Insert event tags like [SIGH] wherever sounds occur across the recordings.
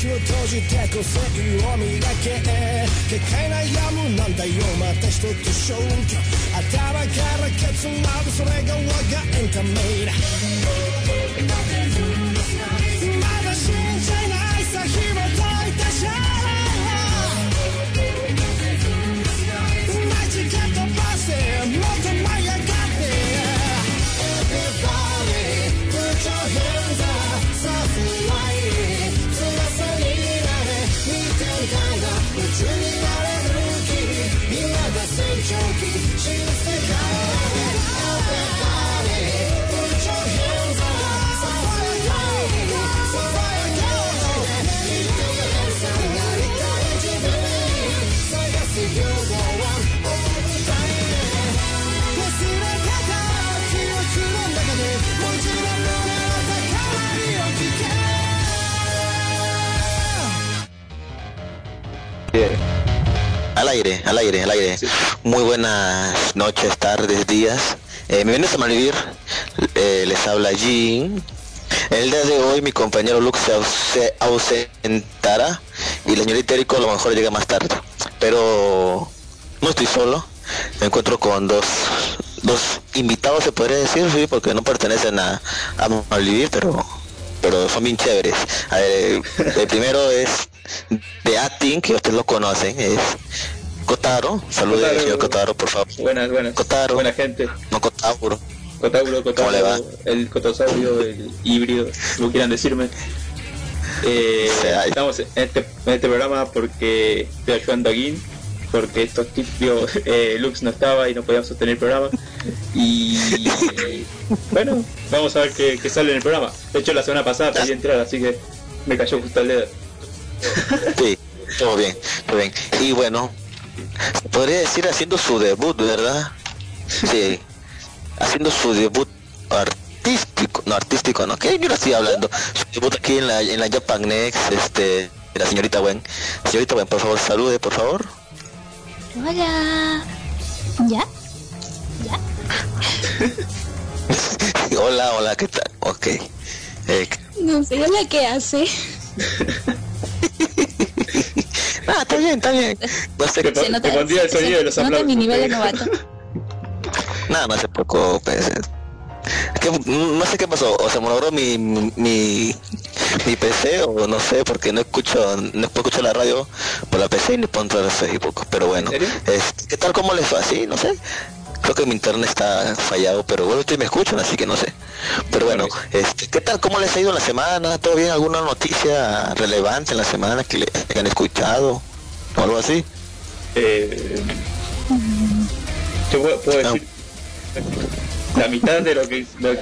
想と現実に一石を投じて個性を磨け結界悩むなんだよまた一つ消去頭からケツまでそれが我がエンタメだ。まだ信じないさ紐解いたシャラ間違ったバスで aire, al aire, al aire. Muy buenas noches, tardes, días. Eh, me vienes a malvivir. Eh, les habla Jean. El día de hoy mi compañero Lux se ause- ausentará y la señorita Erico a lo mejor llega más tarde. Pero no estoy solo. Me encuentro con dos, dos invitados, se podría decir, sí, porque no pertenecen a, a malvivir, pero pero son bien chéveres. A ver, el primero es de Atin, que ustedes lo conocen, es Kotaro. Saludos, Kotaro. señor Kotaro, por favor. Buenas, buenas. Kotaro. Buena gente. No Kotauro. Cotauro, ¿Cómo le va? Cotauro, el cotosaurio, el híbrido, como quieran decirme. Eh, estamos en este, en este programa porque estoy ayudando a Gin, porque estos tipos, [LAUGHS] eh, Lux no estaba y no podíamos sostener el programa. Y eh, bueno, vamos a ver qué, qué sale en el programa. De hecho, la semana pasada pedí entrar, así que me cayó justo el dedo. Sí, todo bien, todo bien. Y bueno, podría decir haciendo su debut, ¿verdad? Sí, haciendo su debut artístico, no artístico, no, que yo no estoy hablando. Su debut aquí en la, en la Japan Next, este, la señorita Wen. Señorita Wen, por favor, salude, por favor. Hola. ¿Ya? [LAUGHS] hola, hola, ¿qué tal? Ok. Eh, No sé la que hace. [LAUGHS] ah, está bien, está bien. No sé Te, qué Se nota, te pondría el se- sonido de los se aplausos. mi nivel de novato. [LAUGHS] No, no se preocupe. Es que no sé qué pasó, o se me logró mi, mi, mi PC o no sé, porque no escucho, no puedo escuchar la radio por la PC y ni puedo entrar a Facebook, pero bueno. ¿En serio? Es- ¿Qué tal cómo les fue así? No sé. Creo que mi internet está fallado, pero bueno, ustedes me escuchan, así que no sé. Pero bueno, este, ¿qué tal cómo les ha ido la semana? ¿Todo bien? ¿Alguna noticia relevante en la semana que le hayan escuchado? ¿O algo así? Eh, yo puedo, puedo decir la mitad de lo que, lo que-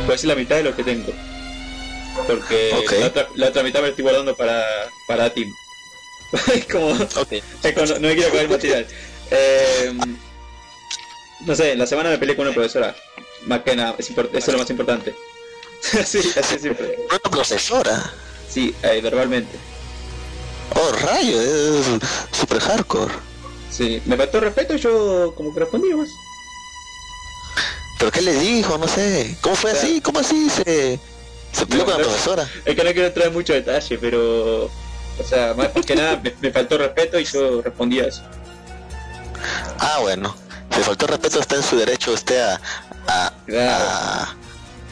puedo decir la mitad de lo que tengo porque la, otra, la otra mitad me la estoy guardando para para Tim [LAUGHS] como, no, no me quiero caer material Eh, no sé la semana me peleé con una profesora más que nada es eso es lo más importante [LAUGHS] sí así es simple Una profesora. sí eh, verbalmente Oh, rayo, es super hardcore. sí me faltó respeto y yo como que respondí más ¿Pero qué le dijo? No sé. ¿Cómo fue así? ¿Cómo así se, se peleó con la profesora? Es que no quiero entrar en mucho detalle, pero. O sea, más que nada me, me faltó respeto y yo respondí a eso. Ah, bueno. Si faltó respeto, está en su derecho usted a, a, Claro. a-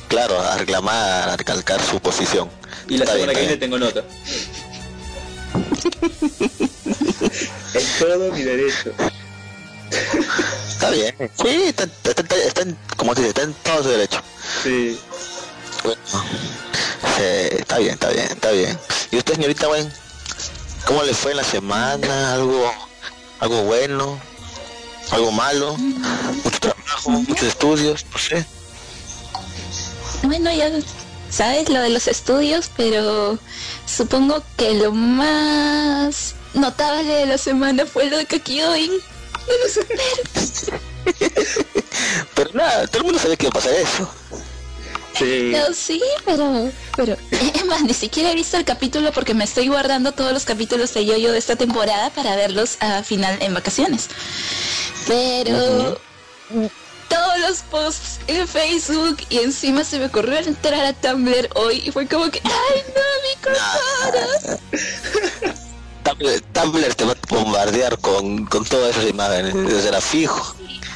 claro, a reclamar, a recalcar su posición. Y la Está semana bien, que viene tengo nota. es todo mi derecho. Está bien. Sí, está, está, está- en, como dice, está en todo su derecho. Sí. Bueno, sí, está bien, está bien, está bien. ¿Y usted, señorita, buen? ¿Cómo le fue en la semana? ¿Algo, algo bueno? ¿Algo malo? ¿Mucho trabajo? ¿Muchos estudios? No sé. Bueno, ya sabes lo de los estudios, pero supongo que lo más notable de la semana fue lo de Kakioin. No lo supero. [LAUGHS] Pero nada, todo el mundo sabe que va a pasar eso. Sí. No, sí, pero, pero, [CLEARS THROAT] es más, ni siquiera he visto el capítulo porque me estoy guardando todos los capítulos de Yoyo de esta temporada para verlos a final en vacaciones. Pero todo todos los posts en Facebook y encima se me ocurrió entrar a Tumblr hoy y fue como que, ¡ay no, mi! [LAUGHS] Tumblr, Tumblr te va a bombardear con, con todas esas imágenes. Eso era fijo.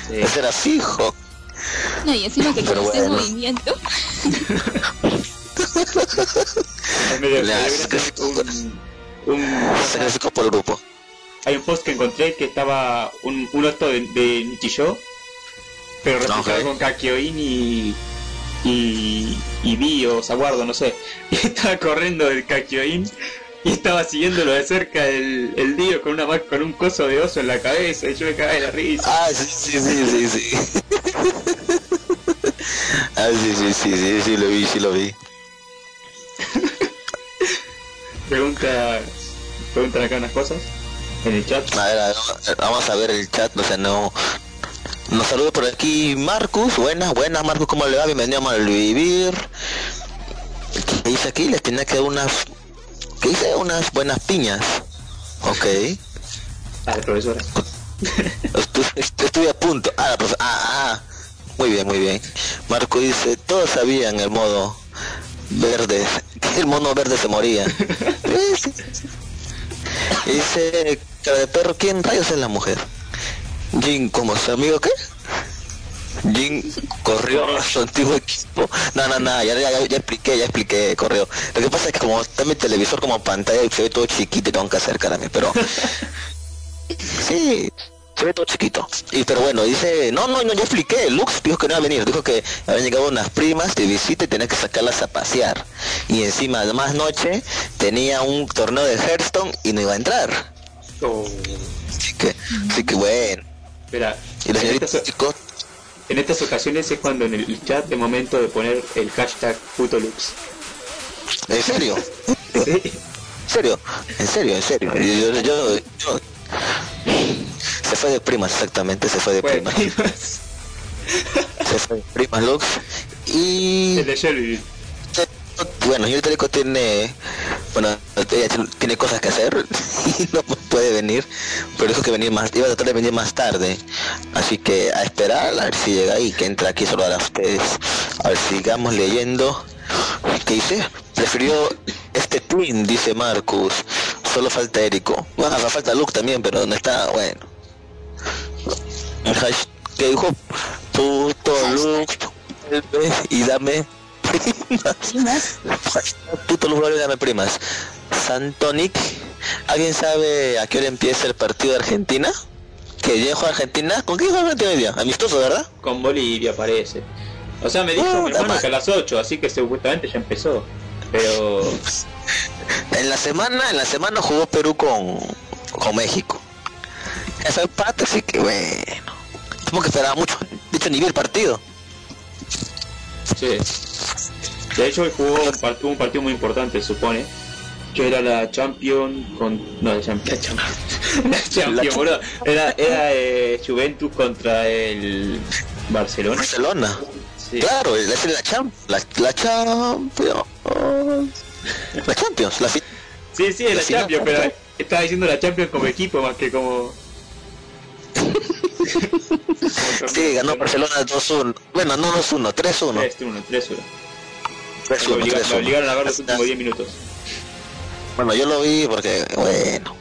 Sí. Eso era fijo. No, y encima que con este bueno. movimiento, un, un- Se clasificó por grupo. hay un post que encontré que estaba un, un otro de, de Nichijou, pero Ok. con Kakyoin y, y, y Vi o Saguardo, no sé. Y [LAUGHS] estaba corriendo el Kakyoin [LAUGHS] y estaba siguiéndolo de cerca el, el Dio con una con un coso de oso en la cabeza y yo me cagaba de la risa. Ah, sí, sí, sí, sí, sí. [LAUGHS] Ah, sí, sí, sí, sí, sí, lo vi, sí lo vi. [LAUGHS] Pregunta, preguntan acá unas cosas en el chat. A ver, a ver, vamos a ver el chat, o sea, no... Nos saluda por aquí Marcus, buenas, buenas Marcus, ¿cómo le va? Bienvenido a Malvivir. ¿Qué dice aquí? Les tenía que dar unas... ¿Qué dice? Unas buenas piñas. Ok. Ah, la profesora. Estu- est- Estuve a punto. Ah, la ah, ah. Muy bien, muy bien. Marco dice, todos sabían el modo verde, que [LAUGHS] el mono verde se moría. [LAUGHS] Dice, cara de perro, ¿quién rayos es la mujer? Jin, como su amigo, ¿qué? Jin corrió a su antiguo equipo. No, no, no, ya, ya, ya, ya expliqué, ya expliqué, corrió. Lo que pasa es que como está mi televisor como pantalla y se ve todo chiquito y tengo que acercarme, pero... [LAUGHS] Sí, se ve todo chiquito. Y pero bueno, dice, no, no, no, ya expliqué, Lux dijo que no iba a venir, dijo que habían llegado unas primas de visita y tenía que sacarlas a pasear. Y encima, además noche, tenía un torneo de Hearthstone y no iba a entrar. Oh, Así que, así que bueno. espera, Y la en señorita estas, chicos, en estas ocasiones es cuando en el chat de momento de poner el hashtag Futolux. ¿en serio? Sí. ¿En serio? ¿En serio? ¿En serio? Yo, yo, yo- yo- Se fue de primas, exactamente, se fue de Bueno, primas. Se fue de primas Lux. Y... el de Shelby. Bueno, y el Teleco tiene, bueno, ella tiene- cosas que hacer [LAUGHS] y no puede venir, pero dijo que venir más, iba a tratar de venir más tarde, así que a esperar a ver si llega ahí, que entra aquí a saludar a ustedes. A ver, sigamos leyendo. ¿Qué dice? Prefirió este twin, dice Marcus. Solo falta Érico. Bueno, falta Luke también, pero no está, bueno. Que dijo, puto Luke, vuelve y dame primas. [LAUGHS] Puto Luz Gloria, dame primas. Santonic, ¿alguien sabe a qué hora empieza el partido de Argentina? ¿Que juega Argentina? ¿Con quién juega Argentina hoy día? Amistoso, ¿verdad? Con Bolivia parece. O sea, me dijo mi hermano que a las 8, así que supuestamente ya empezó. Pero [LAUGHS] En la semana, en la semana jugó Perú con, con México. Esa empate, así que bueno. Tengo que esperar mucho. De hecho, ni vi el partido. Sí. De hecho, hoy jugó un, part- un partido muy importante, se supone. Que era la Champion con. No, la Champion. La Champion, [LAUGHS] la Champion, boludo. Era, era eh, Juventus contra el Barcelona. Barcelona. Sí. Claro, la es la Champions. La, la Champions. La Champions. La Sí, sí, es la Champions, pero estaba diciendo la Champions como equipo más que como. [LAUGHS] Sí, ganó Barcelona 2-1. Bueno, no 2-1, 3-1. 3-1, 3-1. 3-1, Me obliga- me 3-1. obligaron a ver los últimos 10 minutos. Bueno, yo lo vi porque, bueno,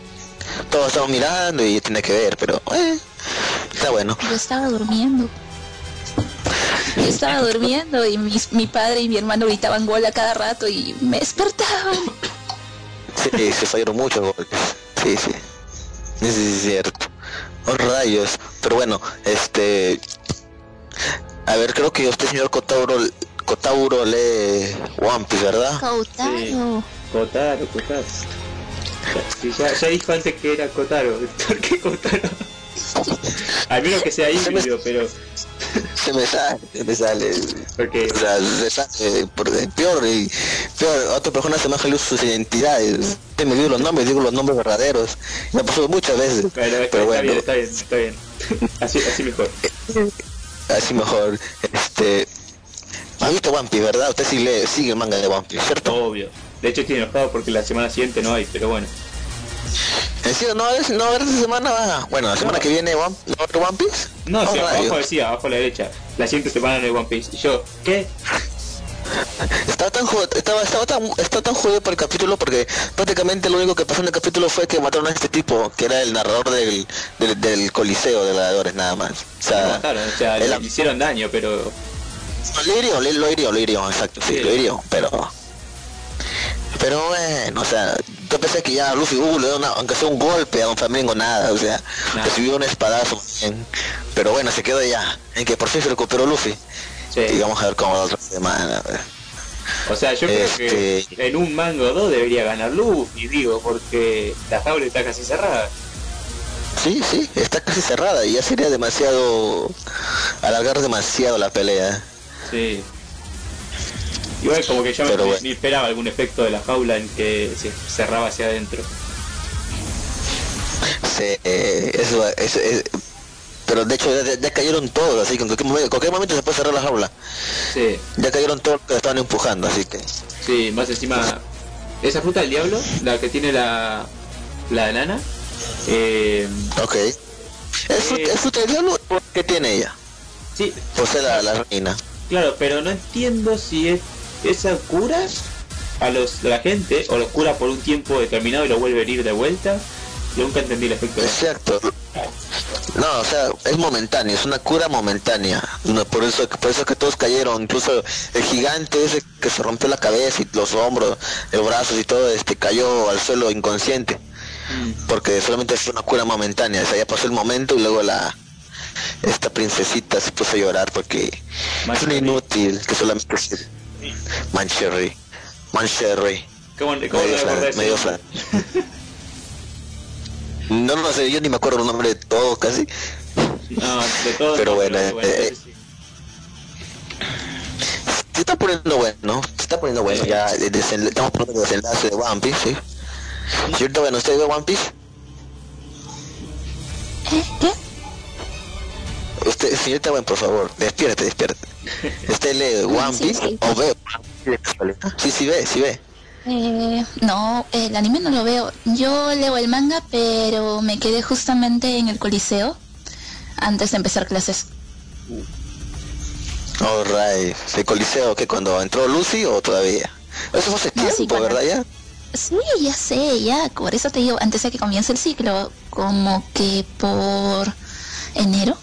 todos estamos mirando y tiene que ver, pero, eh, está bueno. Yo estaba durmiendo. Yo estaba durmiendo y mis- mi padre y mi hermano gritaban gol a cada rato y me despertaban. Sí, se fallaron muchos goles. Sí, sí. Sí, sí, sí, es cierto. Oh, rayos. Pero bueno, este... A ver, creo que usted, señor Cotauro, Cotauro lee One Piece, ¿verdad? Cautaro. Kotaro, Kotaro. Sí, ya, ya dijo antes que era Kotaro. [LAUGHS] ¿Por qué Kotaro? Al menos que sea híbrido, pero. Se me sale, se me sale. Porque. O sea, se sale peor y peor. Otra persona se salido sus identidades. Te me digo los nombres, digo los nombres verdaderos. Me ha pasado muchas veces. Bueno, está, Pero bueno. bien, está bien, está bien. Así, así mejor. así mejor. Este. ¿Ha visto One Piece, verdad? Usted sí lee, sigue el manga de One Piece, ¿cierto? Obvio. De hecho, estoy enojado porque la semana siguiente no hay, pero bueno. ¿En serio? ¿No no esta semana? Bueno, la semana No. que viene One, ¿no One Piece? No, sí, abajo decía, abajo a la derecha. La siguiente semana en el One Piece. Y yo, ¿qué? Estaba tan, jod- estaba, estaba tan, estaba tan jodido por el capítulo porque prácticamente lo único que pasó en el capítulo fue que mataron a este tipo, que era el narrador del, del, del coliseo de gladiadores nada más. O Lo sea, mataron, o sea, el- le hicieron daño, pero... lo hirió, lo hirió, lo hirió, exacto, sí, Sí. lo hirió, pero... Pero bueno, o sea, yo pensé que ya Luffy, uh, le dio una, aunque sea un golpe a Don Flamingo, nada, o sea, recibió un espadazo, bien. pero bueno, se quedó ya, en que por fin se recuperó Luffy, Sí. y vamos a ver cómo la otra semana. O sea, yo creo Este- que en un mango o dos debería ganar Luffy, digo, porque la jaula está casi cerrada. Sí, sí, está casi cerrada y ya sería demasiado alargar demasiado la pelea. Sí. Igual como que yo me, Pero bueno. me esperaba algún efecto de la jaula en que se cerraba hacia adentro. Sí, eh, eso, eso, eh, pero de hecho ya, ya cayeron todos, así que en cualquier momento, en cualquier momento se puede cerrar la jaula. Sí, Ya cayeron todos los que estaban empujando, así que sí, más encima... Esa fruta del diablo, la que tiene la, la enana, eh, ok. ¿Es, fruta, Eh. ¿Es fruta del diablo o qué tiene ella? sí, Posee la, la reina. claro, pero no entiendo si es esa cura a los a la gente o los cura por un tiempo determinado y lo vuelve a herir de vuelta. Yo nunca entendí el efecto. Exacto. No, o sea, es momentáneo, es una cura momentánea. No, por eso por eso es que todos cayeron, incluso el gigante ese que se rompió la cabeza y los hombros, los brazos y todo, este cayó al suelo inconsciente, Mm. porque solamente fue una cura momentánea, o sea, ya pasó el momento y luego la esta princesita se puso a llorar porque es un Mancherry. inútil que solamente es Mancherry. Mancherry. ¿Cómo, cómo Medio no flan, medio flan. No lo sé, yo ni me acuerdo el nombre de todo casi. No, de todo. Pero no, bueno, pero eh, ese sí. Se está poniendo bueno, se está poniendo bueno, ya el desenla- estamos poniendo el desenlace de One Piece, ¿sí? ¿Cierto? Bueno, ¿usted ve One Piece? ¿Eh? ¿Qué? Usted, por favor, despierte, despierte. [LAUGHS] ¿Usted lee One Sí, Piece sí. o ve? Sí, sí ve, sí ve. Eh, no, el anime no lo veo. Yo leo el manga, pero me quedé justamente en el coliseo antes de empezar clases. Alright, ¿el coliseo que cuando entró Lucy o todavía? Eso fue hace No, sí, tiempo, cuando- ¿verdad ya? Sí, ya sé, ya. Por eso te digo, antes de que comience el ciclo, como que por enero.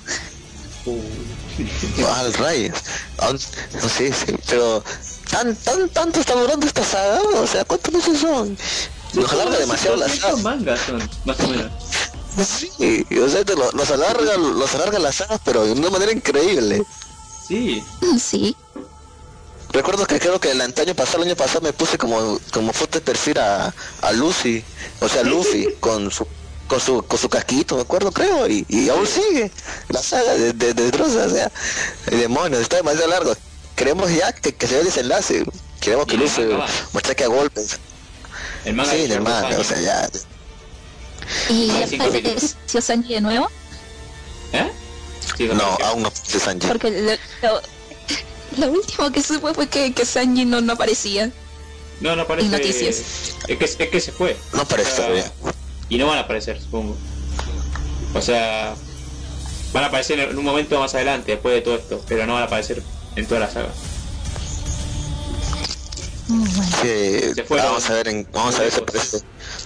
[LAUGHS] Aún- No sé, sí, pero tan, tan, tanto está durando esta saga, o sea, ¿cuántos meses son? Nos alarga demasiado la saga. ¿Cuántos mangas son, más o menos? [LAUGHS] Sí, o sea, te lo- los alarga, los alarga las sagas, pero de una manera increíble. Sí, Sí. Recuerdo que creo que el año pasado, el año pasado me puse como, como foto de perfil a, a Lucy, o sea, [LAUGHS] Luffy, con su con su, con su casquito, me acuerdo, creo, y, y aún sigue la saga de, de, de Drosa, o sea, el demonio, está demasiado largo. Queremos ya que, que se vea el desenlace, queremos que va. muestre que a golpes. el manga Sí, el manga, o sea, ya. ¿Y ya apareció Sanji de nuevo? ¿Eh? Sí, No, aún no aparece Sanji. Porque lo, lo- lo último que supe fue que, que Sanji no, no aparecía. No, no aparece. y noticias. Es que, es que se fue. No aparece O sea, todavía. Y no van a aparecer, supongo. O sea, van a aparecer en un momento más adelante, después de todo esto, pero no van a aparecer en toda la saga. Se fueron. vamos a ver en, vamos a ver si aparece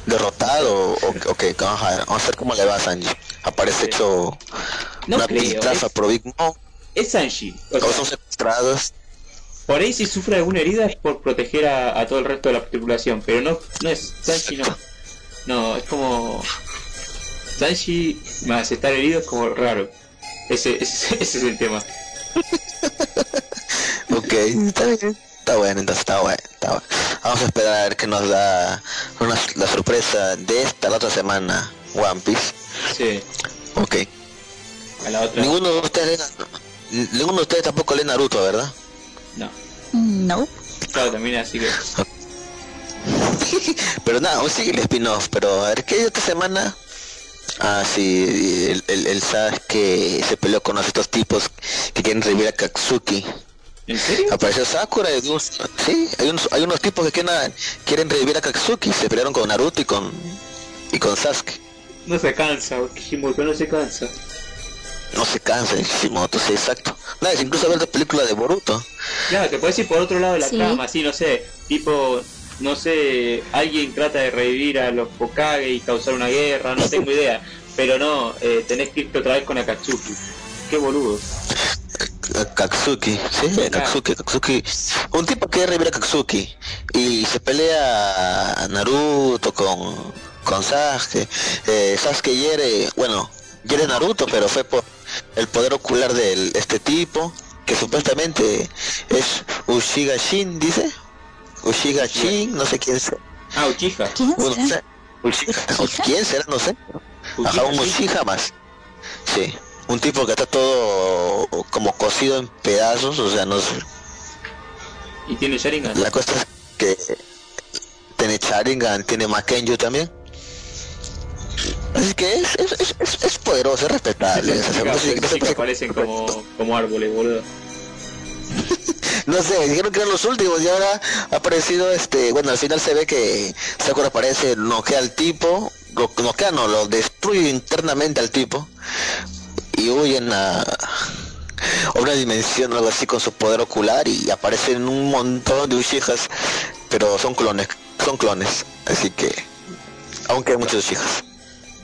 derrotado o, o vamos a ver, vamos a ver cómo le va a Sanji. Aparece Sí. hecho No una creo, piltrafa es- por Big Mom, Es Sanji. O sea, son secuestrados. por ahí si sufre alguna herida es por proteger a, a todo el resto de la tripulación, pero no, no es Sanji, no. No, es como. Sanji más estar herido es como raro. Ese, ese, [LAUGHS] ese es el tema. [LAUGHS] Ok, está bien. Está bueno, entonces está bueno, está bueno. Vamos a esperar a ver qué nos da una, la sorpresa de esta la otra semana, One Piece. Sí, Ok. a la otra. Ninguno de ustedes lee- ninguno de ustedes tampoco lee Naruto, ¿verdad? No, No. claro, también así que. Pero nada, aún sigue el spin-off, pero a ver, ¿qué hay esta semana? Ah, sí, el, el, el Sasuke se peleó con estos tipos que quieren revivir a Katsuki. ¿En serio? Apareció Sakura y unos, sí, hay unos, hay unos tipos que quieren, quieren revivir a Katsuki, se pelearon con Naruto y con y con Sasuke. No se cansa, Kishimoto no se cansa. No se cansa Kishimoto, sí, exacto. Nada, incluso ver la película de Boruto. Claro, te puedes ir por otro lado de la Sí. trama, así, no sé, tipo, no sé, alguien trata de revivir a los Hokage y causar una guerra, no tengo idea. Pero no, eh, tenés que irte otra vez con Akatsuki. Qué boludo. Katsuki, sí, Claro. Katsuki, Katsuki. Un tipo que revivir a Katsuki y se pelea a Naruto con, con Sasuke. Eh, Sasuke hiere, bueno, hiere Naruto, pero fue por el poder ocular de este tipo, que supuestamente es Ushiga Shin, dice. Ushiga Shin, no sé quién es. Ah, Uchiha. ¿Quién Bueno, será? Uchiha, [LAUGHS] ¿Uchiha? ¿Quién será? No sé. Uchiha, Ajá, un. Uchiha más. Sí, un tipo que está todo como cocido en pedazos, o sea, no sé. Y tiene Sharingan. La cosa es que tiene Sharingan, tiene Makenju también. Así que es, es, es, es, es poderoso, es respetable. los parecen como, como árboles, boludo. [LAUGHS] no sé, dijeron que eran los últimos y ahora ha aparecido este, bueno, al final se ve que Sakura aparece, noquea al tipo, lo noquea no, lo destruye internamente al tipo y huyen a, a una dimensión o algo así con su poder ocular y aparecen un montón de Uchihas, pero son clones, son clones, así que aunque hay muchos Uchihas.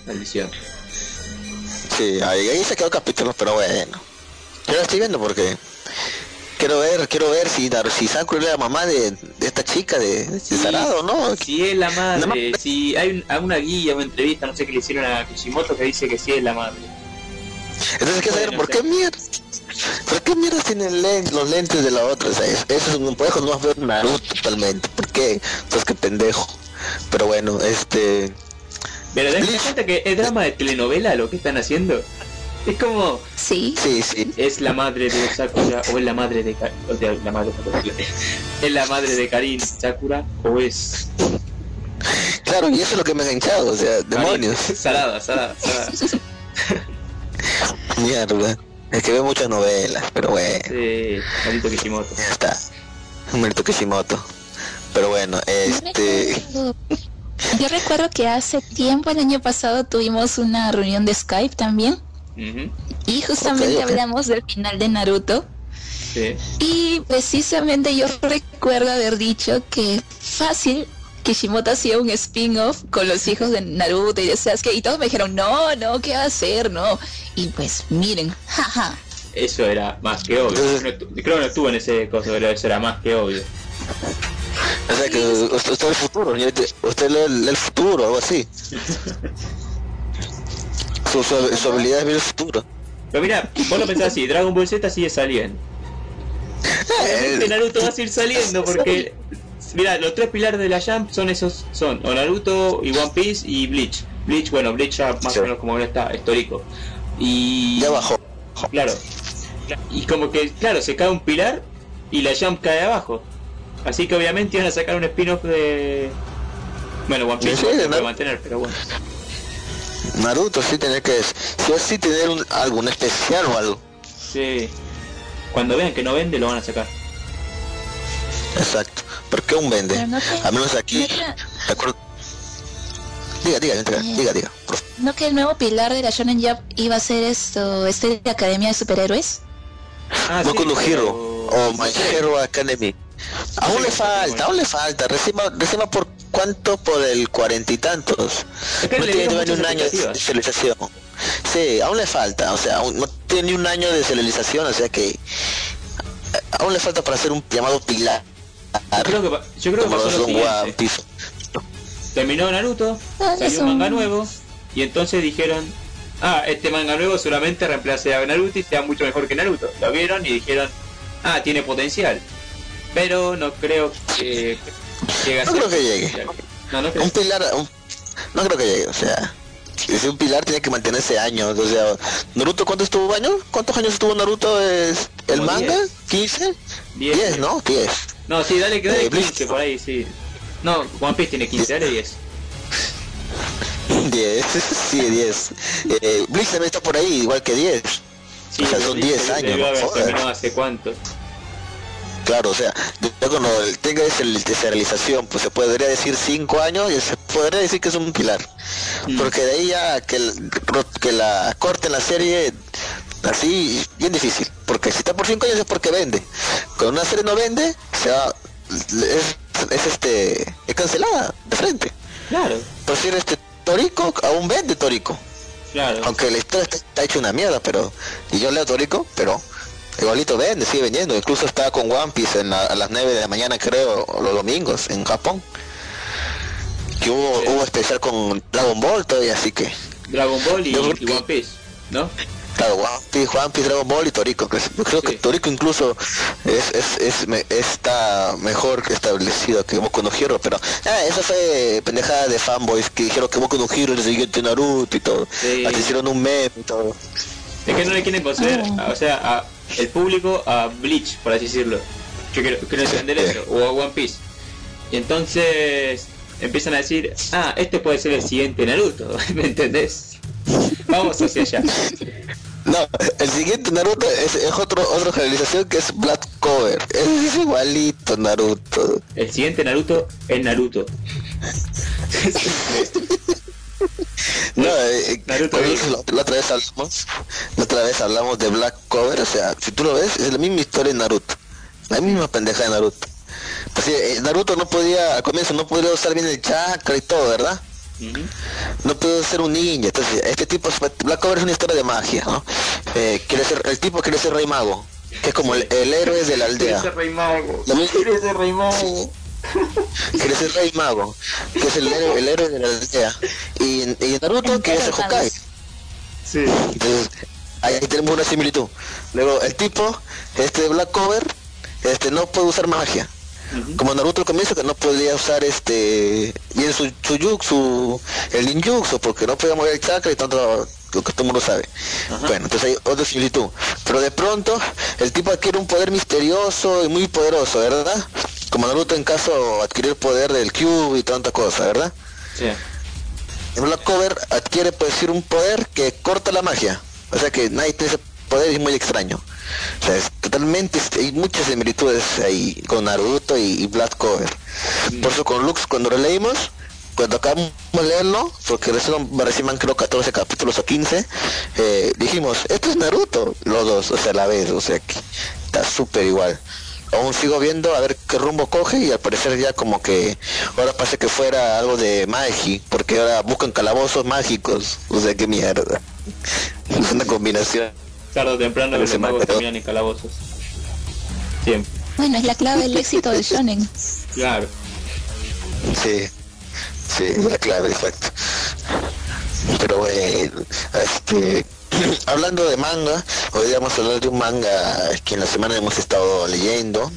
Maldición. Sí, ahí, ahí se quedó capítulo, pero bueno. Yo la estoy viendo porque quiero ver, quiero ver si, si Sakura es la mamá de, de esta chica de, de Sí. Sarado, ¿no? Si es la madre, si hay un- alguna guía o entrevista, no sé qué le hicieron a Kishimoto que dice que sí es la madre. Entonces quiero saber Bueno, por qué mierda. ¿Por qué mierda tienen los lentes de la otra? O sea, es- eso es un puedo no ver Naruto totalmente. ¿Por qué? Entonces qué pendejo. Pero bueno, este Pero Bleach. cuenta que es drama de telenovela lo que están haciendo. Es como, Sí. sí, sí. es la madre de Sakura o es la madre de, Ka- o sea, la madre de [LAUGHS] es la madre de Karin Sakura o es Claro, y eso es lo que me ha enganchado, o sea, Karin. demonios. [LAUGHS] salada, salada, salada. [LAUGHS] Mierda. Es que veo muchas novelas, pero bueno. Sí, maldito Kishimoto. Ya está. Mérito Kishimoto. Pero bueno, Yo este. recuerdo- Yo recuerdo que hace tiempo, el año pasado, tuvimos una reunión de Skype también. Y justamente hablamos del final de Naruto. sí. Y precisamente yo recuerdo haber dicho que fácil Kishimoto hacía un spin-off con los hijos de Naruto y de Sasuke. Y todos me dijeron, no, no, ¿qué va a hacer? No. Y pues miren, [LAUGHS] jaja. Eso era más que obvio. No creo que no estuvo en ese coso, pero eso era más que obvio. O sea que usted, es el futuro, usted lee el, el futuro, algo así. [LAUGHS] Su, su, su habilidad es ver el futuro. Pero mira, vos lo pensás así, Dragon Ball Z sigue saliendo. Obviamente Naruto va a seguir saliendo porque mira, los tres pilares de la Jump son esos, son o Naruto y One Piece y Bleach. Bleach, bueno, Bleach ya más Sí. o menos como no está, histórico. Y Ya bajó. claro. Y como que, claro, se cae un pilar y la Jump cae abajo. Así que obviamente iban a sacar un spin-off de bueno, One Piece Sí, se puede mantener, pero bueno. Naruto sí tener que sí o sí tener un, algún especial o algo. Sí. Cuando vean que no vende lo van a sacar. Exacto. ¿Por qué un vende? No A menos aquí. no que- de acuerdo. Diga, diga, diga, Eh. diga, diga. ¿no que el nuevo pilar de la Shonen Jump iba a ser esto, este de Academia de Superhéroes. Ah, Boku no pero- Hero o My. Hero Academy. Aún le falta, aún le falta. Recién va, recién va por cuánto por el cuarenta y tantos. Es que No tiene ni un año de serialización. Sí, aún le falta, o sea, aún no tiene ni un año de serialización, o sea que eh, aún le falta para hacer un llamado pilar. Yo creo que, pa- yo creo que como pasó lo. Piece. Terminó Naruto, Ah, salió un manga nuevo y entonces dijeron, ah, este manga nuevo seguramente reemplace a Naruto y sea mucho mejor que Naruto. Lo vieron y dijeron, ah, tiene potencial. Pero no creo que No creo que llegue. No, no creo. Un pilar, un- no creo que llegue, o sea, si un pilar tiene que mantenerse años, o sea, Naruto ¿cuánto estuvo años? ¿Cuántos años estuvo Naruto es el Como manga? 10. ¿15? Diez. 10, ¿no? 10. No, sí, dale, dale Eh, Bleach. 15 por ahí, sí. No, One Piece tiene 15, dale 10. 10, [LAUGHS] [LAUGHS] sí, 10. Eh, Bleach también está por ahí, igual que 10. Sí, O sea, son Bleach 10 debió años, haber hace cuánto. Claro, o sea, ya cuando tenga esa, esa realización, pues se podría decir cinco años y se podría decir que es un pilar. Mm. Porque de ahí a que, el- que la corten la serie, así, bien difícil. Porque si está por cinco años es porque vende. Cuando una serie no vende, se va, es, es este, es cancelada de frente. Claro, Por decir este Torico, aún vende Torico. claro. Aunque la historia está, está hecha una mierda, pero. Y yo leo Torico, pero. Igualito vende, sigue vendiendo. Incluso está con One Piece en la- a las 9 de la mañana, creo, los domingos, en Japón. Que hubo, Sí. hubo especial con Dragon Ball todavía, así que. Dragon Ball y, que- One Piece, ¿no? Claro, One Piece, One Piece, Dragon Ball y Torico. creo Sí. que Torico incluso es, es, es me- está mejor establecido que Boku no Hero, pero ah, eso fue pendejada de fanboys que dijeron que Boku no Hero es el siguiente Naruto y todo. Sí. Hasta hicieron un meme y todo. Es que no le quieren poseer, Ah. o sea, a el público a Bleach, por así decirlo. Yo quiero, quiero entender eso, o a One Piece. Y entonces empiezan a decir, ah, este puede ser el siguiente Naruto, [LAUGHS] ¿me entendés? Vamos hacia allá. No, el siguiente Naruto es, es otro, otra realización que es Black Cover. Es igualito Naruto. El siguiente Naruto es Naruto. [LAUGHS] No, eh, eh, la, la otra vez hablamos, la otra vez hablamos de Black Cover, o sea, si tú lo ves, es la misma historia de Naruto. La misma pendeja de Naruto. Pues eh, Naruto no podía, al comienzo no podía usar bien el chakra y todo, ¿verdad? No puede ser un ninja. Entonces, este tipo, Black Cover es una historia de magia, ¿no? Eh, quiere ser, el tipo quiere ser rey mago, que es como el, el héroe de la aldea. rey mago. Quiere ser rey mago. [LAUGHS] quiere ser rey mago, que es el héroe, el héroe de la aldea. Y, y Naruto quiere ser Hokage. Sí. Entonces, ahí tenemos una similitud. Luego, el tipo, este de Black Cover, este no puede usar magia. Como Naruto al comienzo que no podía usar este bien su, su jutsu, el ninjutsu, porque no podía mover el chakra y tanto lo que todo el mundo sabe. Ajá. Bueno, entonces hay otra similitud. Pero de pronto el tipo adquiere un poder misterioso y muy poderoso, ¿verdad? Como Naruto en caso adquirir poder del Cube y tanta cosa, ¿verdad? Sí. En Black Cover adquiere pues decir un poder que corta la magia. O sea que nadie tiene ese poder y es muy extraño. O sea, es totalmente, hay muchas similitudes ahí con Naruto y, y Black Cover. Por eso con Lux cuando lo leímos, cuando acabamos de leerlo, porque recién, recién creo 14 capítulos o 15, eh, dijimos, esto es Naruto, los dos, o sea, a la vez, o sea que está súper igual. Aún sigo viendo a ver qué rumbo coge y al parecer ya como que ahora parece que fuera algo de Magi, porque ahora buscan calabozos mágicos, o sea, qué mierda. Es una combinación. Tarde o temprano los se magos terminan en calabozos. Siempre. Bueno, es la clave del éxito del shonen. Claro. Sí, sí, es la clave, exacto. Pero bueno, este, [CLEARS THROAT] hablando de manga, hoy día vamos a hablar de un manga que en la semana hemos estado leyendo.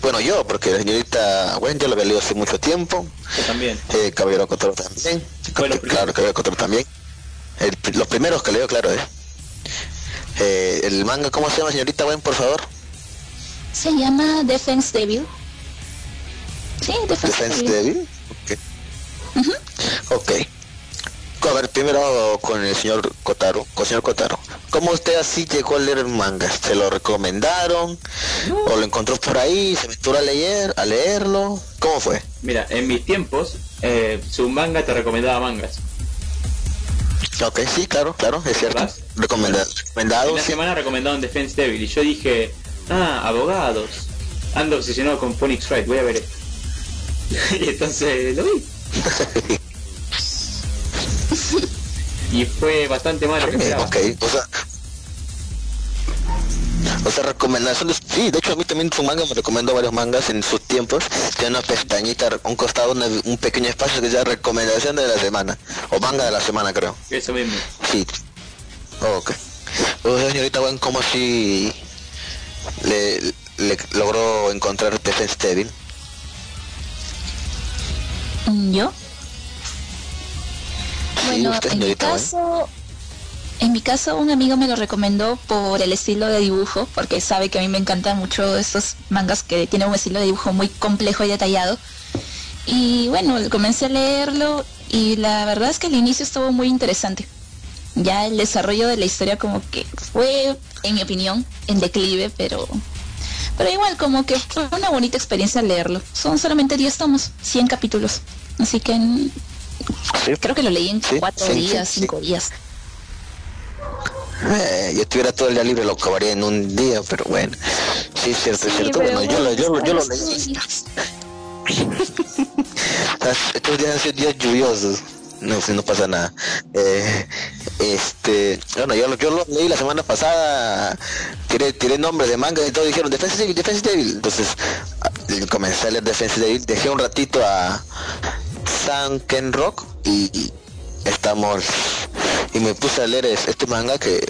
Bueno, yo, porque la señorita Gwen ya lo había leído hace mucho tiempo, Yo también. eh, Caballero Cotoro también, claro, Caballero Cotoro también. El- los primeros que leo, claro, eh. Eh, el manga, ¿cómo se llama, señorita Gwen, por favor? Se llama Defense Devil. Sí, Defense, Defense Devil. Devil. Ok. Ok. A ver, primero con el señor Kotaro. Con el señor Kotaro. ¿Cómo usted así llegó a leer el manga? ¿Se lo recomendaron? ¿O lo encontró por ahí? ¿Se metió a leer, a leerlo? ¿Cómo fue? Mira, en mis tiempos, eh, su manga te recomendaba mangas. Ok, sí, claro, claro, es cierto. ¿Verdad? Recomendado. Recomendado, En la sí. semana Defense Devil y yo dije, ah, abogados. Ando obsesionado con Phoenix Wright, voy a ver esto. [LAUGHS] y entonces lo vi. [LAUGHS] [LAUGHS] y fue bastante malo que Eh, esperaba. ok, o sea... O sea, recomendaciones, sí, de hecho a mí también su manga me recomendó varios mangas en sus tiempos, tiene una pestañita, un costado, una- un pequeño espacio que se llama recomendación de la semana, o manga de la semana creo, Eso mismo. sí. ok. O sea, señorita Gwen, ¿cómo si le, le logró encontrar Defense Devil? ¿Yo? Bueno, usted, en mi Gwen. caso, en mi caso un amigo me lo recomendó por el estilo de dibujo, porque sabe que a mí me encantan mucho estos mangas que tienen un estilo de dibujo muy complejo y detallado. Y bueno, comencé a leerlo y la verdad es que el inicio estuvo muy interesante. Ya el desarrollo de la historia como que fue, en mi opinión, en declive, pero Pero igual, como que fue una bonita experiencia leerlo. Son solamente 10 tomos, 100 capítulos. Así que Sí. creo que lo leí en Sí, 4 sí, sí, días. 5 días. Eh, yo tuviera todo el día libre lo acabaría en un día, pero bueno. Sí, es cierto, es cierto. Bueno, yo, lo- yo, lo- yo lo leí. Estos días han sido días lluviosos. No, no pasa nada. Eh, este, bueno, yo, lo- yo lo leí la semana pasada, tiré, tiré nombre de manga y todo, dijeron Defense Devil, Defense Devil. Entonces ah, comencé a leer Defense Devil, dejé un ratito a San Ken Rock y, estamos, y me puse a leer es- este manga que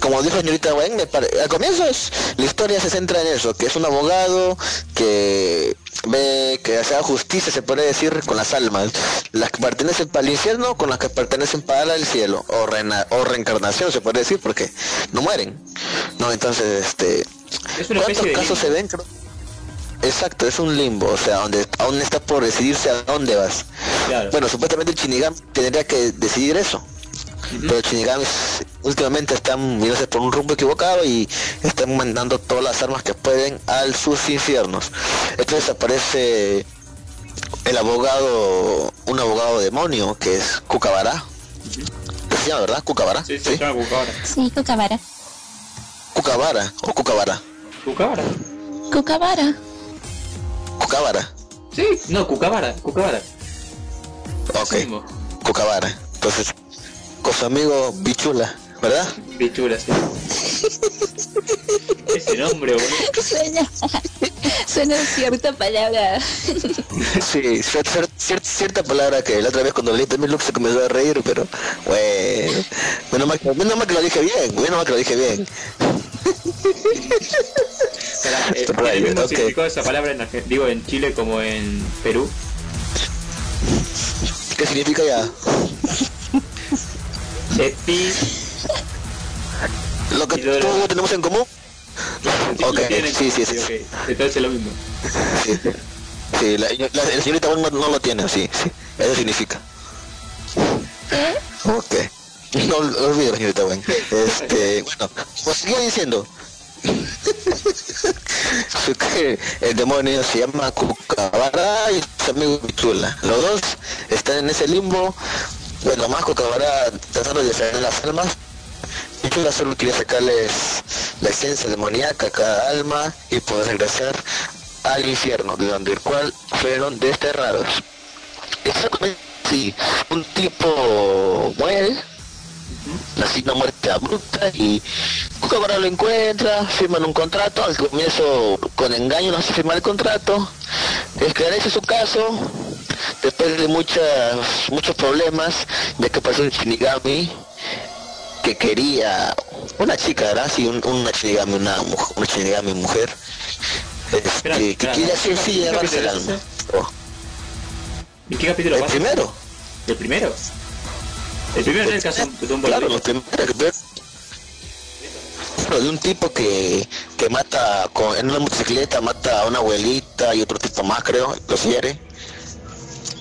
como dijo señorita Wen, me pare- al comienzo es, la historia se centra en eso, que es un abogado que ve que hace justicia, se puede decir, con las almas, las que pertenecen para el infierno con las que pertenecen para el cielo, o, reena- o reencarnación, se puede decir, porque no mueren. No, entonces, este, Es ¿cuántos casos se ven? Creo- Exacto, es un limbo, o sea, donde aún está por decidirse a dónde vas. Claro. Bueno, supuestamente Shinigami tendría que decidir eso. Pero Shinigami últimamente están mirándose por un rumbo equivocado y están mandando todas las armas que pueden al sus infiernos. Entonces aparece el abogado, un abogado demonio que es Kukabara. Se llama, ¿verdad? Kukabara. Sí, se llama Cucabara. Sí, Cucabara. Kukabara o Kukabara. ¿Cucabara? Cucabara. Sí, no, Cucabara, Cucabara. Ok. Kukabara. Entonces, con su amigo Bichula, ¿verdad? Bichura, sí. [LAUGHS] Ese nombre, boludo. Suena, suena cierta palabra. Sí, cier- cier- cier- cierta palabra que la otra vez cuando leí también Lux se comenzó a reír, pero bueno, menos mal, que- menos mal que lo dije bien, menos mal que lo dije bien. Eh, ¿tiene Right, el mismo ok. significado esa palabra en, Argen- digo, en Chile como en Perú? ¿Qué significa ya? Epi... Lo que todos tenemos en común. Ok, sí, sí, sí. ok. Entonces es lo mismo. Sí, sí la, la- la señorita Wong no, no lo tiene, sí, sí, eso significa. ¿Qué? Ok. No lo olvido, señorita Wen. Este, bueno, pues sigue diciendo. que el demonio se llama Kukabara y su amigo Bichula. Los dos están en ese limbo. Bueno, más Kukabara tratando de defender las almas. Bichula solo quiere sacarles la esencia demoníaca a cada alma y poder regresar al infierno, de donde el cual fueron desterrados. Exactamente, sí. Un tipo muere, así una muerte abrupta y Kukabara lo encuentra, firman un contrato, al comienzo con engaño no hace firmar el contrato, esclarece su caso, después de muchas, muchos problemas, ya que pasó un Shinigami que quería una chica, ¿verdad? Sí, un- una Shinigami, una, una mujer, este, Espera, que ¿qué sí, capítulo llevarse el alma. Oh, ¿Y qué capítulo el pasa? primero. ¿El primero? El primero es el caso de un Claro, los primeros de un tipo que, que mata con, en una motocicleta, mata a una abuelita y otro tipo más creo, los hiere.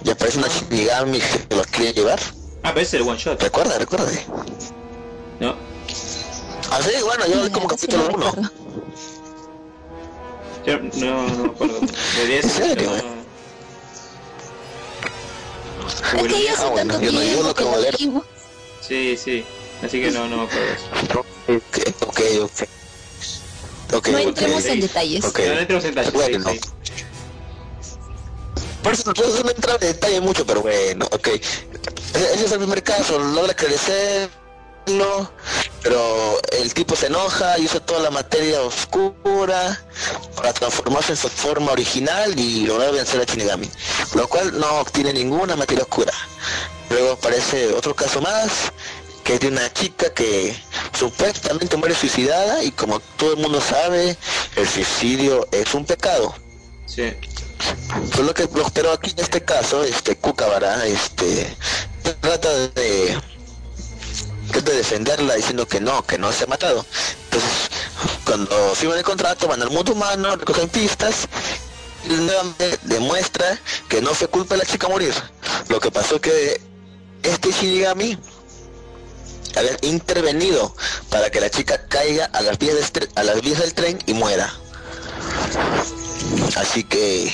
Y aparece una Shinigami que los quiere llevar. Ah, pero es el one shot. Recuerda, recuerda. No. Así, bueno, yo como capítulo lo 1. recuerdo. Yo no, no me acuerdo. De ¿En serio? no. Es que ya hace Ah, bueno, tanto yo no- yo que lo leer. vimos. Sí, sí. Así que no, no me acuerdo eso. Ok, ok, ok. Ok, No entremos en detalles. Ok. Pero no entremos en detalles. Bueno. sí, sí. Por eso, no entra en detalle mucho, pero bueno, ok. Ese ese es el primer caso, logra crecerlo, pero el tipo se enoja y usa toda la materia oscura para transformarse en su forma original y lograr vencer a Shinigami, lo cual no tiene ninguna materia oscura. Luego aparece otro caso más, que es de una chica que supuestamente muere suicidada y como todo el mundo sabe, el suicidio es un pecado. Sí. Pues lo que pero aquí en este caso, este Kukabara, este trata de de defenderla diciendo que no, que no se ha matado. Entonces, cuando firman el contrato, van al mundo humano, recogen pistas y nuevamente demuestra que no fue culpa de la chica morir. Lo que pasó que este Shinigami había intervenido para que la chica caiga a las vías, tre- a las vías del tren y muera. Así que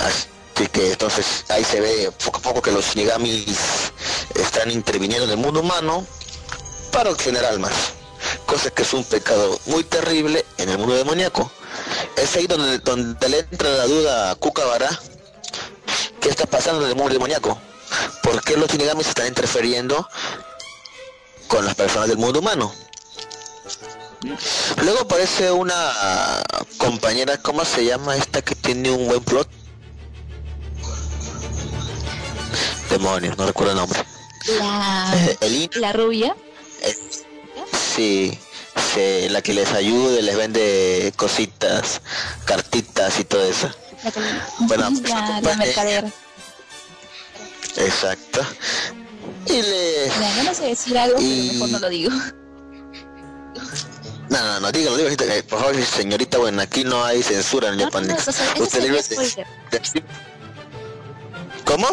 así que entonces ahí se ve poco a poco que los shinigamis están interviniendo en el mundo humano para obtener almas, cosa que es un pecado muy terrible en el mundo demoníaco. Es ahí donde, donde le entra la duda a Kukabara, ¿qué está pasando en el mundo demoníaco? ¿Por qué los shinigamis están interfiriendo con las personas del mundo humano? Luego aparece una compañera, ¿cómo se llama esta que tiene un buen plot? Demonios, no recuerdo el nombre. La, Eh, la rubia. eh, sí, sí, la que les ayuda, les vende cositas, cartitas y todo eso. La, que- Bueno, pues, la, la mercadera. Exacto. Y le... Mira, yo no sé decir algo, Y- pero mejor no lo digo. No, no, no, dígalo, dígalo, eh, por favor, señorita, bueno, aquí no hay censura en el No, Japan. no, eso, eso Usted sería debe de- de- ¿Cómo?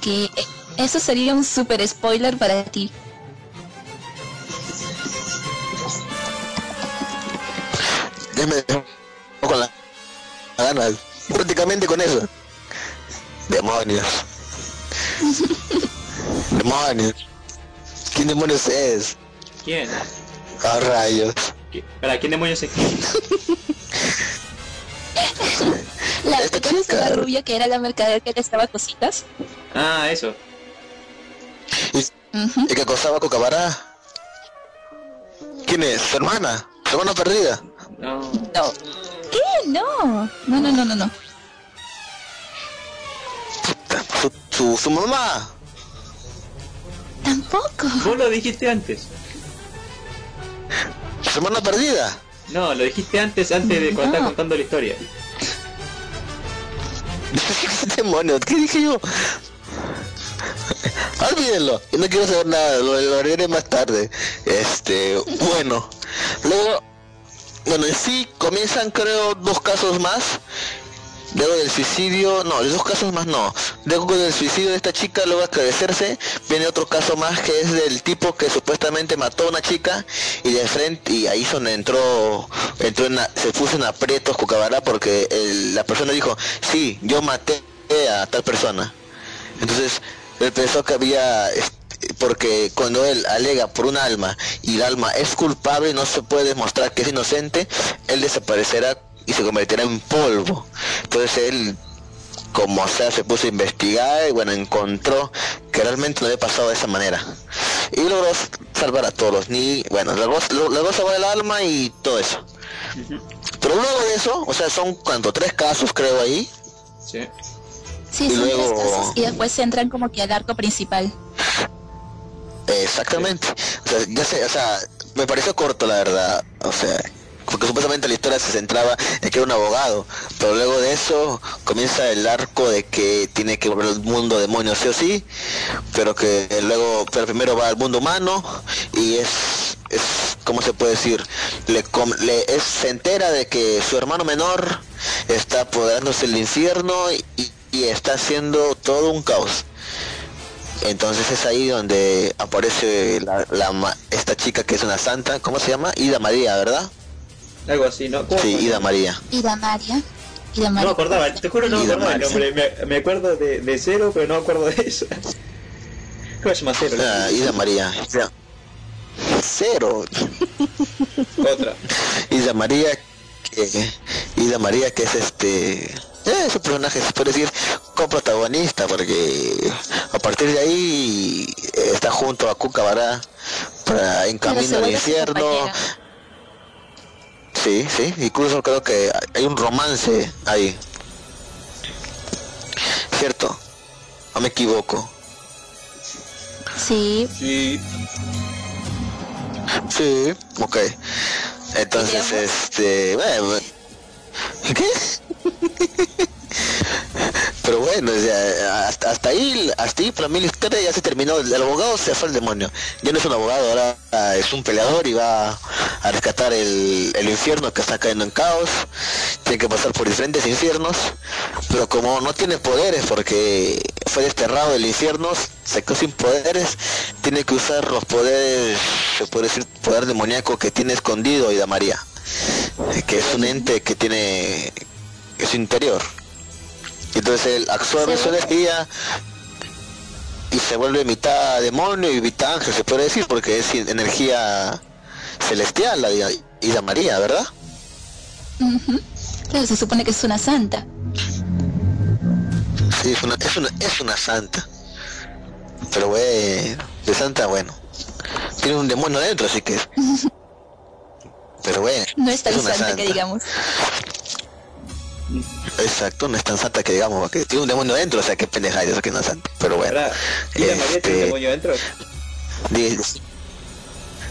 Que eh, eso sería un super spoiler para ti. Déjame dejar con la la ganas. Prácticamente con eso. Demonios. [LAUGHS] demonios. ¿Quién demonios es? ¿Quién? Ah, rayos. ¿Qui- ¿Para quién demonios es quién? [LAUGHS] La ¿te de la chica. rubia que era la mercadera que le estaba cositas? Ah, eso. ¿Y, y que acosaba a Cocabara? ¿Quién es? ¿Su hermana? ¿Su hermana perdida? No. No. ¿Qué? No. No, no, no, no, no. ¿Su, su, su mamá? Tampoco. Vos lo dijiste antes. ¿Su hermana perdida? No, lo dijiste antes, antes de cuando No. estaba contando la historia. [LAUGHS] Demonios, ¿qué dije yo? [LAUGHS] Olvídenlo, yo no quiero saber nada, lo, haré más tarde. Este, bueno, luego, bueno, en sí comienzan creo dos casos más. Luego del suicidio, no, de dos casos más no. Luego del suicidio de esta chica, luego de esclarecerse, viene otro caso más que es del tipo que supuestamente mató a una chica y de frente, y ahí donde entró, entró en la- se puso en aprietos Cucabara porque el- la persona dijo, sí, yo maté a tal persona. Entonces, él pensó que había, porque cuando él alega por un alma y el alma es culpable y no se puede demostrar que es inocente, él desaparecerá y se convertirá en polvo. Entonces él, como sea, se puso a investigar y bueno, encontró que realmente no había pasado de esa manera. Y logró salvar a todos, ni, bueno, logró, logró salvar el alma y todo eso. Pero luego de eso, o sea, son cuanto tres casos creo ahí, Sí. Sí, Y son luego- tres y después entran como que al arco principal. Exactamente. O sea, ya sé, o sea, me pareció corto la verdad. O sea, porque supuestamente la historia se centraba en que era un abogado, pero luego de eso comienza el arco de que tiene que volver al mundo demonio sí o sí, pero que luego, pero primero va al mundo humano y es, es ¿cómo se puede decir? Le, com- le es, se entera de que su hermano menor está apoderándose del infierno y, y está haciendo todo un caos. Entonces es ahí donde aparece la, la ma- esta chica que es una santa, ¿cómo se llama? Ida María, ¿verdad? Algo así, ¿no? ¿Cómo Sí? Ida María. La María. Y la No María. me acordaba, te juro no me acordaba el María. nombre. Me, me acuerdo de, de cero, pero no me acuerdo de eso. ¿Cómo se llama cero? Ah, Ida María. Ya. Cero. Otra. Ida María que Ida María que es este es un personaje se puede decir coprotagonista porque a partir de ahí eh, está junto a Cuca Bará para en camino al infierno. sí sí incluso creo que hay un romance ahí. Cierto no me equivoco Sí, Sí. Sí, ok. Entonces, este, bueno, ¿qué? Pero bueno, hasta, hasta ahí, hasta ahí para mí la historia ya se terminó. El, abogado se fue al demonio. Ya no es un abogado, ahora ah, es un peleador y va a rescatar el, el infierno que está cayendo en caos. Tiene que pasar por diferentes infiernos, pero como no tiene poderes porque fue desterrado del infierno, se quedó sin poderes, tiene que usar los poderes, se puede decir, poder demoníaco que tiene escondido Ida María. Que es un ente que tiene su interior. Entonces él absorbe su energía y se vuelve mitad demonio y mitad ángel, se puede decir, porque es energía celestial, la Ida María, ¿verdad? Claro, se supone que es una santa. Sí, es una, es una, es una santa. Pero bueno, de santa, bueno. Tiene un demonio adentro, así que... [LAUGHS] Pero bueno, No es tan una santa, que digamos. Exacto, no es tan santa que digamos, que tiene un demonio adentro, o sea, qué pendejada eso que no es santa. Pero bueno. ¿Verdad? ¿Y la María tiene un Este, demonio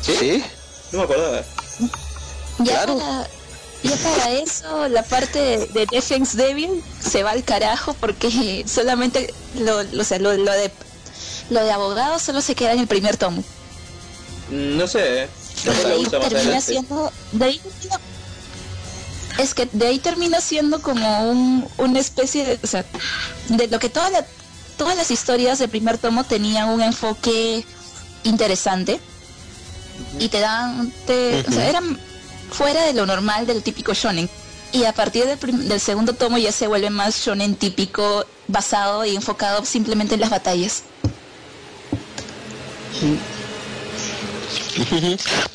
¿Sí? No me acordaba. Ya, Claro. para, ya para eso, la parte de, de Defense Devil se va al carajo porque solamente lo, lo- o sea, lo, lo de lo de abogado solo se queda en el primer tomo. Mm, No sé, De ahí termina siendo. De ahí termina- es que de ahí termina siendo como un, una especie de. O sea, de lo que toda la- todas las historias del primer tomo tenían un enfoque interesante y te dan. Te, O sea, eran fuera de lo normal del típico shonen. Y a partir del, del segundo tomo ya se vuelve más shonen típico, basado y enfocado simplemente en las batallas.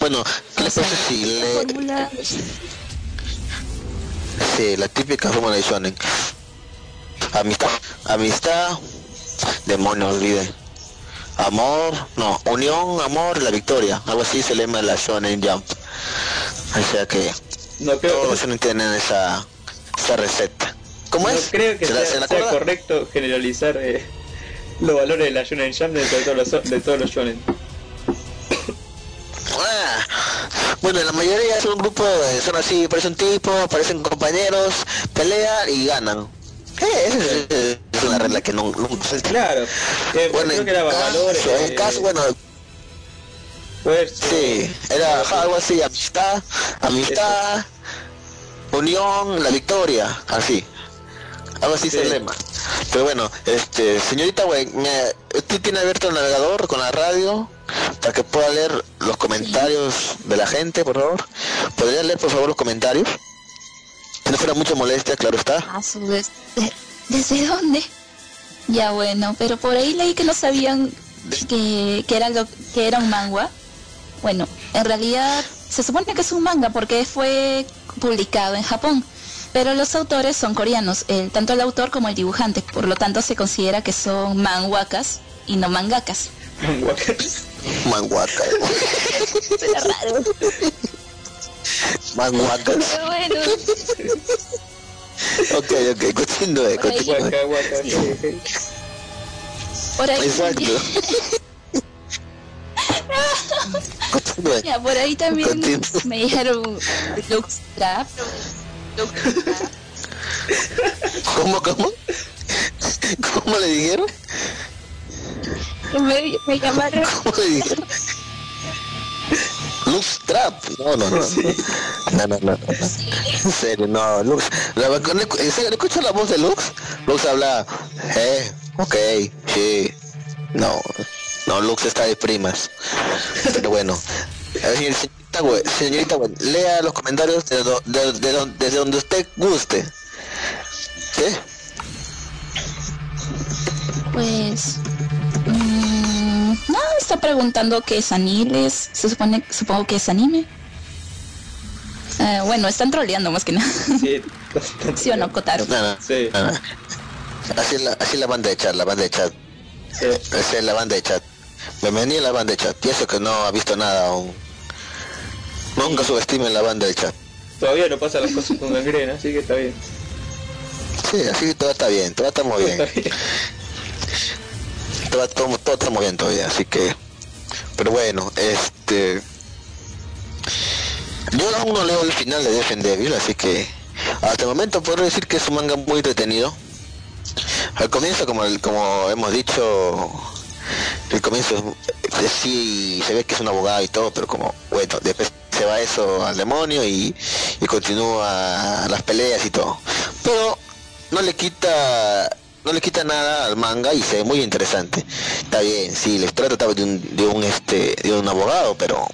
Bueno, ¿qué les O sea, parece si la le... fórmula- Sí, la típica fórmula de Shonen. Amistad, amistad, demonio, olviden. Amor, no, unión, amor, la victoria. Algo así se lema la Shonen Jump. O sea que No creo todos los que, shonen tienen esa, esa receta. ¿Cómo no es? creo que ¿Se la- sea, se la sea correcto generalizar eh, los valores de la Shonen Jump de todos los, de todos los shonen. Ah, bueno, la mayoría son un grupo, de- son así, parecen tipo, parecen compañeros, pelean y ganan. Eh, esa es, es una regla que no, nunca se Claro, eh, Bueno, creo en que era caso, valores. en eh, caso, bueno, fuerza, sí, era algo así, amistad, amistad, unión, la victoria, así. Algo así es el Sí. lema. Pero bueno, este, señorita, güey, ¿usted tiene abierto el navegador con la radio para que pueda leer los comentarios de la gente, por favor? ¿Podría leer, por favor, los comentarios? Si no fuera mucha molestia, claro está. A su vez, ¿de- ¿desde dónde? Ya bueno, pero por ahí leí que no sabían que, que era lo que era un manga. Bueno, en realidad se supone que es un manga porque fue publicado en Japón, pero los autores son coreanos, el- tanto el autor como el dibujante, por lo tanto se considera que son manguakas y no mangakas. [LAUGHS] Manguaca. Suena [LAUGHS] raro. Manguaca. Pero bueno, Ok, ok, continúe, continúe. Guaca, guaca, Sí. por ahí Exacto. Continúe. Ya, por ahí también Continúa. me dijeron Lux Trap. Lux Trap. ¿Cómo, cómo? ¿Cómo le dijeron? Me, me llamaron. [LAUGHS] Lux Trap. No, no, no. No, no, no. En serio, no. Lux. ¿En serio? ¿Le escucho la voz de Lux? Lux habla. Eh, ok, sí. No, no, Lux está de primas. Pero bueno. A ver, señorita, güey, señorita, güey, lea los comentarios de do- de- de desde donde usted guste. ¿Sí? Pues. No, está preguntando qué es Aniles. Se supone, supongo que es anime. Eh, bueno, están troleando más que nada. Sí, [LAUGHS] ¿Sí o no, Kotaro? No, no, Sí. no, no. Así es la, así es la banda de chat, la banda de chat. sí. Esa es la banda de chat. Bienvenida a la banda de chat. Y eso que no ha visto nada aún. Nunca subestimen la banda de chat. Todavía no pasan las cosas con gangrena, así que está bien. Sí, así que todo está bien, todo está muy Está bien. Bien. Todo, está bien todavía, así que... Pero bueno, este... Yo aún no leo el final de Death and Devil, así que... Hasta el momento puedo decir que es un manga muy entretenido. Al comienzo, como, el- como hemos dicho, el comienzo sí se ve que es un abogado y todo, pero como, bueno, después se va eso al demonio y, y continúa las peleas y todo. Pero no le quita no le quita nada al manga y se ve muy interesante. Está bien, sí, les trata de un, de un este de un abogado, pero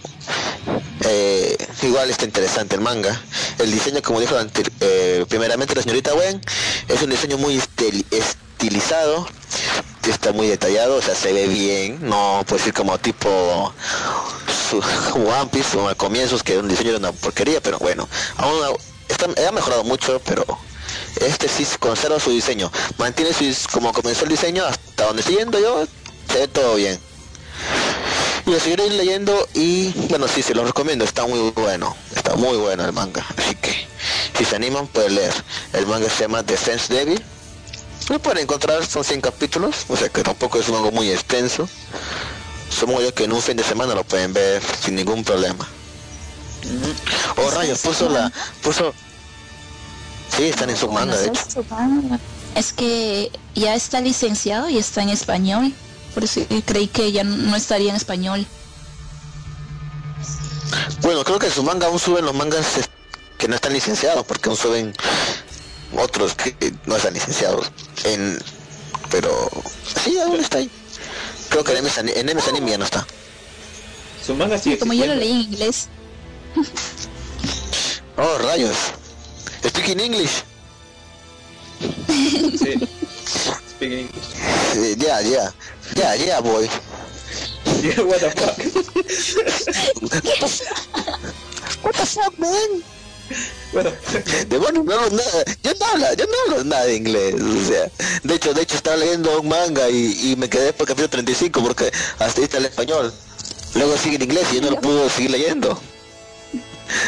eh, igual está interesante el manga. El diseño, como dijo ante- eh, primeramente la señorita Wen, es un diseño muy estil- estilizado, está muy detallado, o sea, se ve bien, no puede decir como tipo su, One Piece o al comienzos que un diseño era una porquería, pero bueno, aún ha mejorado mucho, pero este sí conserva su diseño, mantiene su como comenzó el diseño hasta donde estoy yendo yo, se ve todo bien. Y lo seguiré leyendo y bueno sí se lo recomiendo, está muy bueno, está muy bueno el manga, así que si se animan pueden leer. El manga se llama Defense Devil. Lo pueden encontrar, son 100 capítulos, o sea que tampoco es un algo muy extenso. Supongo yo que en un fin de semana lo pueden ver sin ningún problema. Oh rayos, puso la, puso Sí, están en su manga de hecho. Es que ya está licenciado y está en español. Por eso creí que ya no estaría en español. Bueno, creo que en su manga aún suben los mangas que no están licenciados, porque aún suben otros que no están licenciados. En, pero sí, aún está ahí. Creo que en MS, en MS Anime ya no está. Su manga sigue Como yo lo leí en inglés. Oh, rayos. Speaking English. Sí. Speaking English. Ya, ya. Ya, ya, boy. Yeah, what the fuck. What the fuck, man? What the fuck. De bueno, no, no, yo no hablo, yo no hablo nada de inglés, o sea, de hecho, de hecho estaba leyendo un manga y, y me quedé por el capítulo 35 porque hasta ahí está el español. Luego sigue en inglés y yo no lo puedo seguir leyendo.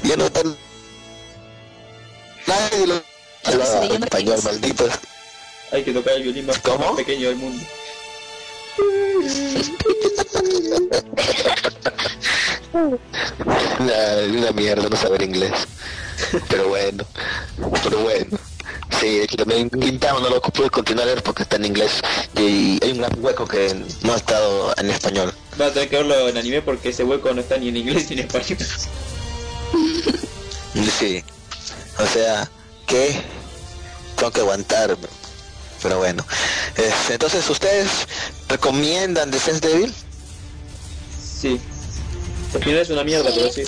Ya no están nadie lo español, inglés. maldito. Hay que tocar el violín más, pequeño del mundo. [LAUGHS] Una, una mierda no saber inglés. Pero bueno, pero bueno. Sí, hecho también Quintano no lo pude continuar a leer porque está en inglés y hay un gran hueco que no ha estado en español. Va a tener que verlo en anime porque ese hueco no está ni en inglés ni en español. Sí. O sea, que tengo que aguantar. Pero bueno. Es- entonces, ¿ustedes recomiendan Defense Devil? Sí. Al final es una mierda, pero sí.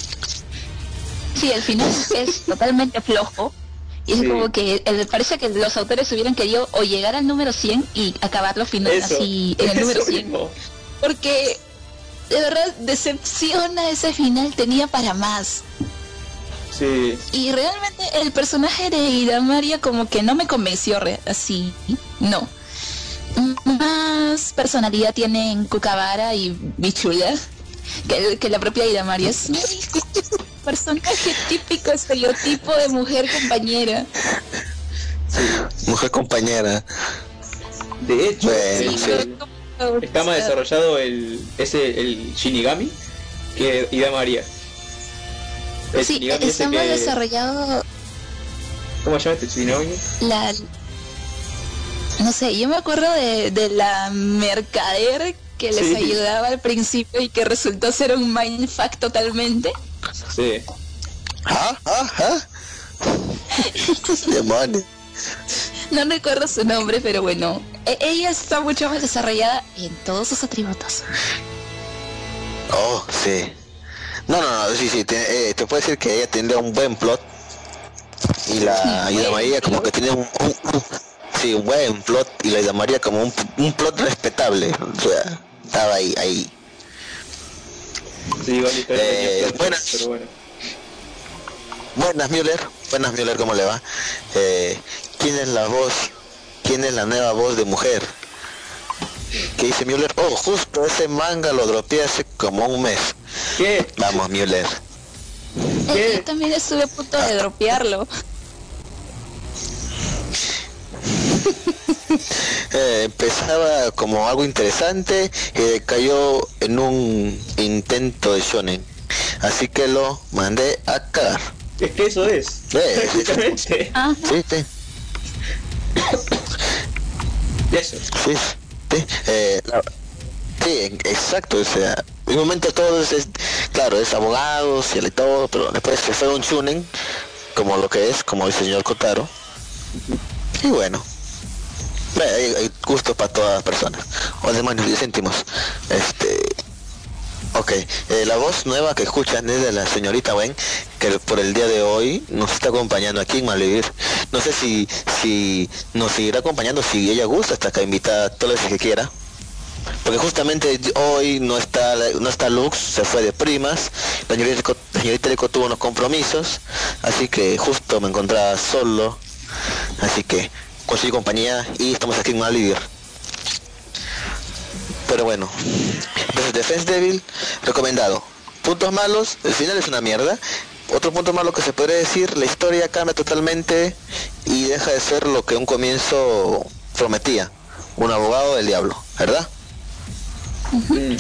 Sí, el final es totalmente flojo. Y es Sí. como que eh, parece que los autores hubieran querido o llegar al número 100 y acabarlo final Eso. así en el número Eso 100. mismo. Porque de verdad decepciona ese final, tenía para más. Sí. Y realmente el personaje de Ida María como que no me convenció así, no. Más personalidad tienen Kukabara y Bichula que, que la propia Ida María. Es un personaje típico, estereotipo de mujer compañera. Mujer compañera. De hecho, Bueno, el- sí. el- está más desarrollado el ese el Shinigami que Ida María. El Sí, más que- desarrollado ¿Cómo se llama este la... No sé, yo me acuerdo de, de la mercader que les Sí. ayudaba al principio y que resultó ser un mindfuck totalmente. Sí. ¿Ah? ¿Ah? ¿Ah? [LAUGHS] Demonios. No recuerdo su nombre, pero bueno, e- ella está mucho más desarrollada en todos sus atributos. Oh, sí. No, no, no, sí, sí, te, eh, te puedo decir que ella tendría un buen plot. Y la buen María como que plot. tiene un, un- un- sí, un buen plot y la Ida María como un, un plot respetable. O sea, estaba ahí, ahí. Sí, y está Eh, pero- bueno. pero bueno. Buenas Müller, buenas Müller, ¿cómo le va? Eh, ¿Quién es la voz? ¿Quién es la nueva voz de mujer? ¿Qué dice Müller? Oh, justo ese manga lo dropeé hace como un mes. ¿Qué? Vamos, Müller. ¿Qué? Yo también estuve a punto de dropearlo. [LAUGHS] Eh, empezaba como algo interesante y cayó en un intento de shonen. Así que lo mandé a cagar. Es que eso es. Eh, Exactamente. Ajá. Sí, sí, [COUGHS] Eso. sí, sí. Eh, sí, exacto. O sea, en un momento todo es, claro, es abogados y todo, pero después se fue un shonen, como lo que es, como el señor Kotaro. Y bueno, hay, hay gustos para todas las personas. O demonios, 10 céntimos. Este, Ok, eh, la voz nueva que escuchan es de la señorita Wen, que por el día de hoy nos está acompañando aquí en Malvivir. No sé si, si nos seguirá acompañando, si ella gusta, hasta acá invitada todas las que quiera. Porque justamente hoy no está no está Lux, se fue de primas, la señorita, la tuvo unos compromisos, así que justo me encontraba solo, así que conseguí compañía y estamos aquí en Malvivir. Pero bueno, desde Defense Devil, recomendado. Puntos malos, el final es una mierda. Otro punto malo que se podría decir, la historia cambia totalmente y deja de ser lo que un comienzo prometía. Un abogado del diablo, ¿verdad?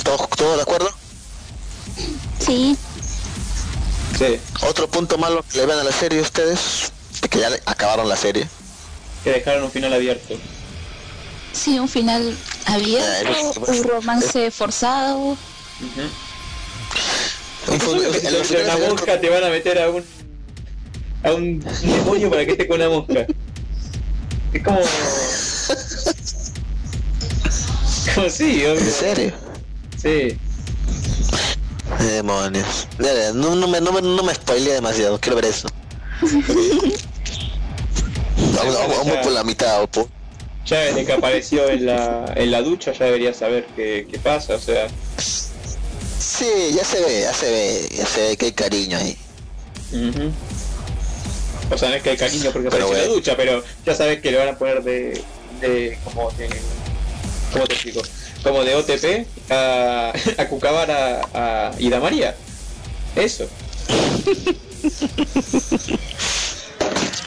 ¿Todos, todos de acuerdo? Sí, sí, Otro punto malo que le ven a la serie ustedes, de que ya le- acabaron la serie. que dejaron un final abierto. Sí, un final abierto, un romance forzado. Un que una finales- mosca te van a meter a un a un demonio para que esté con una mosca. Es como como sí, obvio. ¿En serio? Sí. Demonios. No, no me, no, me, no me spoilea demasiado, quiero ver eso. [LAUGHS] Vamos, vamos- vamos por la mitad, Opo. Ya desde que apareció en la, en la ducha ya debería saber qué, qué pasa, o sea, Sí, ya se ve, ya se ve, ya se ve que hay cariño ahí. o sea no es que hay cariño porque apareció en la ducha, pero ya sabes que le van a poner de, de como de ¿cómo te explico? Como de OTP a, a Cucabar a, a Ida María. Eso.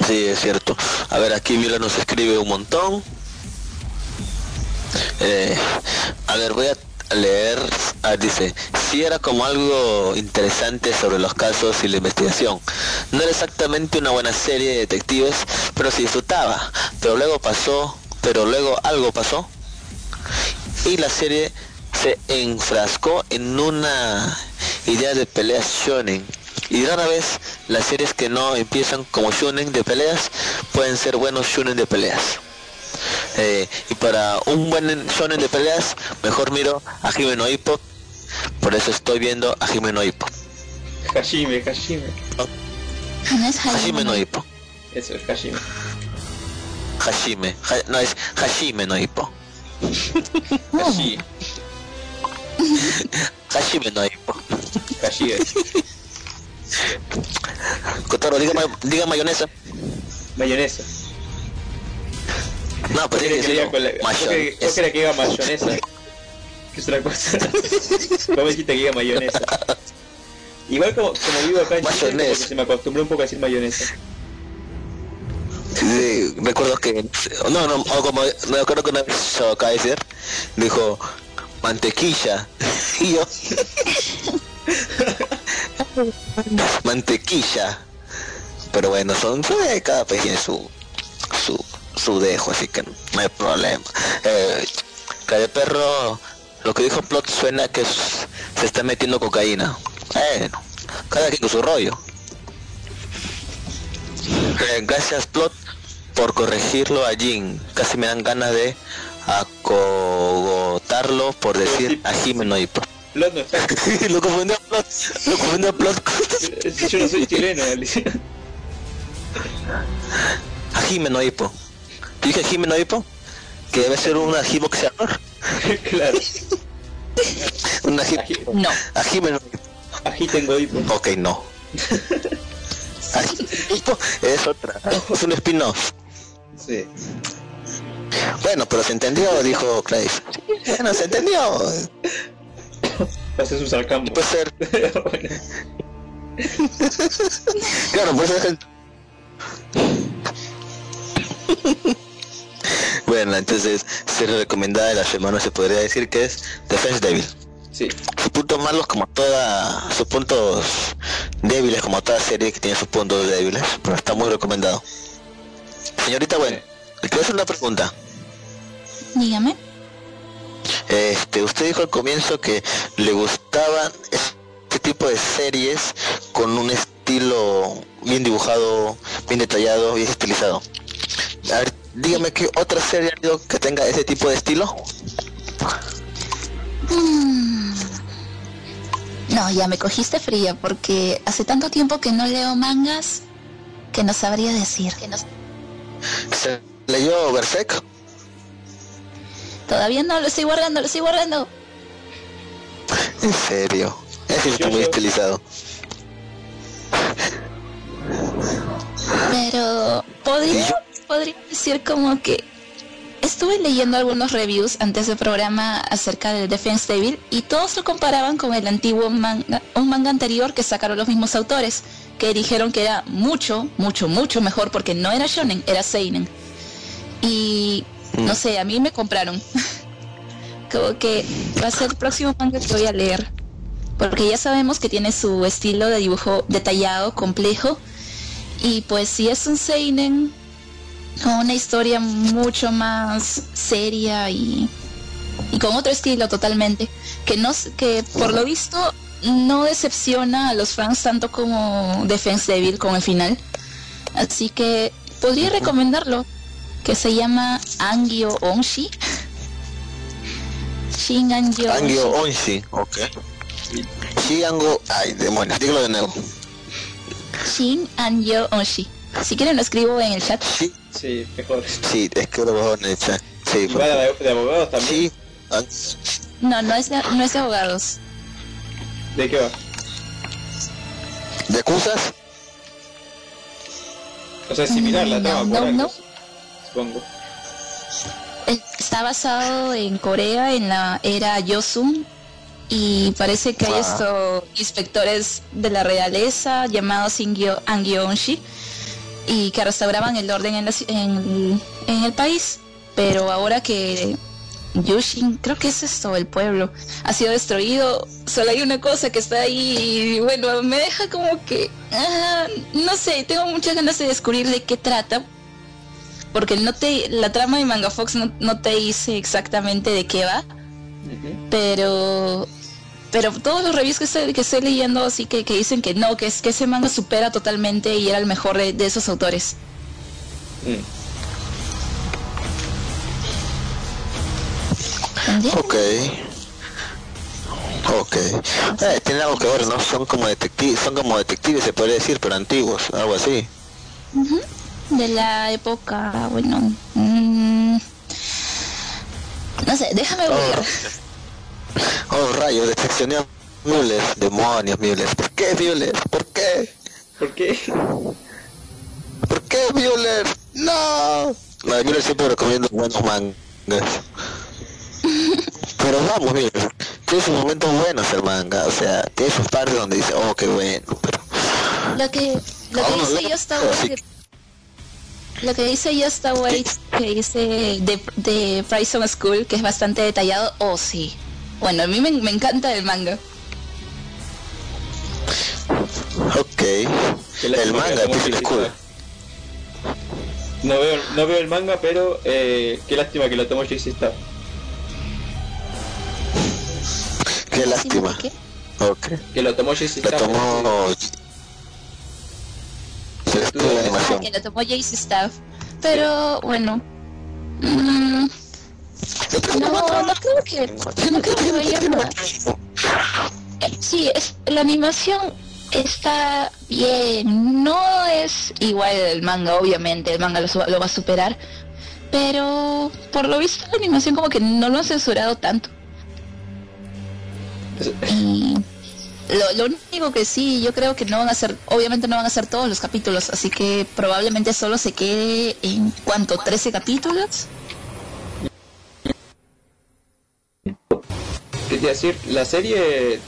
Sí, es cierto. A ver, aquí Mila nos escribe un montón. Eh, a ver, voy a leer. Ah, dice, sí era como algo interesante sobre los casos y la investigación. No era exactamente una buena serie de detectives, pero se disfrutaba. Pero luego pasó, pero luego algo pasó. Y la serie se enfrascó en una idea de peleas shonen. Y rara vez las series que no empiezan como shonen de peleas pueden ser buenos shonen de peleas. Eh, y para un buen shonen de peleas, mejor miro a Hime no Ippo. Por eso estoy viendo a Hime no Ippo. Hashime, Hashime. No es Hashime no no Ippo. Eso es Hashime. Hashime. Ha- no, es Hashime no Ippo. Hashime. [LAUGHS] Hashime no Ippo. Hashime. Kotaro, diga, ma- diga mayonesa. Mayonesa. No, pues ¿Vos tiene que ser con la- vos querés que diga mayonesa? Que [LAUGHS] es otra cosa. [LAUGHS] Me dijiste que diga mayonesa. Igual como, como vivo acá en Chile, se me acostumbró un poco a decir mayonesa. Sí, recuerdo que no no o como no recuerdo que una vez yo acá decir dijo mantequilla [LAUGHS] y yo mantequilla pero bueno son cada país tiene su su su dejo así que no hay problema eh, cara de perro lo que dijo plot suena que s- se está metiendo cocaína bueno cada quien con su rollo eh, gracias Plot por corregirlo a Jin. Casi me dan ganas de acogotarlo por decir a Jimeno Hippo. Plot no está. [LAUGHS] lo confundió a Plot. Lo confundió a Plot. Si yo no soy chileno, [LAUGHS] Alicia. a Jimeno Hippo. Dije Jimeno Hippo que debe ser una boxeador. [LAUGHS] claro. Una Ají, No. a Jimeno Hippo. ají tengo hipo. Ok, no. [LAUGHS] Hippo es otra. Es un spin-off. Sí. Bueno, pero se entendió, dijo Clive. Bueno, se entendió. Haces un sarcasmo. Puede ser [LAUGHS] Claro, pues es el... Bueno, entonces, serie recomendada de la semana se podría decir que es Defense Devil. sí. Sus puntos malos como toda, sus puntos débiles como toda serie que tiene sus puntos débiles, pero está muy recomendado. Señorita, bueno, le quiero hacer una pregunta. Dígame. Este, usted dijo al comienzo que le gustaban este tipo de series con un estilo bien dibujado, bien detallado, bien estilizado. A ver, dígame qué otra serie ha habido que tenga ese tipo de estilo. Mm, No, ya me cogiste fría porque hace tanto tiempo que no leo mangas que no sabría decir. Que no... ¿Se leyó Berserk? Todavía no, lo estoy guardando, lo estoy guardando. En serio. Ese está muy estilizado. Pero podría, podría decir como que estuve leyendo algunos reviews antes del programa acerca de Defense Devil y todos lo comparaban con el antiguo manga, un manga anterior que sacaron los mismos autores, que dijeron que era mucho, mucho, mucho mejor porque no era shonen, era seinen. Y no sé, a mí me compraron. [LAUGHS] como que va a ser el próximo manga que voy a leer. Porque ya sabemos que tiene su estilo de dibujo detallado, complejo. Y pues si es un seinen una historia mucho más seria y, y con otro estilo totalmente, que no que por lo visto no decepciona a los fans tanto como Defense Devil con el final. Así que podría recomendarlo, que se llama Angio Onshi. [LAUGHS] Shin Angio Angio Onshi. Onshi, ok. Sí, Ango... Ay, demonios, dígalo de nuevo. Shin Angio Onshi. Si quieren lo escribo en el chat. Sí, Sí, mejor. sí, es que lo mejor en el chat. Sí, por ¿Va favor. de, de abogados también? Sí. No, no es de, no es de abogados. ¿De qué va? ¿Yakuzas? O sea, es similar la Mm, trama, no, no. Supongo. Está basado en Corea, en la era Yosun, y parece que hay Ah. estos inspectores de la realeza llamados Angyeonshi y que restauraban el orden en, la en- en el país. Pero ahora que Yushin, creo que es esto, el pueblo, ha sido destruido, solo hay una cosa que está ahí y bueno, me deja como que, ah, no sé, tengo muchas ganas de descubrir de qué trata, porque no te, la trama de Manga Fox no, no te dice exactamente de qué va, pero pero todos los reviews que estoy, que estoy leyendo así que, que dicen que no, que es que ese manga supera totalmente y era el mejor de, de esos autores. Mm. Ok. Ok. Eh, tiene algo que ver, ¿no? Son como detectives, son como detectives, se podría decir, pero antiguos, algo así. De la época, bueno, mm, no sé, déjame ver. Oh, rayos, decepcioné a Mules. Demonios, Mules. ¿Por qué, Mules? ¿Por qué? ¿Por qué? ¿Por qué, Mules? No. La de Mules siempre recomiendo buenos mangas. Pero vamos, Mules. Tiene sus momentos buenos el manga. O sea, tiene sus partes donde dice, oh, qué bueno. Pero Lo que, lo que dice yo está sí. lo que dice está Wait, que dice de, de Prison School, que es bastante detallado, oh sí. Bueno, a mí me, me encanta el manga. Ok. El manga la chiquita. School. No veo, no veo el manga, pero eh, qué lástima que lo tomó JC Staff. Qué lástima. ¿Qué? Ok. Que lo tomó JC Lo Staff. tomó... Ah, que lo tomó Jace Staff. Pero bueno. mm, no, no creo que. No creo que vaya. Eh, Sí, es, la animación está bien. No es igual el manga, obviamente. El manga lo, va a superar. Pero por lo visto la animación como que no lo han censurado tanto. Y lo, lo único que sí, yo creo que no van a ser, obviamente no van a ser todos los capítulos, así que probablemente solo se quede en cuanto 13 capítulos. ¿Qué te iba a decir? La serie...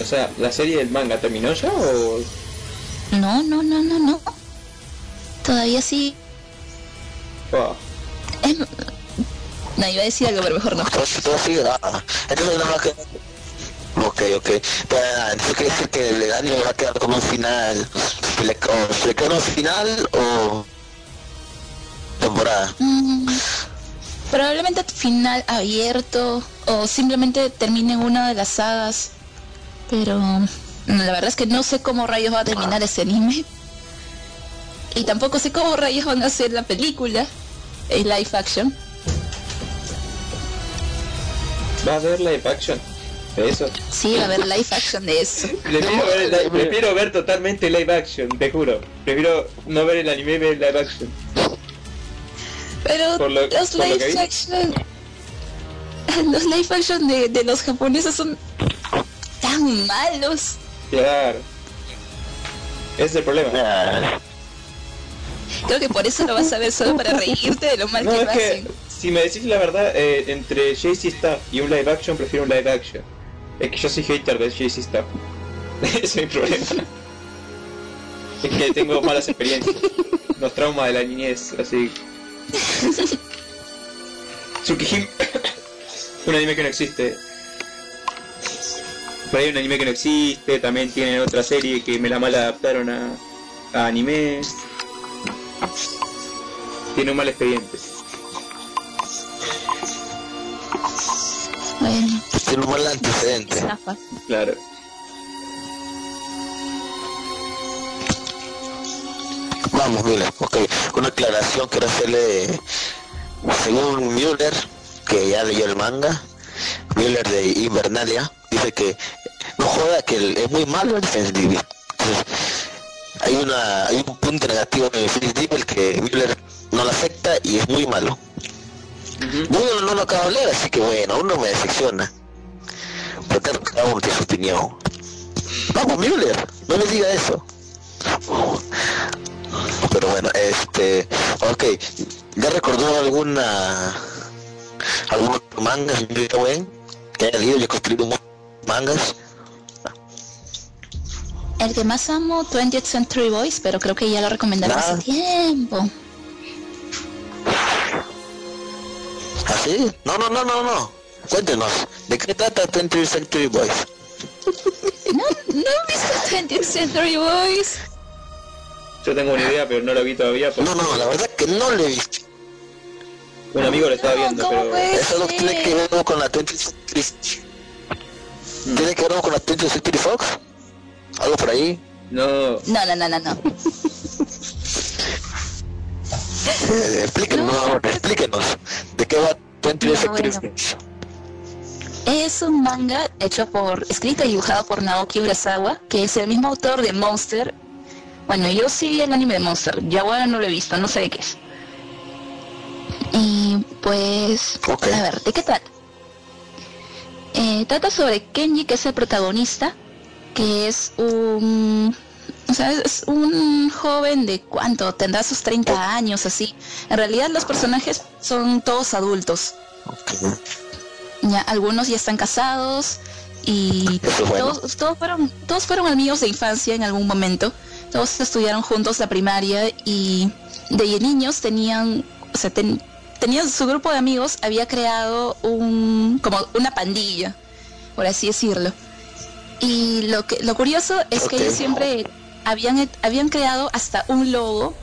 O sea, ¿la serie del manga terminó ya o...? No, no, no, no, no. Todavía sí. Oh, Es... No, iba a decir algo, pero mejor no. Entonces todo sigue. Ah, entonces no va a quedar. Ok, ok. Pero, entonces quiere decir que el anime va a quedar como un final. Se le, o se le queda un final o temporada. Mm, probablemente final abierto o simplemente termine una de las sagas. Pero mm, la verdad es que no sé cómo rayos va a terminar ese anime. Y tampoco sé cómo rayos van a hacer la película en live action. ¿Va a haber live action? De eso. Sí, va a haber live action de eso. [LAUGHS] Prefiero ver, el- prefiero ver totalmente live action, te juro. Prefiero no ver el anime y ver el live action. Pero lo- los live action... [LAUGHS] Los live action de, de los japoneses son tan malos. Claro. Ese es el problema. Creo que por eso lo vas a ver solo para reírte de lo mal No, que es lo que, hacen. si me decís la verdad, eh, entre JC Staff y un live action, prefiero un live action. Es que yo soy hater de JC Staff. [LAUGHS] Ese es mi problema. Es que tengo malas experiencias. Los traumas de la niñez, así. [LAUGHS] Tsukihime. Un anime que no existe. Por ahí hay un anime que no existe, también tienen otra serie que me la mal adaptaron a, a anime. Tiene un mal expediente. Bueno, tiene un mal antecedente. Claro. Vamos, Müller, ok. Una aclaración quiero hacerle, según Müller, que ya leyó el manga, Müller de Invernalia, dice que no joda que es muy malo el Defense Devil. Hay una hay un punto negativo en el Defense Devil que Müller no lo acepta y es muy malo. Yo no lo acabo de leer, así que bueno, uno me decepciona. Pero claro, cada uno tiene su opinión. Vamos, Müller, no me diga eso. Pero bueno, este, ok, ¿ya recordó alguna, algún otro manga, señorita Wen? Que haya leído y construido muchos mangas. El que más amo, 20th Century Boys, pero creo que ya lo recomendaron Ah. hace tiempo. ¿Así? No, no, no, no, no. Cuéntenos, ¿de qué trata 20th Century Boys? [LAUGHS] No, no he visto 20th Century Boys. Yo tengo una idea, pero no lo vi todavía porque No, no, la verdad que no le he visto. Un amigo lo estaba No, viendo, ¿cómo pero Eso no tiene que ver con la 20th Century... ¿Tiene que ver con la 20th Century Fox? ¿Algo por ahí? no, No, no, no, no, no. Eh, explíquenos, explíquenos. ¿De qué va 20th No, Century bueno. Fox? Es un manga hecho por, escrito y dibujado por Naoki Urasawa, que es el mismo autor de Monster. Bueno, yo sí vi el anime de Monster, ya ahora no lo he visto, no sé de qué es. Y pues, a ver, ¿de qué trata? Eh, trata sobre Kenji, que es el protagonista, que es un... O sea, es un joven de cuánto, tendrá sus 30 años, así. En realidad los personajes son todos adultos. Ok. Ya, algunos ya están casados y [LAUGHS] Eso es bueno. todos, todos fueron todos fueron amigos de infancia en algún momento. Todos estudiaron juntos la primaria y de niños tenían, o sea, ten- tenían su grupo de amigos había creado un como una pandilla, por así decirlo. Y lo que lo curioso es que ellos siempre habían habían creado hasta un logo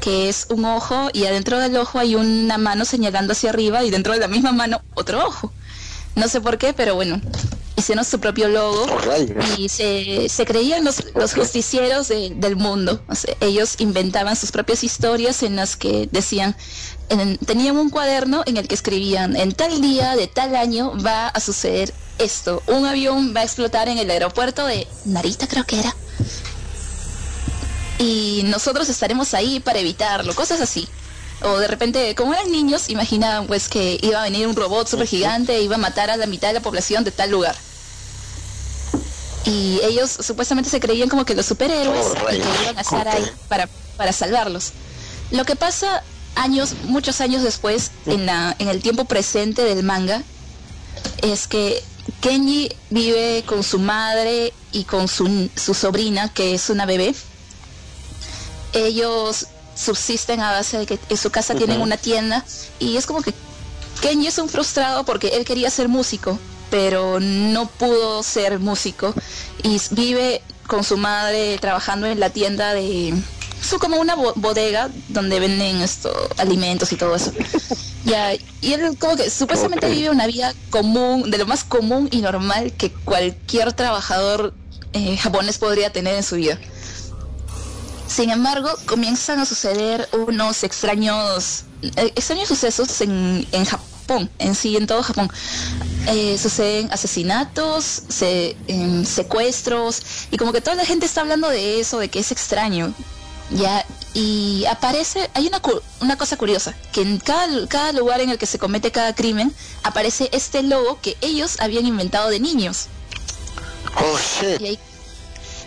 que es un ojo y adentro del ojo hay una mano señalando hacia arriba y dentro de la misma mano otro ojo. No sé por qué, pero bueno, hicieron su propio logo Oh, y se, se creían los, los justicieros de- del mundo. O sea, ellos inventaban sus propias historias en las que decían, en- tenían un cuaderno en el que escribían, en tal día de tal año va a suceder esto, un avión va a explotar en el aeropuerto de Narita creo que era. Y nosotros estaremos ahí para evitarlo, cosas así. O de repente, como eran niños, imaginaban pues que iba a venir un robot super gigante e iba a matar a la mitad de la población de tal lugar. Y ellos supuestamente se creían como que los superhéroes Oh, y que iban a estar ahí para, para salvarlos. Lo que pasa años, muchos años después, en, la, en el tiempo presente del manga, es que Kenji vive con su madre y con su, su sobrina, que es una bebé. Ellos subsisten a base de que en su casa tienen una tienda y es como que Kenji es un frustrado porque él quería ser músico, pero no pudo ser músico y vive con su madre trabajando en la tienda de su como una bo- bodega donde venden esto alimentos y todo eso. Ya, y él como que supuestamente vive una vida común, de lo más común y normal que cualquier trabajador eh, japonés podría tener en su vida. Sin embargo, comienzan a suceder unos extraños, eh, extraños sucesos en, en Japón, en sí, en todo Japón. Eh, suceden asesinatos, se, em, secuestros, y como que toda la gente está hablando de eso, de que es extraño. Ya, y aparece, hay una, una cosa curiosa, que en cada, cada lugar en el que se comete cada crimen, aparece este logo que ellos habían inventado de niños. Oh, shit. Y ahí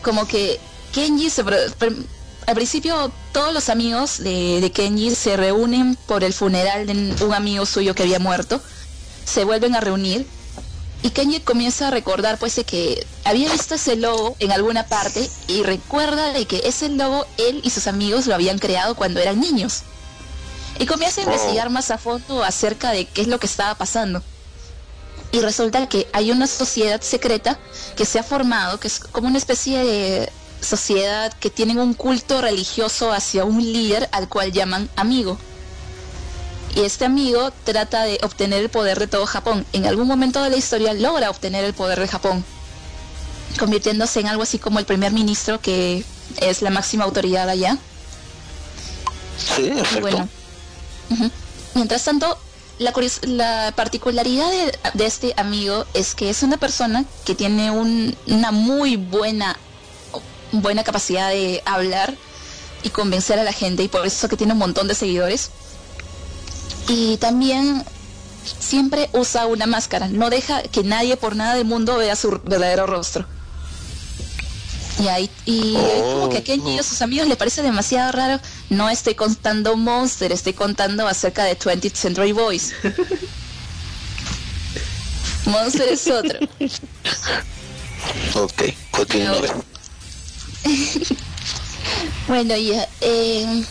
como que Kenji se... al principio todos los amigos de, de Kenji se reúnen por el funeral de un amigo suyo que había muerto. Se vuelven a reunir. Y Kenji comienza a recordar pues de que había visto ese logo en alguna parte y recuerda de que ese logo él y sus amigos lo habían creado cuando eran niños. Y comienza a investigar más a fondo acerca de qué es lo que estaba pasando. Y resulta que hay una sociedad secreta que se ha formado, que es como una especie de sociedad que tienen un culto religioso hacia un líder al cual llaman amigo. Y este amigo trata de obtener el poder de todo Japón. En algún momento de la historia logra obtener el poder de Japón, convirtiéndose en algo así como el primer ministro que es la máxima autoridad allá. Sí, Y bueno, mientras tanto, la, la particularidad de, de este amigo es que es una persona que tiene un- una muy buena, buena capacidad de hablar y convencer a la gente y por eso que tiene un montón de seguidores. Y también siempre usa una máscara, no deja que nadie por nada del mundo vea su verdadero rostro. Y ahí, y como que a Kenji y a sus amigos le parece demasiado raro. No estoy contando Monster, estoy contando acerca de 20th Century Boys. [LAUGHS] Monster es otro. Ok, continúe. Bueno, [LAUGHS] ya. Eh,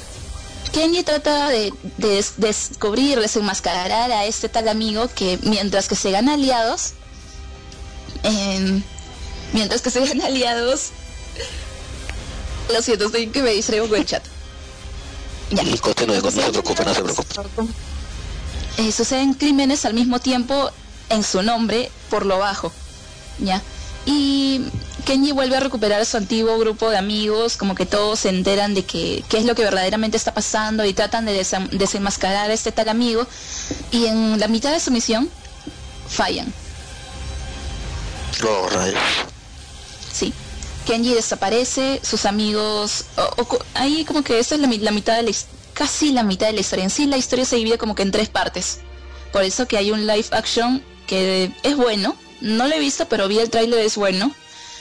Kenji trata de, de des- descubrir, desenmascarar a este tal amigo que mientras que se gana aliados, em, mientras que se gana aliados, lo siento, estoy que me distraigo con el chat. [LAUGHS] Ya. Y continúe, no se preocupe, no se preocupe. Eh, suceden crímenes al mismo tiempo en su nombre por lo bajo, ¿ya? Y Kenji vuelve a recuperar a su antiguo grupo de amigos, como que todos se enteran de que qué es lo que verdaderamente está pasando y tratan de desenmascarar a este tal amigo y en la mitad de su misión fallan, Oh, rayos. sí. Kenji desaparece, sus amigos, o- o co- ahí como que esta es la, mi- la mitad de la casi la mitad de la historia. En sí la historia se divide como que en tres partes. Por eso que hay un live action que es bueno. No lo he visto, pero vi el tráiler, es bueno.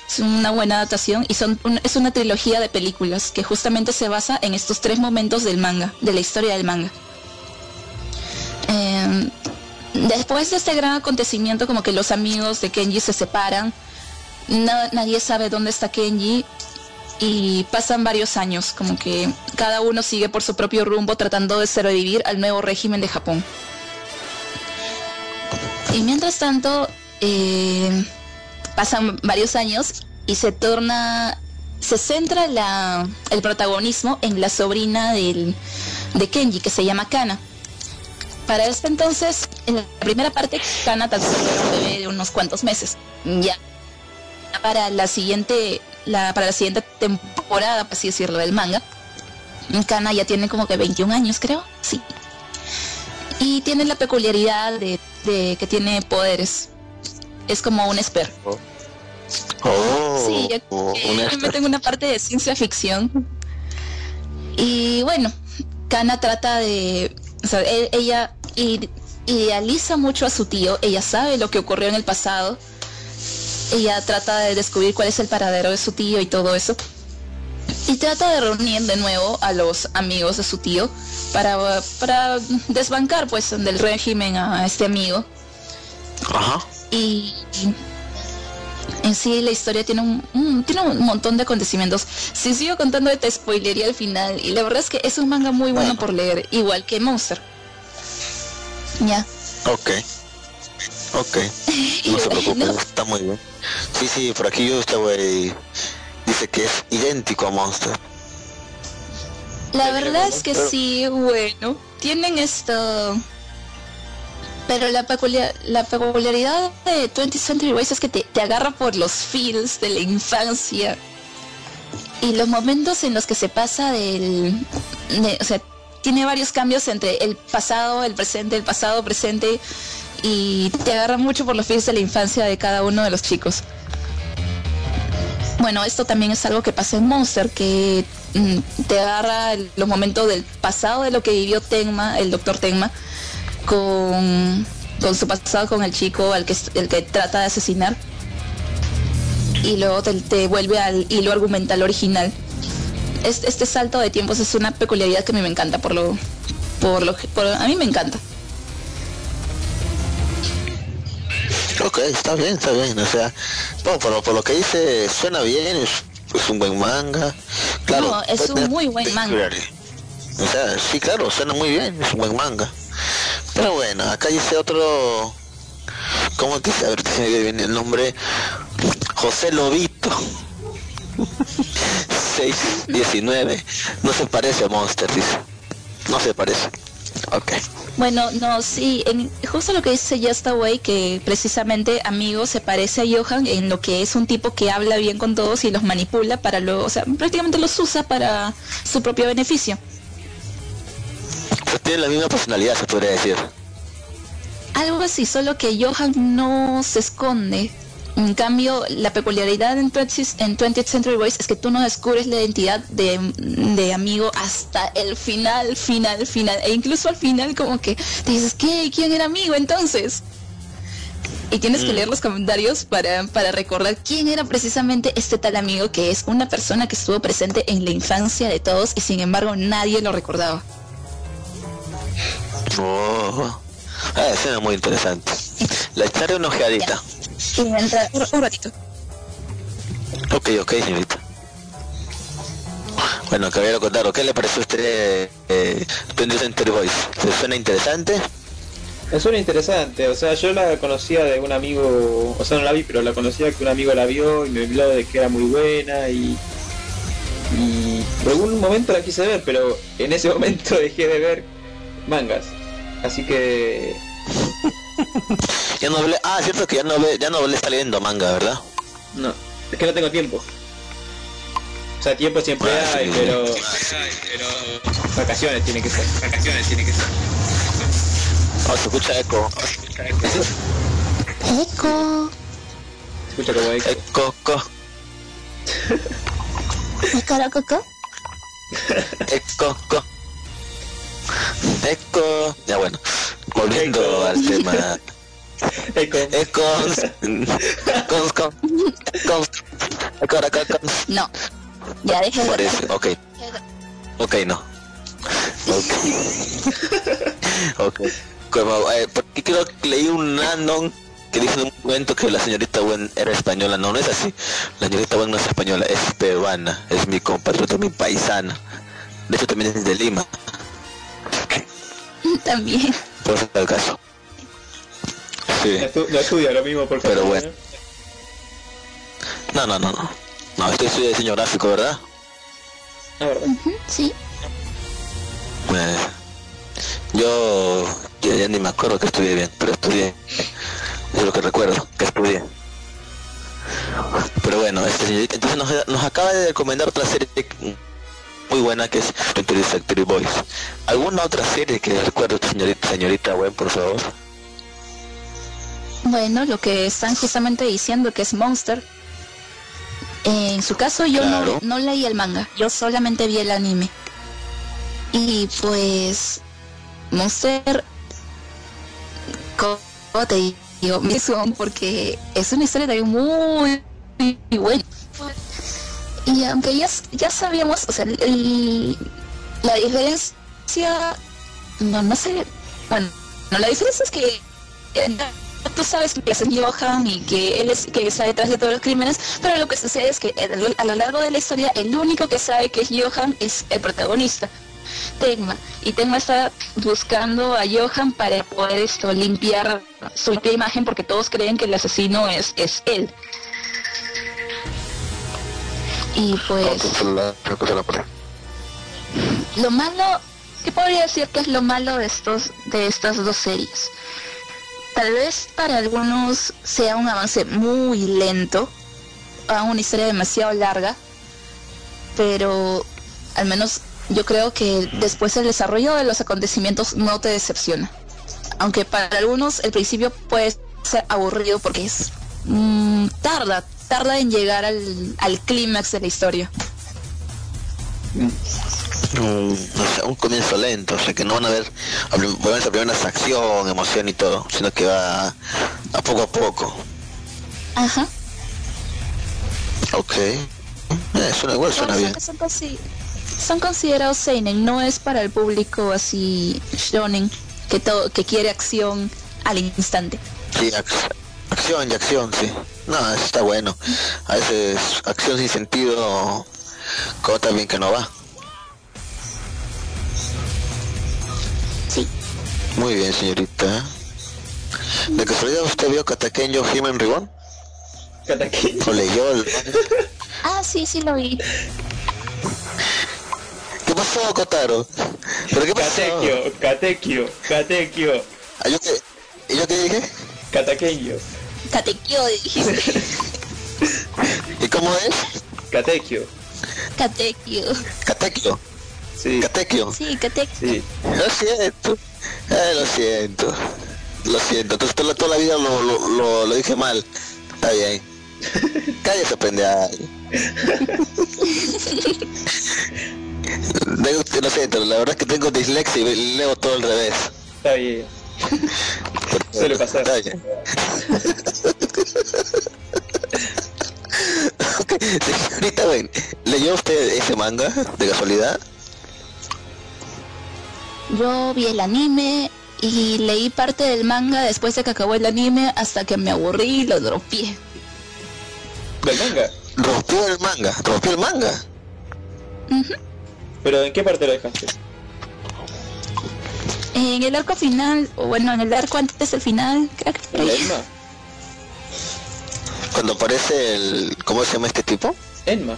Es una buena adaptación y son un- es una trilogía de películas que justamente se basa en estos tres momentos del manga, de la historia del manga. Em, después de este gran acontecimiento, como que los amigos de Kenji se separan, Na- nadie sabe dónde está Kenji y pasan varios años, como que cada uno sigue por su propio rumbo tratando de sobrevivir al nuevo régimen de Japón. Y mientras tanto, eh, pasan varios años y se torna, se centra la, el protagonismo en la sobrina del, de Kenji, que se llama Kana. Para este entonces, en la primera parte, Kana tan solo de unos cuantos meses. Ya para la siguiente la para la siguiente temporada, por así decirlo, del manga. Kana ya tiene como que 21 años, creo. Sí. Y tiene la peculiaridad de que tiene poderes. Es como un esper. Oh, Sí, ya oh, un me en una parte de ciencia ficción. Y bueno, Kana trata de... O sea, e- ella idealiza mucho a su tío, ella sabe lo que ocurrió en el pasado, ella trata de descubrir cuál es el paradero de su tío y todo eso. Y trata de reunir de nuevo a los amigos de su tío para, para desbancar pues del régimen a este amigo. Ajá. Y en sí la historia tiene un, un- tiene un montón de acontecimientos. Si sigo contando te spoilería al final. Y la verdad es que es un manga muy bueno por leer, igual que Monster. Ya. Ok. Ok. [LAUGHS] No se preocupe, está muy bien. Sí, sí, por aquí yo este güey dice que es idéntico a Monster. la verdad es que Pero- sí, bueno. Tienen esto. Pero la, peculiar, la peculiaridad de 20th Century Boys es que te, agarra por los feels de la infancia. Y los momentos en los que se pasa del... de- o sea, tiene varios cambios entre el pasado, el presente, el pasado, presente y te agarra mucho por los pies de la infancia de cada uno de los chicos. Bueno, esto también es algo que pasa en Monster, que mm, te agarra los momentos del pasado de lo que vivió Tenma, el doctor Tenma, con, con su pasado con el chico al que, el que trata de asesinar. Y luego te, te vuelve al hilo argumental original. Es- Este, salto de tiempos es una peculiaridad que a mí me encanta, por lo, por lo, que- por- a mí me encanta. Ok, está bien, está bien. O sea, no, por, lo- por lo que dice, suena bien, es, es un buen manga. Claro, No, es un muy buen manga. O sea, sí, claro, suena muy bien, es un buen manga. Pero bueno, acá dice otro... ¿Cómo dice? A ver si me viene el nombre. José Lobito. [LAUGHS] 619. No se parece a Monster, dice. No se parece. Ok. Bueno, no, sí, en, justo lo que dice Just Away, que precisamente amigo se parece a Johan en lo que es un tipo que habla bien con todos y los manipula para luego, o sea, prácticamente los usa para su propio beneficio. Pues tiene la misma personalidad, se podría decir. Algo así, solo que Johan no se esconde. En cambio, la peculiaridad en 20th, en 20th Century Boys es que tú no descubres la identidad de, de amigo hasta el final, final, final. E incluso al final como que te dices, ¿qué? ¿Quién era amigo entonces? Y tienes que Mm. leer los comentarios para, para recordar quién era precisamente este tal amigo que es una persona que estuvo presente en la infancia de todos y sin embargo nadie lo recordaba. Oh. Ah, suena muy interesante. La echaré una ojeadita. Y entra un, un ratito. Ok, ok, señorita. Bueno, caballero Cotaro, ¿qué le pareció a usted eh, 20 Century Boys? ¿Se suena interesante? Me suena interesante, o sea, yo la conocía de un amigo, o sea, no la vi, pero la conocía que un amigo la vio y me habló de que era muy buena y, y por algún momento la quise ver, pero en ese [LAUGHS] momento dejé de ver mangas. Así [LAUGHS] que Ya no hablé, ah, cierto que ya no ve, ya no le está leyendo manga, ¿verdad? no, es que no tengo tiempo. O sea, tiempo siempre Ah, hay, sí. pero, [LAUGHS] pero vacaciones tiene que ser, vacaciones tiene que ser. Oh, se escucha eco. Eco, Se escucha como ahí. Eco, co, eco, coco. eco, co. Eco. Ya bueno, volviendo al tema. [LAUGHS] Eco, cons. No, ya deje Por de eso, ok. Ok, no. Ok. [LAUGHS] Ok. Como, eh, porque creo que leí un anon que dice en un momento que la señorita Gwen era española. No, no es así. La señorita Gwen no es española, es peruana. Es mi compatriota, mi paisana. De hecho también es de Lima. [LAUGHS] también. Por eso es el caso. Sí. No, estu- no estudia lo mismo, por favor. Pero bueno. No, no, no, no. No, estoy estudiando diseño gráfico, ¿verdad? Verdad. Ujú, Sí. Eh, yo, yo ya ni me acuerdo que estudié bien, pero estudié. Es lo que recuerdo, que estudié. Pero bueno, este, entonces nos, nos acaba de recomendar otra serie muy buena que es 20 Factory Boys. ¿Alguna otra serie que recuerde señorita, señorita Gwen, por favor? Bueno, lo que están justamente diciendo que es Monster. En su caso yo Claro. no, no leí el manga, yo solamente vi el anime. Y pues Monster, como te digo, [LAUGHS] porque es una historia también muy, muy buena. Y aunque ya, ya sabíamos, o sea, la diferencia, no, no sé, bueno, no, la diferencia es que eh, tú sabes que es Johan y que él es que está detrás de todos los crímenes, pero lo que sucede es que a lo- a lo largo de la historia el único que sabe que es Johan es el protagonista, Tegma, y Tegma está buscando a Johan para poder esto limpiar su imagen porque todos creen que el asesino es, es él. Y pues lo malo, ¿qué podría decir que es lo malo de estos de estas dos series? Tal vez para algunos sea un avance muy lento, a una historia demasiado larga, pero al menos yo creo que después el desarrollo de los acontecimientos no te decepciona. Aunque para algunos el principio puede ser aburrido porque es mm, tarda, tarda en llegar al, al clímax de la historia. Un, o sea, un comienzo lento, o sea que no van a ver, van a una acción, emoción y todo, sino que va a poco a poco. Ajá. Ok. Eh, suena igual, suena bien. son, consi- son considerados seinen, no es para el público así shonen que todo que quiere acción al instante. Sí, acción y acción, sí. No, eso está bueno. A veces acción sin sentido, como también que no va. Sí. Muy bien, señorita. ¿De casualidad usted vio Katakenyo Human Reborn? Kataki. ¿O leyó. [LAUGHS] Ah, sí, sí lo vi. ¿Qué pasó, Kotaro? ¿Pero qué pasó? Katekyo, Katekyo, Katekyo, ¿Ah, yo qué, ¿Y yo qué dije? Katakenyo, Katekyo dijiste. [LAUGHS] ¿Y cómo es? Katekyo. Katekyo. Katekyo. Sí, Katekyo. Sí, sí. Lo siento. Eh, lo siento. Lo siento. Entonces toda, toda la vida lo, lo, lo, lo dije mal. Está bien. Cállese, pendeja. De- Lo siento, la verdad es que tengo dislexia y leo todo al revés. Está bien. [LAUGHS] Suele pasar. Está bien. Ok, [LAUGHS] Señorita, ven, ¿leyó usted ese manga de casualidad? Yo vi el anime y leí parte del manga después de que acabó el anime hasta que me aburrí y lo dropié. Del manga. Rompió el manga, rompió el manga. Pero ¿en qué parte lo dejaste? En el arco final, o bueno, en el arco antes del final, creo que. Cuando aparece el... ¿Cómo se llama este tipo? Enma.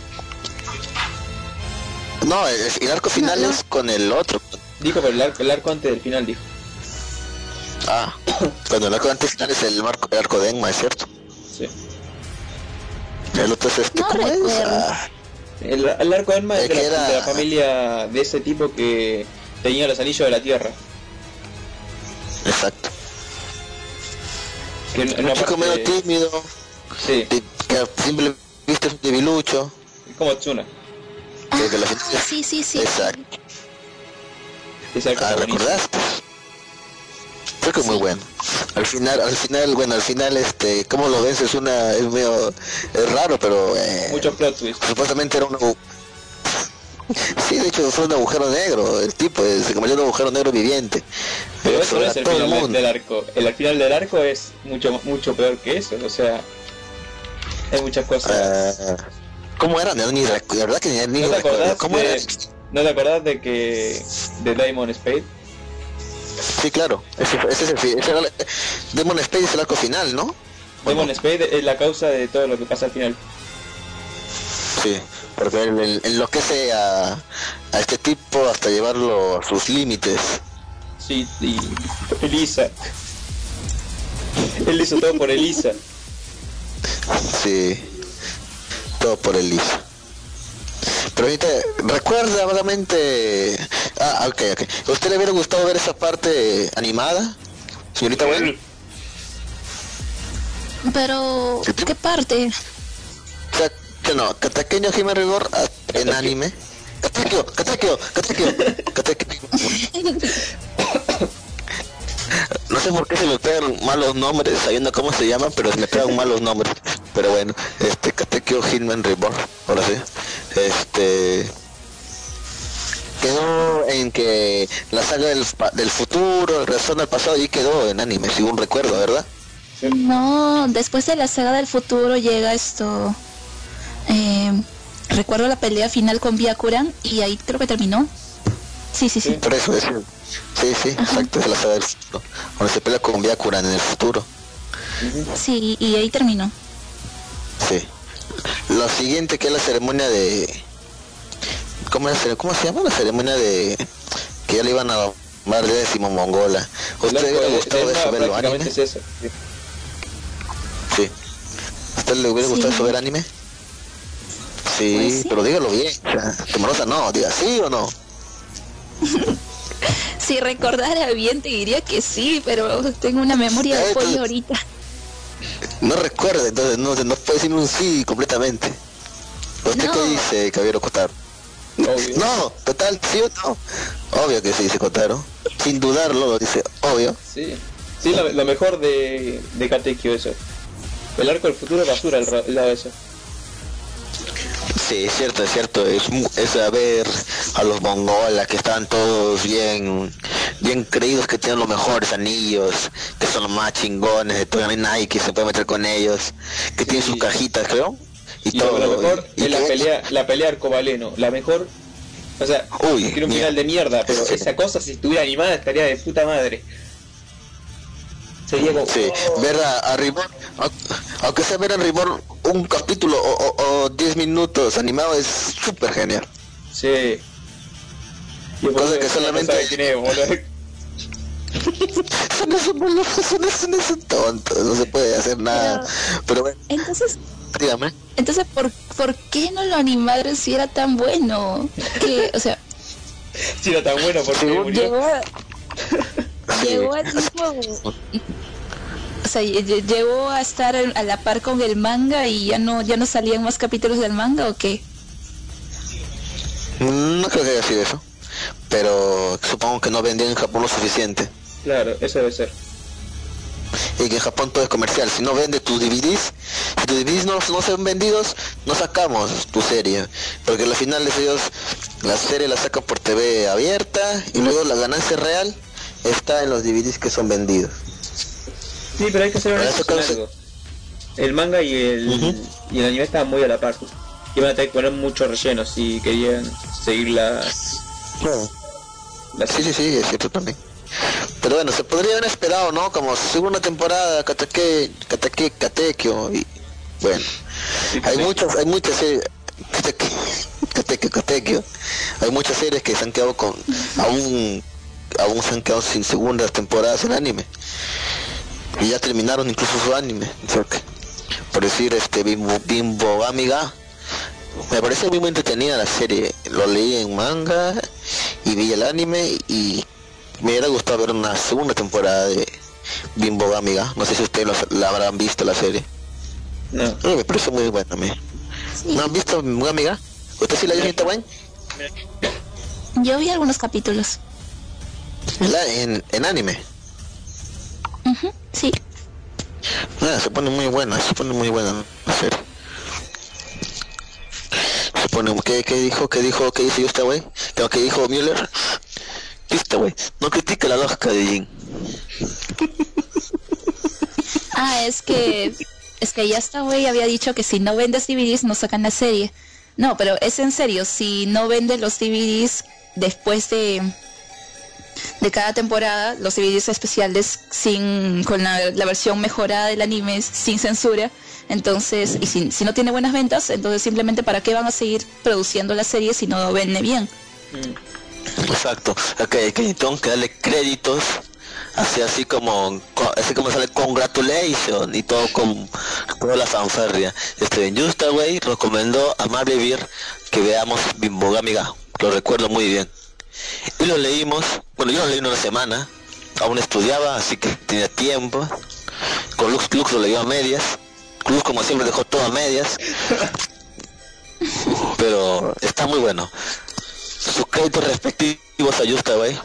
No, el, el arco final No, no. es con el otro. Dijo, pero el arco, el arco antes del final dijo. Ah, cuando el arco antes final es el, marco, el arco de Enma, ¿es cierto? Sí. El otro es este, No ¿cómo es? Ah, El, el arco Enma es de la, era- de la familia de ese tipo que tenía los anillos de la tierra. Exacto. Que Un una chico medio tímido, Sí, que simple vista es un debilucho. como que la Ah, gente- sí, sí, sí. Exacto. Arco Ah. ¿recordaste? Creo que muy Sí. bueno. Al final, al final, bueno, al final, este, cómo lo ves es una, es medio, es raro, pero eh, Muchos plot twists. supuestamente era un agu- [LAUGHS] Sí, de hecho fue un agujero negro, el tipo eh, se convirtió en un agujero negro viviente. Pero Pero eso es el final del- arco. El final del arco es mucho mucho peor que eso. O sea, hay muchas cosas. Ah, ¿Cómo era? No, ni la verdad que ni, ni ¿No te acordás ¿Cómo de, era? ¿No te acordás de que de Diamond Spade? Sí, claro. Ese, ese es el ese era el- Demon Space es el arco final, ¿no? Demon Spade es la causa de todo lo que pasa al final. Sí, porque él, enloquece a, a este tipo hasta llevarlo a sus límites. Sí, y Elisa. Él hizo todo por Elisa. Sí, todo por Elisa. Pero ahorita, recuerda vagamente... Ah, ok, ok. ¿A usted le hubiera gustado ver esa parte animada? Señorita Bueno. Pero, ¿qué parte? No, Katakeño Hime Rigor ah, en anime. Katakyo, Katakyo, Katakyo, Katakyo. No sé por qué se me pegan malos nombres, sabiendo cómo se llaman, pero se me pegan malos nombres. Pero bueno, este, Katekyo Hitman Reborn, ahora sí. Este... Quedó en que la saga del, pa- del futuro, el retorno al pasado, y quedó en anime, según recuerdo, ¿verdad? No, después de la saga del futuro llega esto. Eh, recuerdo la pelea final con Byakuran y ahí creo que terminó. Sí, sí, sí. Por eso es... Sí, sí, exacto, es la saga del futuro. Donde se pelea con Byakuran en el futuro. Sí, y ahí terminó. Sí. Lo siguiente que es la ceremonia de... ¿Cómo, es la cere- ¿Cómo se llama? La ceremonia de... Que ya le iban a llamar de décimo mongola. ¿A El ¿Usted le hubiera gustado de eso verlo anime? es eso. sí. Sí. ¿A usted le hubiera Sí. gustado eso ver anime? Sí, Pues sí. pero dígalo bien. O sea, Temorosa no, diga sí o no. [LAUGHS] Si recordara bien te diría que sí, pero tengo una memoria de Eh, pollo tú- ahorita. No recuerda, entonces no, no puede decirme un sí completamente. ¿Usted No. qué dice, Caballero Kotaro? Obvio. No, total, sí o no. Obvio que sí, dice Kotaro. Sin dudarlo, lo dice, obvio. Sí, sí lo, lo mejor de, de Katekyo eso. El arco del futuro es basura el, de eso. Sí, es cierto, es cierto. Es, es a ver a los mongolas que estaban todos bien bien creídos que tienen los mejores anillos, que son los más chingones, de todo, no hay nadie que se puede meter con ellos, que tienen sus cajitas, creo. Y, Y todo. lo, mejor y es la pelea, la pelea arcobaleno. La mejor, o sea, Uy, tiene un final de mierda, pero esa cosa si estuviera animada estaría de puta madre. Sería como... Sí, ver a, a au- aunque sea ver a Reborn un capítulo o, o, o 10 minutos animado es súper genial. Sí. Y por Cosa eso que solamente-. [LAUGHS] Son esos son esos, tontos, no se puede hacer nada. Pero bueno, Entonces, dígame. entonces ¿por, ¿por qué no lo animaron si era tan bueno? Que, o sea, [LAUGHS] Si era tan bueno porque murió. llegó [LAUGHS] a. llegó al mismo o sea lle- lle- llegó a estar a la par con el manga y ya no ya no salían más capítulos del manga o qué No creo que haya sido eso. Pero supongo que no vendían en Japón lo suficiente. Claro, eso debe ser. Y que en Japón todo es comercial. Si no vende tus DVDs, si tus DVDs no, no son vendidos, no sacamos tu serie. Porque al final ellos, la serie la sacan por TV abierta y luego la ganancia real está en los DVDs que son vendidos. Sí, pero hay que ser honestos causa- algo. El manga y el, y el anime estaban muy a la par. Iban a tener que poner mucho relleno si querían seguir la... la Sí, sí, sí, es cierto también. Pero bueno, se podría haber esperado, ¿no? Como segunda temporada, Katake, Katake, Katekyo y bueno. Hay muchas, hay muchas series, Kateke, Kateke, Katekyo. Hay muchas series que se han quedado con, aún, aún se han quedado sin segundas temporadas en anime. Y ya terminaron incluso su anime. Por decir, este Bimbo, Bimbo Amiga. Me parece muy, muy entretenida la serie. Lo leí en manga y vi el anime y me hubiera gustado ver una segunda temporada de Bimbo Amiga. No sé si ustedes lo- la habrán visto la serie. No. Mí me parece muy buena a mí. sí ¿No han visto Bimbo Amiga? ¿Usted sí la vio, señorita Wayne? yo vi algunos capítulos en, en anime. Sí Ah, se pone muy buena, se pone muy buena la serie. Se pone, ¿qué, qué dijo? ¿Qué dijo? ¿Qué dice usted, güey? ¿Qué, qué dijo Müller? Viste, güey, no critique la lógica de Jin. [LAUGHS] ah es que es que ya está güey había dicho que si no vendes DVDs no sacan la serie no pero es en serio si no vendes los DVDs después de de cada temporada los DVDs especiales sin con la, versión mejorada del anime sin censura entonces y si, no tiene buenas ventas entonces simplemente para qué van a seguir produciendo la serie si no vende bien. Exacto. Ok, que que darle créditos. Así, así como, co- así como sale congratulations y todo con toda la fanfarria. Este, Justa Way recomendó a Marvel que veamos Bimbogamiga. Lo recuerdo muy bien. Y lo leímos, bueno, yo lo leí en una semana. Aún estudiaba, así que tenía tiempo. Con Lux, Lux lo leyó a medias. Lux como siempre dejó todo a medias. [LAUGHS] Pero está muy bueno sus créditos respectivos a Justa, güey.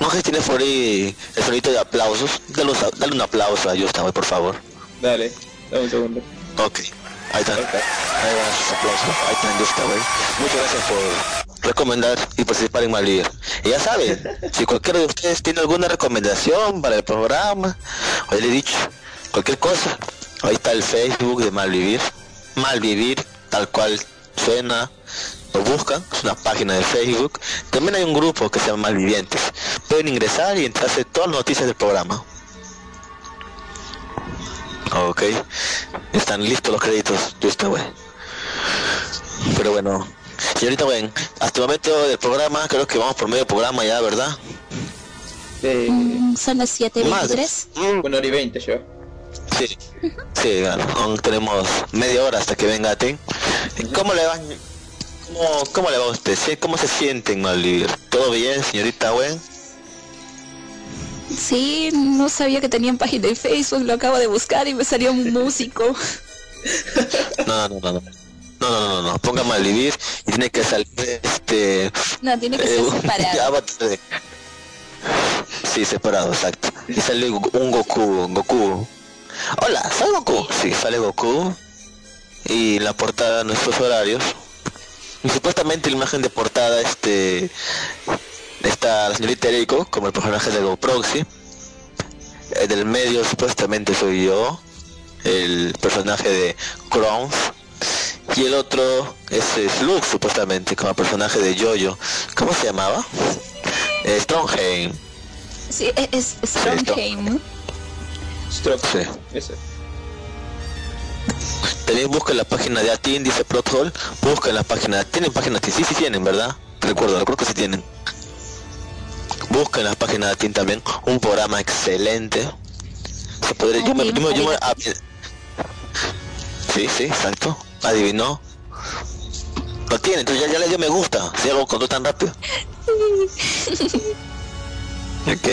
No sé si tiene por ahí el sonito de aplausos. Dale, un- dale un aplauso a Justa, güey, por favor. Dale, dame un segundo. Ok, ahí está. Ahí van aplausos. Ahí está Justa, güey. Muchas gracias por recomendar y participar en Malvivir. Y ya saben, [LAUGHS] si cualquiera de ustedes tiene alguna recomendación para el programa, o ya le he dicho, cualquier cosa, ahí está el Facebook de Malvivir. Malvivir, tal cual suena, lo buscan, es una página de Facebook. También hay un grupo que se llama Malvivientes. Pueden ingresar y entrarse todas las noticias del programa. Ok, están listos los créditos, listo, güey. Pero bueno, señorita Gwen, hasta el momento del programa, creo que vamos por medio programa ya, ¿verdad? Eh, Mm, son las 7.23 Mm, una hora y veinte yo. Sí, sí, bueno, aún tenemos media hora hasta que venga Tim. ¿Cómo le va? ¿Cómo, cómo le va a usted? ¿Cómo se siente en Malvivir? ¿Todo bien, señorita Wen? Sí, no sabía que tenían página de Facebook, lo acabo de buscar y me salió un músico. No, no, no, no. No, no, no, no, ponga Malvivir y tiene que salir este... No, tiene que ser eh, un separado. [LAUGHS] Sí, separado, exacto. Y sale un Goku, Goku. Hola, ¿sale Goku? Sí, sale Goku. Y la portada, nuestros horarios. Y supuestamente la imagen de portada, este... Está la señorita Eriko, como el personaje de GoProxy. Eh, del medio supuestamente soy yo, el personaje de Crowns. Y el otro es, es Luke, supuestamente, como personaje de Jojo. ¿Cómo se llamaba? Eh, Strongheim. Sí, e-, es, es Strongheim. Stroke. Sí. Ese. También busca la página de Atin, dice Plothole. Busca la página. ¿Tienen páginas? Sí, sí tienen, ¿verdad? Recuerdo, recuerdo que sí tienen. Busca en la página de Atin también. Un programa excelente. Se podría, yo me, yo me- yo me- ah, sí, sí, exacto. Adivinó. Lo tiene, entonces ya, ya le dio me gusta. Si algo contó tan rápido. [LAUGHS] Ok.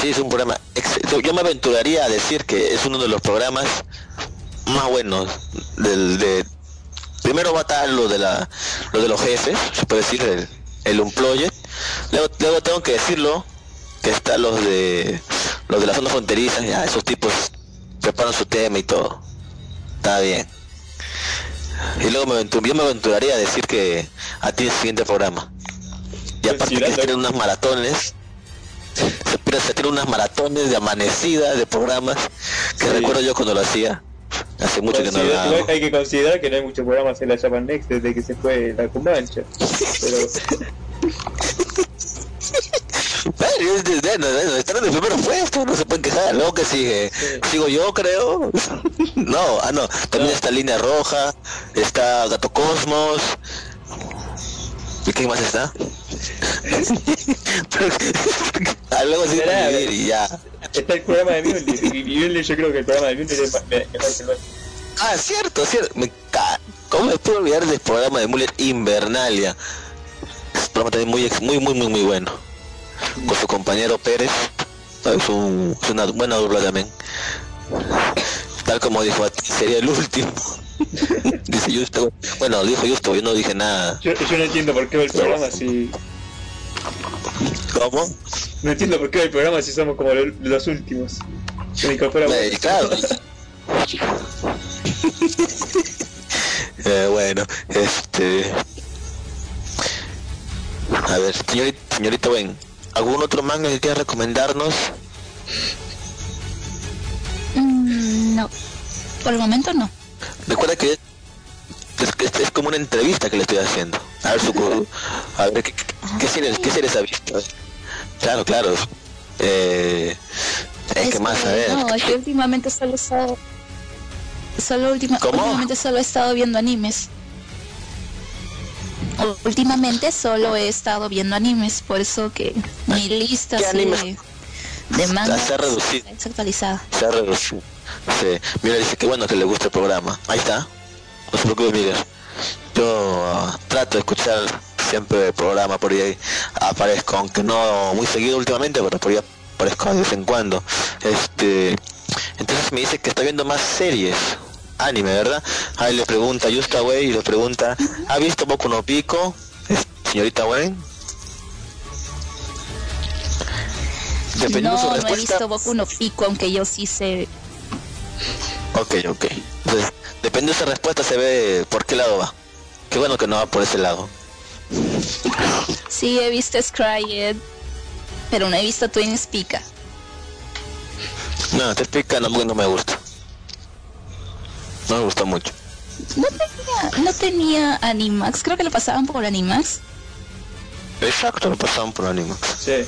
Sí, es un programa. Yo me aventuraría a decir que es uno de los programas más buenos del de primero va a estar lo de la lo de los jefes se puede decir el, el luego, luego tengo que decirlo que está los de los de la zona fronteriza ya esos tipos preparan su tema y todo. Está bien. Y luego me yo me aventuraría a decir que a ti el siguiente programa. Y aparte que se tienen unas maratones se, se tienen unas maratones de amanecida de programas que Sí. recuerdo yo cuando lo hacía. Hace mucho que no lo hago. hay que considerar que no hay muchos programas en la Japan Next desde que se fue la Comancha. Pero [LAUGHS] Pero es de- de- de- están en el primer puesto, no se pueden quejar. Luego que sigue, sigo yo creo. [LAUGHS] no, ah no, también No. está Línea Roja, está Gato Cosmos. ¿Y quién más está? [LAUGHS] [LAUGHS] ah, luego sí Espera, vivir y ya. está el programa de Mjolnir yo creo que el programa de Mjolnir es mejor que el. Ah, cierto, cierto. Me ca- ¿Cómo me puedo olvidar del programa de Muller Invernalia? Es un programa también muy, muy, muy, muy, muy bueno. Con su compañero Pérez. Es, un- es una buena dupla también. Tal como dijo, sería el último. [LAUGHS] Dice Justo. Bueno, dijo Justo, yo no dije nada. Yo, yo no entiendo por qué el programa si. ¿Cómo? No entiendo por qué el programa si somos como lo- los últimos. Se me Eh, claro. Eh, bueno, este... A ver, señorita, señorita Wen, ¿algún otro manga que quiera recomendarnos? Mm, no, por el momento no. Recuerda que es, como una entrevista que le estoy haciendo. A ver, su, a ver ¿qué, qué, qué qué series ha visto? Claro, claro. Eh, es que más, a ver. No, es que últimamente solo he estado... Solo última, ¿Cómo? últimamente solo he estado viendo animes. Últimamente solo he estado viendo animes, por eso que mi lista ¿Qué así animes? de, de manga Se ha reducido. es actualizada. Se ha reducido. Sí. Mira, dice que bueno que le gusta el programa. Ahí está. No se preocupe, Miguel. Yo ah, trato de escuchar siempre el programa por ahí. Aparezco, aunque no muy seguido últimamente, pero por ahí aparezco de vez en cuando. Este, entonces me dice que está viendo más series. Anime, ¿verdad? Ahí le pregunta Yusta Wey y le pregunta, ¿ha visto Boku no Pico? Señorita Wen. Dependiendo de su No, no he respuesta, visto Boku no Pico, aunque yo sí sé. Ok, ok. Entonces, depende de esa respuesta, se ve por qué lado va. Qué bueno que no va por ese lado. Sí, he visto Scryed, pero no he visto Twin Speaker. No, te explica, no, no me gusta. No me gusta mucho. No tenía, no tenía Animax, creo que lo pasaban por Animax. Exacto, lo pasaban por anime. Sí.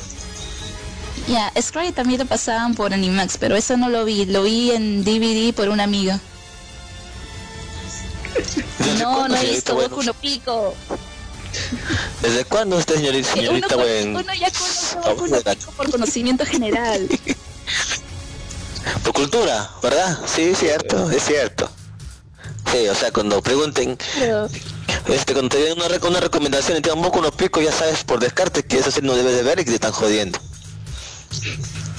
Ya, Scryed también lo pasaban por Animax, pero eso no lo vi, lo vi en DVD por una amiga. ¿Desde No, no he visto? Boku no Pico. ¿Desde cuándo usted, señorita, Eh, Uno, señorita uno ya conoce Boku no bueno. Pico por conocimiento general. [LAUGHS] Por cultura, ¿verdad? Sí, es cierto, es cierto. Sí, o sea, cuando pregunten, Este, cuando te den una, rec- una recomendación y te dan poco unos picos, ya sabes por descarte que eso sí no debes de ver y que te están jodiendo.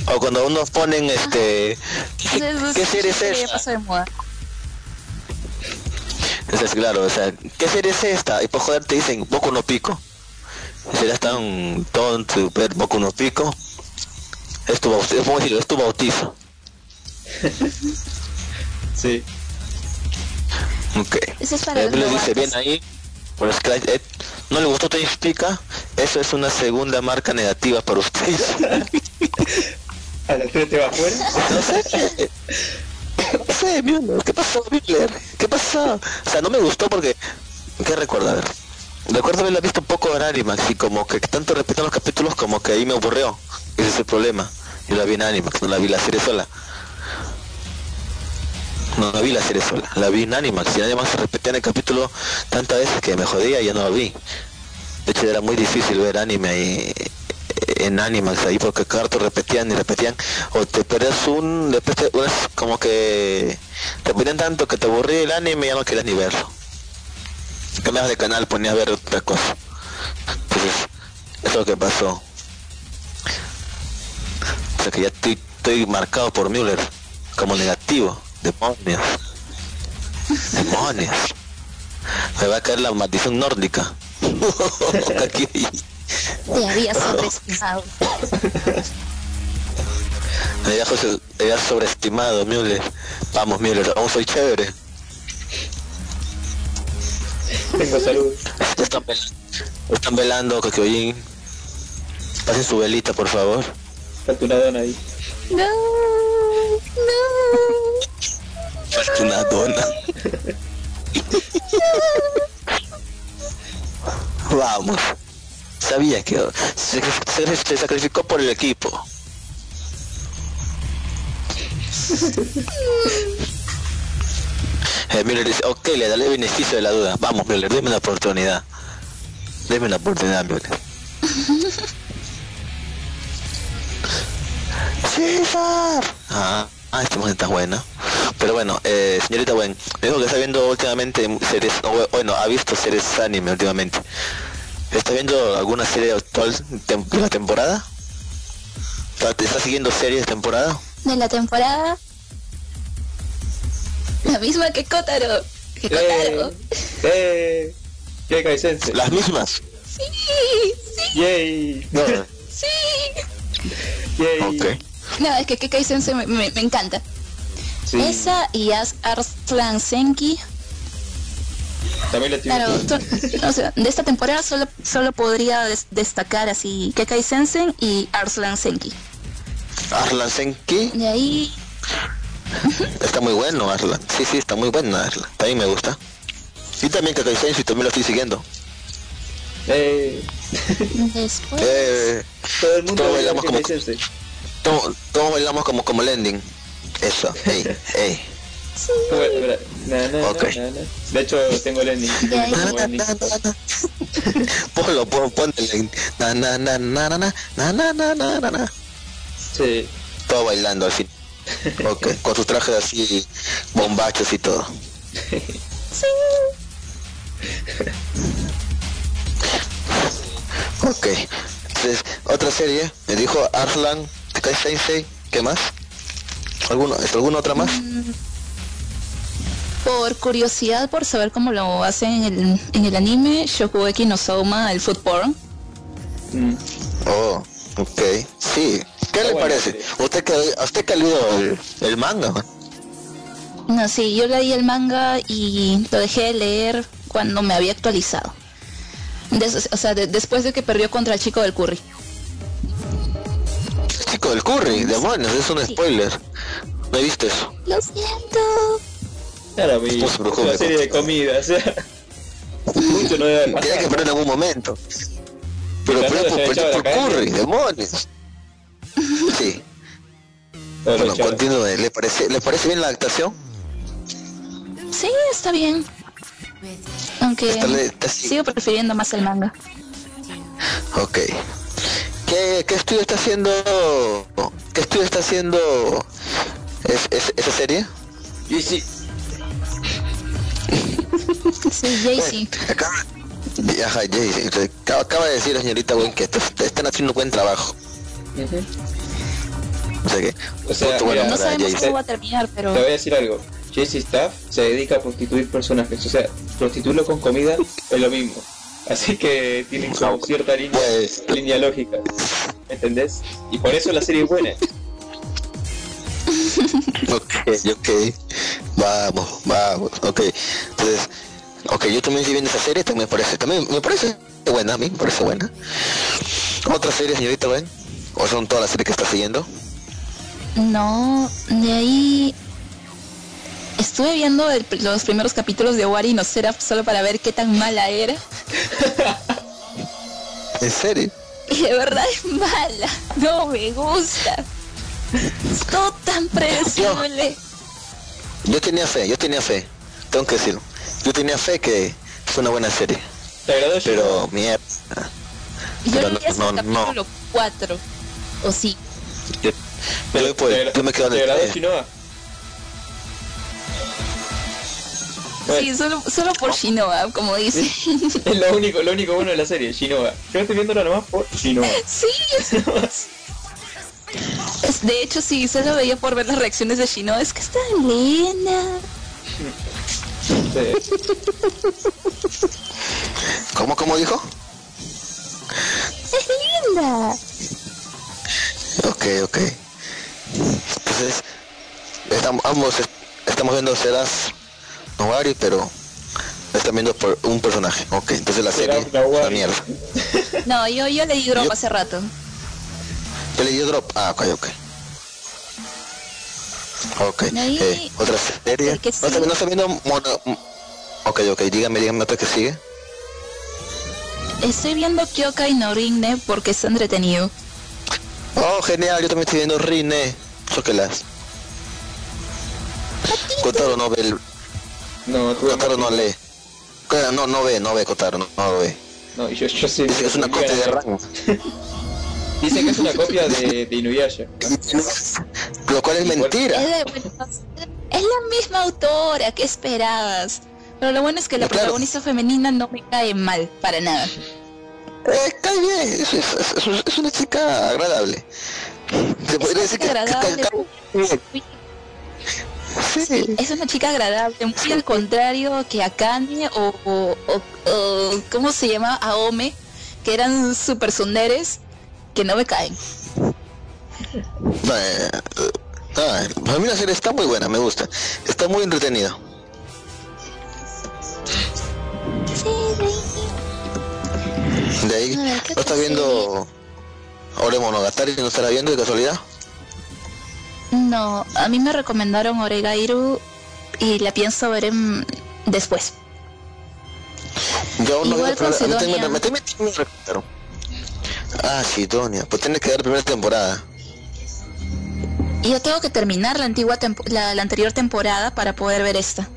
O cuando uno ponen este... ¿Qué, qué serie es Ya esta? pasó de moda. Eso es claro, o sea, ¿qué serie es esta? Y por joder te dicen Boku no Pico. Y será tan tonto ver Boku no Pico. Es tu bautizo. Es tu bautizo. [LAUGHS] Sí. Ok. Ese es para Eh, los dice bien ahí, por Scratch, eh, no le gustó te explica, eso es una segunda marca negativa para ustedes. [LAUGHS] ¿A la frente va afuera? no sé, no sé, Müller, ¿qué pasó, Müller? ¿Qué pasó? O sea, no me gustó porque, ¿qué recuerdo? A ver, recuerdo haberla visto un poco en Animax y como que tanto repito los capítulos como que ahí me aburrió, ese es el problema. Yo la vi en Animax, no la vi la serie sola. No, vi la serie sola, la vi en Animax y Animax se repetían el capítulo tantas veces que me jodía y ya no lo vi. De hecho era muy difícil ver anime ahí en Animax ahí porque cada rato repetían y repetían o te perdías un después te- como que te ponían tanto que te aburría el anime y ya no querías ni verlo. Cambiabas de canal, ponías a ver otra cosa. Entonces, eso es lo que pasó. O sea que ya estoy, estoy marcado por Müller como negativo. Demonios. Demonios. Me va a caer la maldición nórdica. [LAUGHS] Aquí. Te había sobreestimado. Me había, jose- me había sobreestimado, Müller. Vamos, Müller, aún soy chévere. Tengo salud. Están velando, están velando Kakyoin. Pasen su velita, por favor. Una dona ahí. No, no. Falta una dona. Vamos. Sabía que se, se- sacrificó por el equipo. Eh, Müller dice, ok, le daré beneficio de la duda. Vamos, Müller, deme una oportunidad. Deme una oportunidad, Müller. César. Ah, ah, esta mujer está buena. Pero bueno, eh, señorita Gwen, me dijo que está viendo últimamente series, o bueno, ha visto series anime últimamente. ¿Está viendo alguna serie actual de la temporada? ¿Está está siguiendo series de temporada? De la temporada. La misma que Kotaro. Que Kotaro. ¡Eh! ¡Eh! ¡Qué Kaisense! Las mismas. Sí, sí, ¡Yay! [LAUGHS] No. sí. ¡Yay! ok. No, es que Kekai Sensei me, me- me encanta. Sí. Esa y As Arslan Senki. También la tiene. Claro, to- [LAUGHS] o sea, de esta temporada solo, solo podría des- destacar así Kekai Sensen y Arslan Senki. Arlan Senki. De ahí, [LAUGHS] Está muy bueno, Arlan. Sí, sí, está muy bueno, Arlan. También me gusta. Y también Kakai Sensei, también lo estoy siguiendo. ¡Eh! después... Eh, Todo el mundo Todos bailamos como- Sensei. todos, todos bailamos como, como Lending. Eso, ey, ey. Na, na, na, na. De hecho, tengo el ending. Ya, ya. Tengo ending. Ponlo, pon, ponte el na na na na na na na na na na na na Sí. Todo bailando al fin. Ok, con sus trajes así bombachos y todo. Ok. Entonces, otra serie, me dijo Arslan, Tekai Sensei, ¿qué más? ¿Alguno, ¿es ¿Alguna otra más? Por curiosidad, por saber cómo lo hacen en el, en el anime, Shokugeki no Soma, el food porn. Mm. Oh, ok. Sí. ¿Qué Está le parece? serie. ¿Usted que, ¿A usted que ha leído el, el manga? No, sí, yo leí el manga y lo dejé de leer cuando me había actualizado. Des- o sea, de- después de que perdió contra el chico del curry. Chico del curry, demonios, es un Sí. spoiler. No he visto eso. Lo siento. Claro, mi, No se preocupe. una serie de comida, o sea. Mucho no debe Tiene que perder en algún momento. Pero se por, curry, demonios. Sí, Todo bueno, continúe. ¿Le parece, ¿Le parece bien la adaptación? Sí, está bien. Aunque sigo prefiriendo más el manga. Ok. ¿Qué, qué estudio está haciendo? ¿Qué estudio está haciendo es- es- esa serie? Y [LAUGHS] sí. Acaba, ajá, Jay, acaba, acaba de decir la señorita Gwen que est- están haciendo un buen trabajo. O sea que, O sea, punto bueno mira, No sabemos Jay. cómo va a terminar, pero Te voy a decir algo. Jesse Staff se dedica a prostituir personajes. O sea, prostituirlo con comida es lo mismo. Así que tienen como cierta línea, Pues- línea lógica. ¿Entendés? Y por eso la serie es buena. [LAUGHS] Ok, ok. Vamos, vamos. Ok. Entonces, ok, yo también estoy viendo esa serie, también me parece, también me parece buena, a mí me parece buena. ¿Otra serie, señorita Gwen? ¿O son todas las series que está siguiendo? No, de ahí estuve viendo el- los primeros capítulos de Wari no será solo para ver qué tan mala era. [LAUGHS] ¿En serio? Y de verdad es mala, no me gusta. Es todo tan predecible. Yo tenía fe, yo tenía fe. Tengo que decirlo. Yo tenía fe que es una buena serie. ¿Te agradó Pero Shinoa? mierda. Yo Pero lo vi hasta no, el no. capítulo 4 o sí. Yo, yo, voy por- ¿Te agra- yo me quedo en ¿Te el. Sí, solo, solo por Shinoa, como dice. [LAUGHS] Es lo único, lo único bueno de la serie, Shinoa. Yo estoy viéndola nomás por Shinoa. [LAUGHS] Sí, es, es- de hecho sí, solo veía por ver las reacciones de Shinoa. Es que está. Sí. ¿Cómo, cómo dijo? Es linda. Ok, ok. Entonces, estamos, ambos est- estamos viendo Serás Nowari, pero están viendo por un personaje. Ok, entonces la serie es una mierda. No, yo, yo le di drop Yo- hace rato. Yo le di drop. Ah, ok, ok. Ok, Ahí- eh, otra serie. ¿No está, sigue. no está viendo mono... Ok, ok, dígame, dígame otra que sigue. Estoy viendo Kyokai no Rinne porque está entretenido. Oh, genial, yo también estoy viendo Rine. Choquelas. Kotaro no ve, el- No, Kotaro no lee. Claro, No, no ve, no ve Kotaro, no, no lo ve. No, yo, yo sí. Dice que es una copia de Ranma. [LAUGHS] Dice que es una copia de, de Inuyasha. Lo cual es mentira. Es, la misma autora, ¿qué esperabas? Pero lo bueno es que la Claro. protagonista femenina no me cae mal, para nada. Eh, cae bien, es, es- es- es una chica agradable. Se podría decir que, que- Sí. Es una chica agradable, muy al contrario que Akane o, o, o- o- ¿cómo se llama? Aome, que eran super sonderes que no me caen. Eh, ah, para mí la serie está muy buena, me gusta. Está muy entretenida. De ahí, A ver, ¿qué ¿no está otra viendo Ore Monogatari? ¿No estará viendo de casualidad? No, a mí me recomendaron Oregairu y la pienso ver en- después. Yo no Igual con Sidonia. me me me. Ah, Sidonia, pues tienes que ver primera temporada. Y yo tengo que terminar la antigua tempo- la, la anterior temporada para poder ver esta.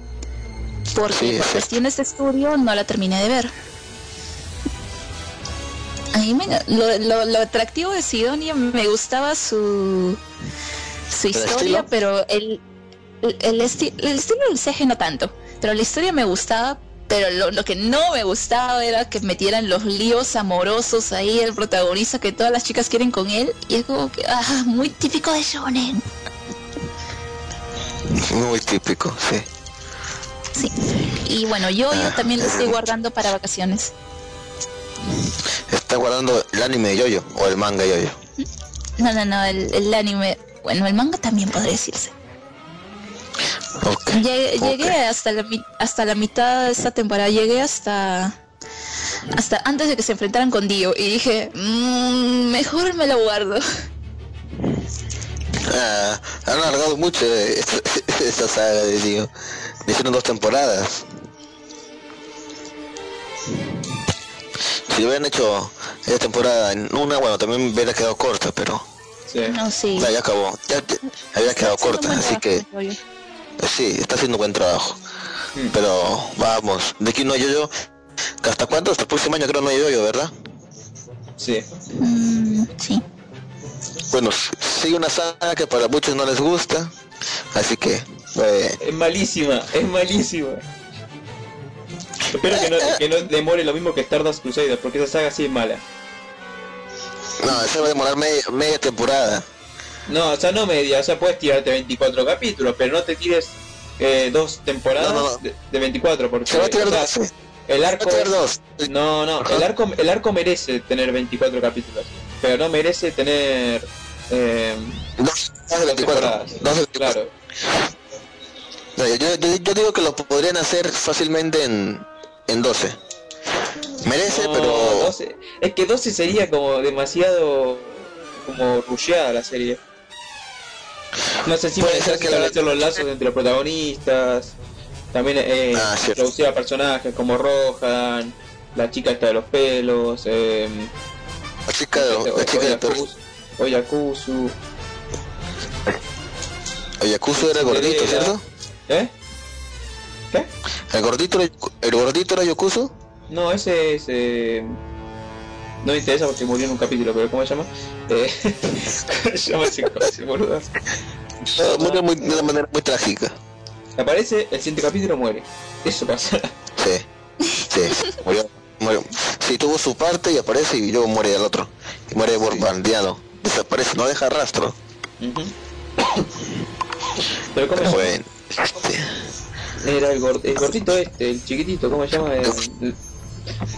Porque Sí, por cuestiones de estudio no la terminé de ver. Mí me, lo, lo- lo atractivo de Sidonia me gustaba su su ¿El historia, pero el, el, el esti- el estilo del CG no tanto. Pero la historia me gustaba, pero lo, lo que no me gustaba era que metieran los líos amorosos ahí, el protagonista que todas las chicas quieren con él. Y es como que, ah, muy típico de Shonen. Muy típico, sí. Sí. Y bueno, yo, yo Ah, también lo estoy guardando para vacaciones. Guardando el anime de Yoyo o el manga Yoyo. No, no, no, el, el anime. Bueno, el manga también podría decirse. Llegué, hasta la, hasta la mitad de esta temporada, llegué hasta hasta antes de que se enfrentaran con Dio y dije, "Mm, mejor me lo guardo. Ah, han alargado mucho esta, [LAUGHS] esta saga de Dio. Hicieron dos temporadas. Si lo hubieran hecho esta temporada en una, bueno, también hubiera quedado corta, pero Sí. No, sí. ya, ya acabó. Ya, ya había quedado Está corta, así que yo. sí, está haciendo buen trabajo. Mm. Pero vamos, de aquí no hay yo ¿Hasta cuándo? Hasta el próximo año creo no hay yo ¿verdad? Sí. Mm, sí. Bueno, sigue una saga que para muchos no les gusta, así que eh, Es malísima, es malísima. Espero que no, que no demore lo mismo que Stardust Crusader, porque esa saga sí es mala. No, eso va a demorar media, media temporada. No, o sea, no media, o sea, puedes tirarte 24 capítulos, pero no te tires eh, dos temporadas No, no, no. De, de 24, porque Se va a tirar o sea, dos. Se el va a arco... tirar dos. No, no, el arco, el arco merece tener 24 capítulos, pero no merece tener... Eh, Dos, dos de dos 24. temporadas. Dos de 24. Claro. No, yo, yo- yo digo que lo podrían hacer fácilmente en, en 12. Merece, No, pero 12. Es que 12 sería como demasiado como rusheada la serie. No sé si Puede ser que la- los lazos entre los protagonistas. También eh, Ah, introducir a personajes como Rohan, la chica esta de los pelos, eh, la chica, de- la chica. Oyakuzu, Oyakuzu, era gordito. ¿cierto? ¿Eh? ¿Qué? El gordito, era- el gordito era Yakuzo. No, ese es... eh, No me interesa porque murió en un capítulo, pero ¿cómo se llama? Eh, ¿Cómo [LAUGHS] se llama ese, ese boludo? Murió muy- de una manera muy trágica. Aparece, el siguiente capítulo muere. Eso pasa. Sí, sí, murió, murió. Sí, tuvo su parte y aparece y luego muere el otro. Y muere bombardeado. Desaparece, no deja rastro. Ujú. Pero ¿cómo? Bueno, este, Era el, gor- el gordito este, el chiquitito, ¿cómo se llama? El,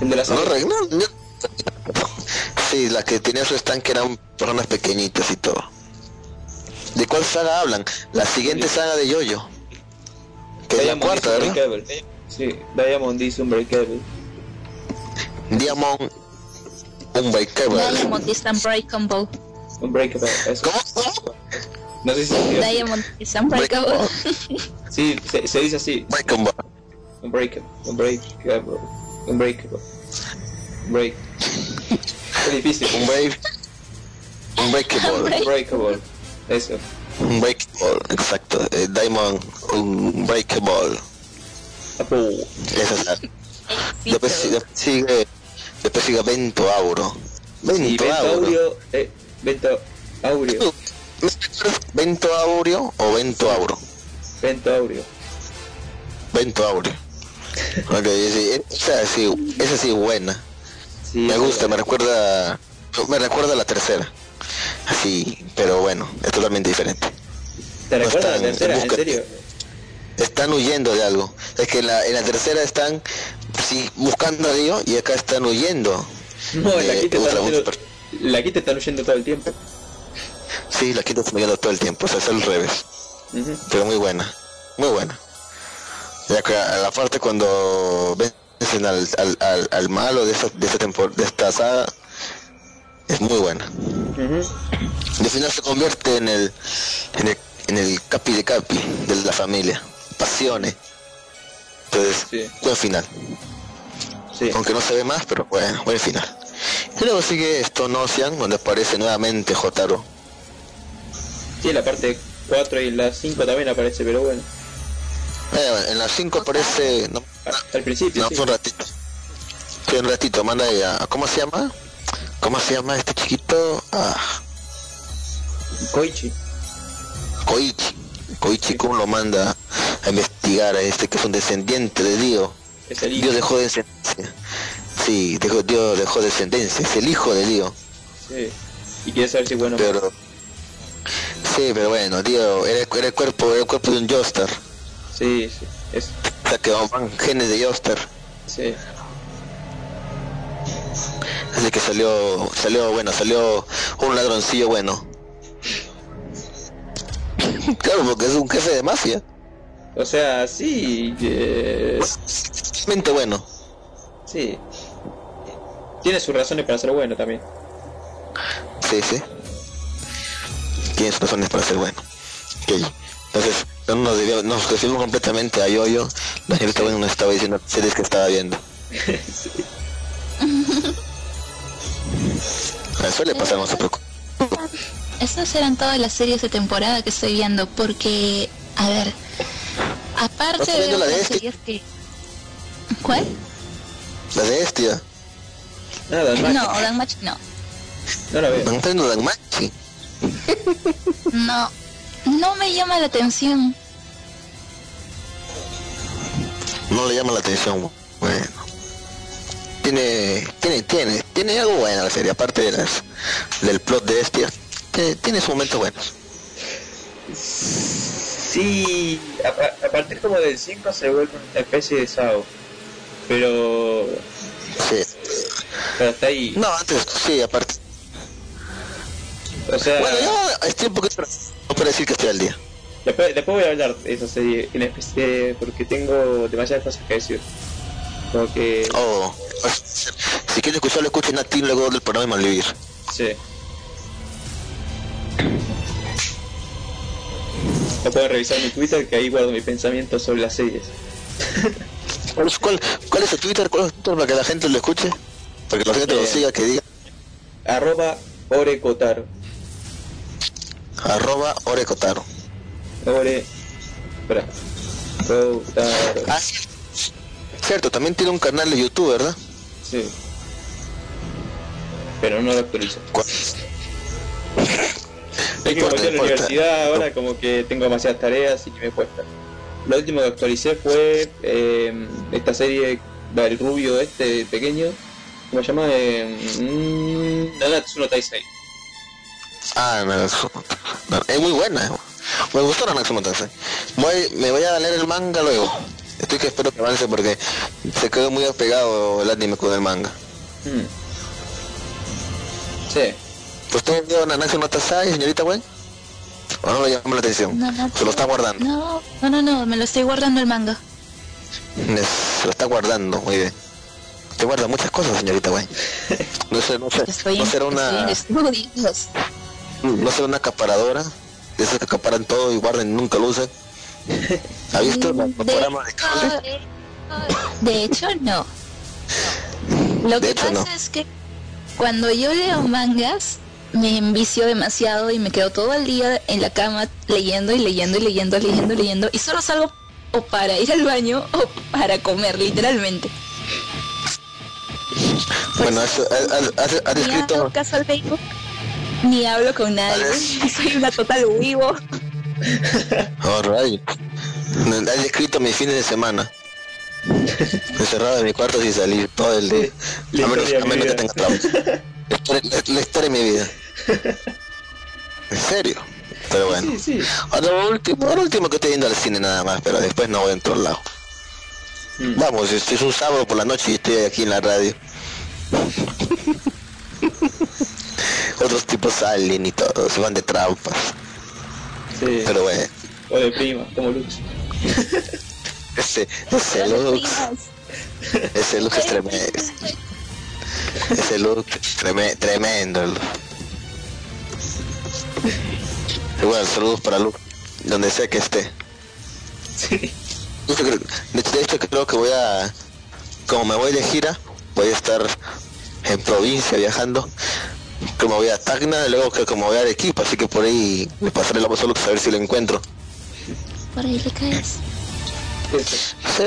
de la no, no, no. Sí, la que tenía su estanque eran personas pequeñitas y todo. ¿De cuál saga hablan? La siguiente saga de Yoyo. Que es la Diamond cuarta, ¿verdad? Sí, Diamond is Unbreakable. Diamond Unbreakable. Diamond is unbreakable. Unbreakable, eso. ¿Cómo? No sé si se dice así. Diamond is unbreakable. [LAUGHS] Sí, se, se dice así. Unbreakable. Unbreakable. Unbreakable. Unbreakable. Break. Es difícil. Unbreak- Unbreakable. Unbreakable. Eso. Unbreakable, exacto. Eh, Diamond Unbreakable. Apu. Esa es la. Después, si- después sigue. Después sigue Vento Auro. Sí, Vento Vento Auro. Aureo. Eh, Vento Aureo. Vento Aureo o Vento Auro. Vento Aureo. Vento Aureo. Ok, sí, esa sí, esa sí es buena. Sí, Me gusta, me recuerda. Me recuerda a la tercera. Así, pero bueno, es totalmente diferente. ¿Te no la están en tercera? ¿En serio? Están huyendo de algo. Es que en la, en la tercera están sí, buscando a Dios y acá están huyendo. No, en la de quinta están la están huyendo todo el tiempo. Sí, la quinta huyendo todo el tiempo, o sea, es al revés. Pero muy buena, muy buena. Ya que a la parte cuando vencen al, al, al, al malo de esta, de esta tempor- de esta saga es muy buena. Y al final se convierte en el, en el, en el capi de capi de la familia. Pasiones. Entonces, Sí. buen final. Sí. Aunque no se ve más, pero bueno, buen final. Y luego sigue esto Nocian, donde aparece nuevamente Jotaro. Sí, la parte 4 y la 5 también aparece, pero bueno. Eh, en las 5 aparece... No, Al principio, no sí. fue un ratito. Sí, un ratito, manda ahí a... ¿Cómo se llama? ¿Cómo se llama este chiquito? Ah, Koichi. Koichi. Koichi Kun lo manda a investigar a este que es un descendiente de Dio. Es el hijo. Dios dejó descendencia. Sí, dejó, Dios dejó descendencia. Es el hijo de Dios. Sí. Y quiere saber si bueno. Pero... Sí, pero bueno, Dios era, era el cuerpo, era el cuerpo de un Joestar. Sí, sí. Es, O sea que van genes de Joestar. sí. Así que salió, salió, bueno, salió un ladroncillo bueno. [LAUGHS] claro, porque es un jefe de mafia. O sea, sí. eh, Mente bueno. sí. Tiene sus razones para ser bueno también. Sí, sí. Tiene sus razones para ser bueno. Ok. Entonces, no nos, debió- nos referimos completamente a Yoyo. La señorita bueno nos estaba diciendo series que estaba viendo. [LAUGHS] Ah, Suele pasar, no se preocupe. Estas eran todas las series de temporada que estoy viendo porque, a ver, aparte ¿Estás de viendo la de este? series que... ¿Cuál? La de Estia. No, Dan Match no. No la veo. ¿No está viendo Danmachi? [LAUGHS] No, no me llama la atención. No le llama la atención. Bueno. Tiene, tiene, tiene, tiene algo bueno la serie, aparte de las, del plot de Estia. Tiene, tiene sus momentos buenos. Sí, a, a- a partir como del 5 se vuelve una especie de SAO. Pero, Sí. pero hasta ahí. No, antes, sí, aparte. O sea, Bueno, yo estoy un poquito... No puedo decir que estoy al día. después, después voy a hablar de esa serie en especie porque tengo demasiadas cosas que decir. Como que, Oh, si quieren escucharlo, escuchen a ti luego del programa de Malvivir. sí. O pueden revisar mi Twitter que ahí guardo mi pensamiento sobre las series. [LAUGHS] ¿Cuál, es- cuál, cuál es tu Twitter? ¿Cuál es tu Twitter para que la gente lo escuche? Para que la gente lo Eh. siga, que diga. Arroba Orecotaro. Arroba Orecotaro. Ore. Espera. Ah, sí. Cierto, también tiene un canal de YouTube, ¿verdad? Sí. Pero no lo actualizo. ¿Cuál? Es que como estoy en la universidad ahora como que tengo demasiadas tareas y me cuesta. Lo último que actualicé fue eh, esta serie del rubio este pequeño. ¿Cómo se llama? Eh, mm, Nanatsu no Taisei. Ah, Es muy buena. Me gustó Nanatsu no Taisei. Voy, me voy a leer el manga luego. Estoy que espero que avance porque se quedó muy apegado el anime con el manga. Mm. Sí. ¿Usted vio Nanatsu no Taisei, señorita güey? ¿O no le llama la atención? No, no, Se lo está guardando. No, no, no, no, me lo estoy guardando el manga. Se lo está guardando, muy bien. Te guarda muchas cosas, señorita güey. No sé, no sé. Estoy, No será estoy en una, estudios. No será una acaparadora. De esas que acaparan todo y guardan y nunca lo usan. ¿Ha visto el Mm, programa de cable? De hecho, no. Lo De que hecho, pasa no. es que cuando yo leo mangas, me envicio demasiado y me quedo todo el día en la cama leyendo y leyendo y leyendo, leyendo, leyendo. Y solo salgo o para ir al baño o para comer, literalmente. Bueno, has, has- has- has escrito... hago caso al Facebook, ni hablo con nadie. [LAUGHS] Soy una total vivo. Alright. Has escrito mis fines de semana. [LAUGHS] Encerrado en mi cuarto sin salir todo el día. La A menos, a que tenga trabajo. La historia, la- la historia de mi vida. En serio. Pero bueno. Sí, sí. Ahora lo último, ahora último que estoy yendo al cine nada más, pero después no voy en todos lados. Mm. Vamos, este es un sábado por la noche y estoy aquí en la radio. Otros tipos salen y todo, se van de trampas. Sí. Pero bueno, O de prima, como Lux. [LAUGHS] ese, ese look, ese look es tremendo. Ese look treme- tremendo. Igual, saludos para Luke, donde sea que esté. Sí. De hecho, creo- de hecho- de hecho, creo que voy a, como me voy de gira, voy a estar en provincia viajando. Como voy a Tacna, luego que como voy a Arequipa, así que por ahí le pasaré la voz a Lux a ver si lo encuentro. Por ahí le caes. Sí.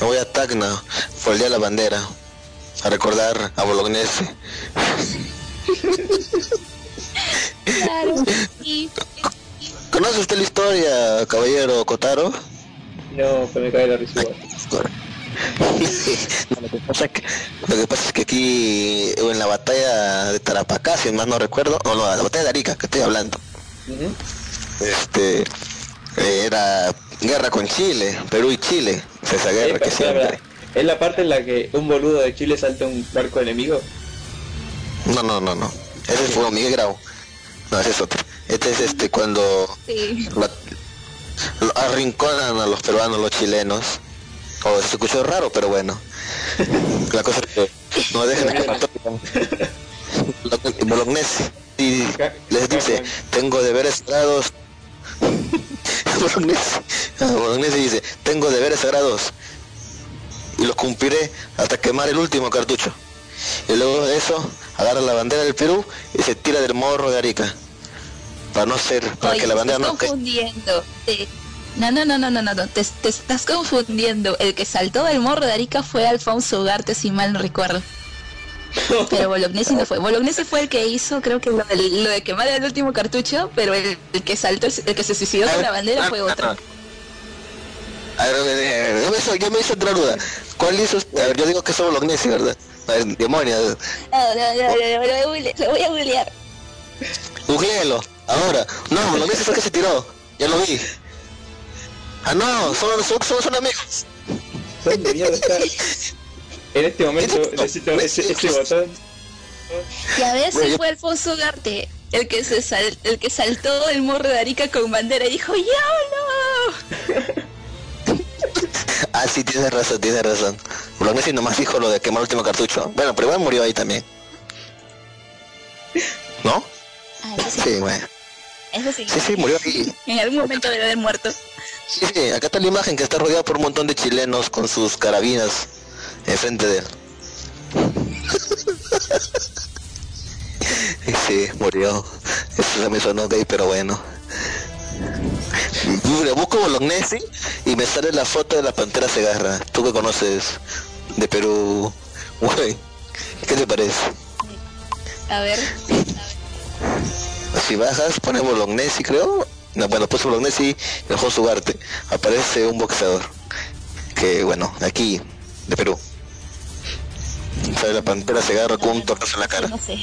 Me voy a Tacna por el Día de la Bandera, a recordar a Bolognese. Claro, [LAUGHS] sí. ¿Conoce usted la historia, caballero Kotaro? No, pero me cae la risa. No, lo, que pasa es que, lo que pasa es que aquí en la batalla de Tarapacá, si más no recuerdo, o no, la batalla de Arica, que estoy hablando, este eh, era guerra con Chile, Perú y Chile, esa guerra que siempre. Es la parte en la que un boludo de Chile salta un barco enemigo. No, no, no, no. Ese fue Miguel Grau. No, ese es otro. Este es este cuando Sí. la- lo arrinconan a los peruanos, los chilenos. O se escuchó raro, pero bueno. La cosa es que no dejan escapatoria. Lo- Bolognese. Y les dice, tengo deberes sagrados. [LAUGHS] Bolognese. Ah, dice, tengo deberes sagrados. Y los cumpliré hasta quemar el último cartucho. Y luego de eso, agarra la bandera del Perú y se tira del morro de Arica. Para no ser, para Oye, que la bandera no... confundiendo. Te- No, no, no, no, no, no, no. Te, te estás confundiendo. El que saltó del morro de Arica fue Alfonso Ugarte, si mal no recuerdo. [LAUGHS] Pero Bolognesi no fue. Bolognesi fue el que hizo, creo que lo de, lo de quemar el último cartucho, pero el, el que saltó, el que se suicidó con la bandera fue otro. A ver, a ver, a ver, yo me hizo, yo me hizo otra duda. ¿Cuál hizo? A ver, yo digo que somos Bolognesi, ¿verdad? A ver, demonios. No, no, no, no, lo voy a googlear, lo voy a googlear. Googleelo, ahora. No, Bolognesi fue que se tiró. Ya lo vi. Ah, no, son, son, son, son amigos. ¿Dónde mierda está? [LAUGHS] En este momento necesito ese, ese botón. Ya ves, Bueno, si yo- fue Alfonso Ugarte, el que se sal- el que saltó el morro de Arica con bandera y dijo ¡YOLO! [LAUGHS] Ah, sí, tienes razón, tienes razón. Bolognesi nomás dijo lo de quemar el último cartucho. Bueno, pero igual murió ahí también. ¿No? Ah, eso sí, Sí, bueno. Eso sí. Sí, sí, murió ahí. [LAUGHS] En algún momento debe haber muerto. Sí, sí, acá está la imagen que está rodeado por un montón de chilenos con sus carabinas enfrente de él. [LAUGHS] Sí, murió. Eso se me sonó gay, pero bueno. Busco Bolognesi y me sale la foto de la pantera Segarra. Tú que conoces de Perú. Güey, ¿qué te parece? A ver, [LAUGHS] Si bajas, pone Bolognesi, creo. No, bueno, puse Bolognesi y el juego Ugarte. Aparece un boxeador. Que, bueno, aquí, de Perú. Sale la pantera se agarra con un tortazo en la cara. no sé.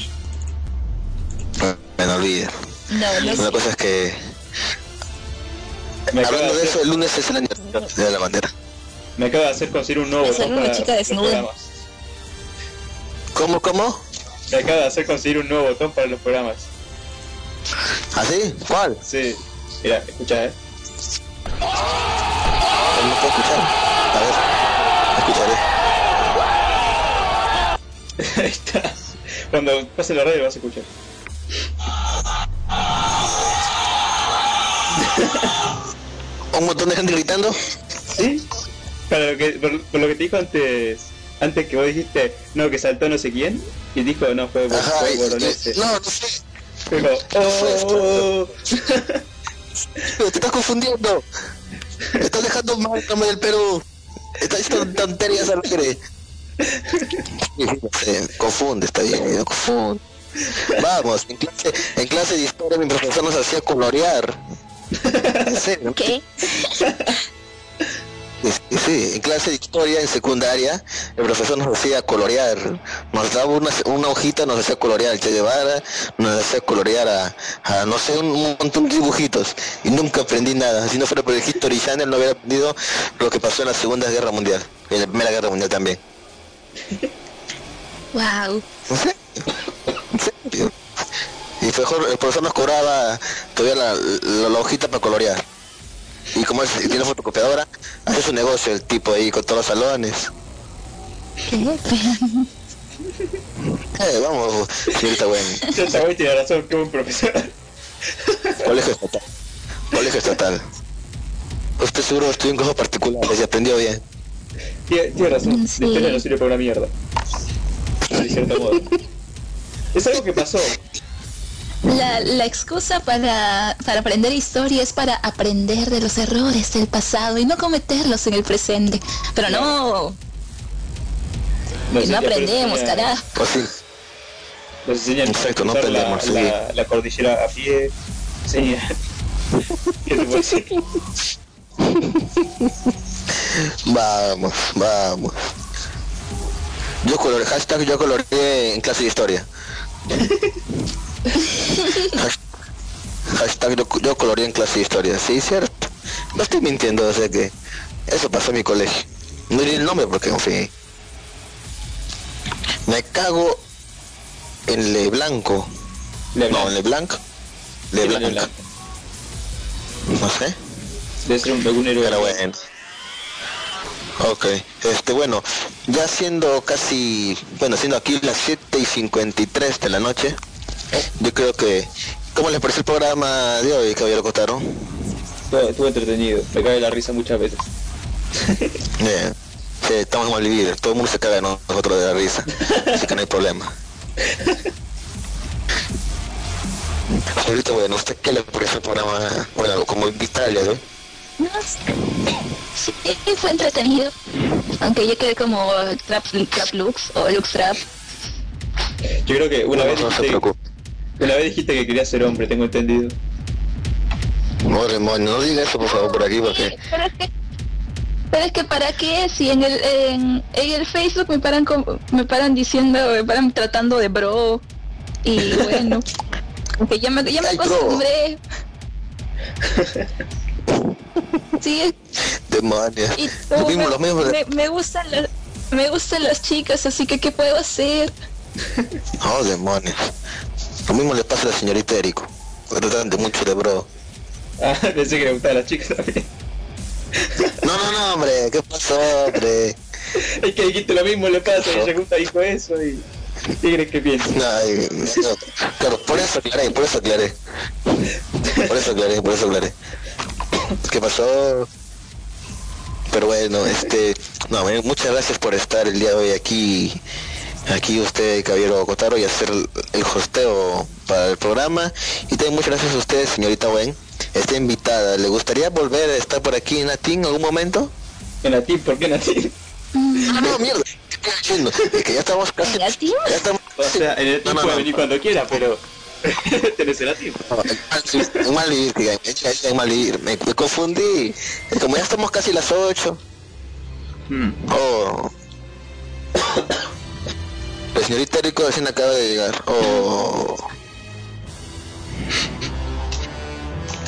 Me no olvide. No, no La sé. cosa es que, Me hablando de de eso, el lunes es el aniversario de la bandera. me acaba de hacer conseguir un nuevo botón una para chica los desnuda. programas. ¿Cómo, cómo? Me acaba de hacer conseguir un nuevo botón para los programas. ¿Así? ¿Cuál? Sí. Mira, escucha, eh. No puedo escuchar. A ver, escucharé. Ahí está. Cuando pase la radio vas a escuchar. Un montón de gente gritando. ¿Sí? Para lo que, por, por lo que te dijo antes, antes que vos dijiste, no, que saltó no sé quién, y dijo, no, fue, fue Ajá. y- Boronese. y- no, no sé. Dijo, oh, [LAUGHS] Pero te estás confundiendo. Te estás dejando mal como del Perú. Estás diciendo tonterías al aire. Confunde, está bien, no confunde. Vamos, en clase, en clase de historia mi profesor nos hacía colorear. [LAUGHS] En serio. ¿Qué? Sí, sí, en clase de historia en secundaria el profesor nos hacía colorear, nos daba una, una hojita, nos hacía colorear Che Guevara, nos hacía colorear a, a, no sé, un, un montón de dibujitos y nunca aprendí nada. Si no fuera por el History Channel no hubiera aprendido lo que pasó en la Segunda Guerra Mundial, y en la Primera Guerra Mundial también. [LAUGHS] Wow. ¿En serio? ¿En serio? Y profesor, el profesor nos cobraba todavía la, la- la hojita para colorear. Y como tiene fotocopiadora, hace su negocio el tipo ahí con todos los salones. ¿Qué? Eh, vamos, señorita Gwen. te voy tiene razón, que un profesor. Colegio estatal. Colegio estatal. Usted seguro estudió en cosas particulares y aprendió bien. Tiene, tiene razón, Sí. la historia no sirve para una mierda. De cierto modo. Es algo que pasó. La, la excusa para, para aprender historia es para aprender de los errores del pasado y no cometerlos en el presente. Pero no, que no aprendemos, enseña- carajo. Sí. Nos enseñan Exacto, a no la, aprendemos, sí. la, la cordillera a pie. Sí. [LAUGHS] Vamos, vamos. Yo coloré, hashtag yo coloreé en clase de historia. [LAUGHS] Hash- hashtag yo, yo coloreé en clase de historia, sí, cierto. No estoy mintiendo, o sea que eso pasó en mi colegio. No diré el nombre porque en fin. Me cago en Le Blanco. Le No, en Le Blanc. Le Blanc. No sé. Debe ser un, algún héroe. Pero bueno. Ok, este bueno, ya siendo casi, bueno, siendo aquí las 7 y 53 de la noche, yo creo que, ¿cómo les pareció el programa de hoy, caballero Cotaro? Estuvo, estuvo entretenido. Me cae la risa muchas veces. [LAUGHS] Bien, sí, estamos mal vividos, todo el mundo se caga de nosotros de la risa, así que no hay problema. [LAUGHS] Ahorita, bueno, ¿usted qué le pareció el programa, bueno, como hoy? No, sí, fue entretenido. Aunque yo quedé como Trap, trap Lux o Lux Trap. Yo creo que una No, vez no se preocupe. Una vez dijiste que querías ser hombre, tengo entendido. No, demonio, no diga eso por favor por aquí porque... Pero es que Pero es que para qué si en el en, en el Facebook me paran con- me paran diciendo, me paran tratando de bro y bueno, [LAUGHS] que ya me ya me Ay, acostumbré. [LAUGHS] Sí, Demonios. y Lo tú, mismo, me, lo mismo. me, me gustan las me gustan las chicas, así que qué puedo hacer? Oh, demonios. Lo mismo le pasa a la señorita Erico. De mucho de bro. [LAUGHS] Ah, pensé que le gustaban las chicas también. No, no, no, hombre. ¿Qué pasó, hombre? [LAUGHS] Es que dijiste lo mismo le pasa y ella justo dijo eso y... ¿Qué crees que piensa? Ay, no, claro, por eso aclaré, por eso aclaré. Por eso aclaré, por eso aclaré. ¿Qué pasó? Pero bueno, este, no, muchas gracias por estar el día de hoy aquí, aquí usted, Caballero Cotaro, y hacer el, el hosteo para el programa. Y también muchas gracias a usted, señorita Wen, está invitada. ¿Le gustaría volver a estar por aquí en Latín en algún momento? En la team, ¿por qué en la team? No, no, mierda, ¿qué estoy diciendo? Es que ya estamos casi, ¿En Latín? ya estamos O sea, en el No, team no, puede no. venir cuando quiera, pero... [LAUGHS] Tenés en la team. En Malvivir, que en Malvivir, me, me confundí. Como ya estamos casi las 8. Mm. Oh. La señorita Rico recién acaba de llegar. Oh.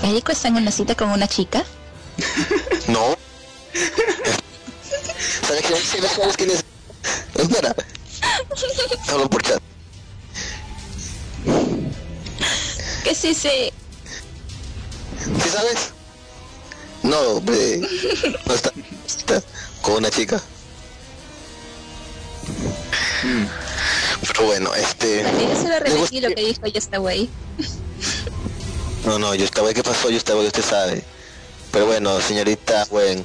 Erico está en una cita con una chica. No. ¿Sabes quién es? ¿Sabes quién es? Espera. Hablo por chat. Que sí se ¿Sí sabes? No, hombre. No está. está con una chica. Pero bueno, este. Yo se lo que dijo ya está güey. No, no, yo estaba, ¿qué pasó? Yo estaba, usted sabe. Pero bueno, señorita, bueno.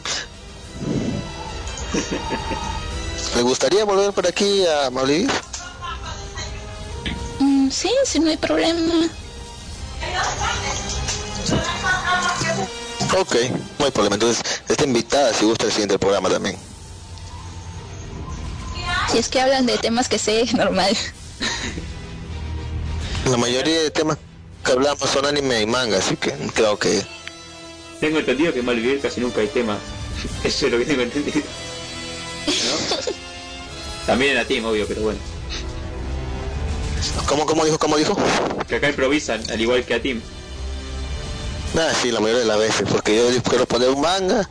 ¿Le gustaría volver por aquí a Malvivir? Mm, sí, sí, no hay problema. Ok, no hay problema. Entonces, está invitada si gusta el siguiente programa también. Si es que hablan de temas que sé, [LAUGHS] normal. La mayoría de temas que hablamos son anime y manga, así que creo que... Tengo entendido que en Malvivir casi nunca hay tema. [LAUGHS] Eso es lo que tengo entendido. ¿No? También en la team, obvio, pero bueno. ¿Cómo, cómo dijo, cómo dijo? Que acá improvisan, al igual que a team. Ah, sí, la mayoría de las veces, porque yo quiero poner un manga,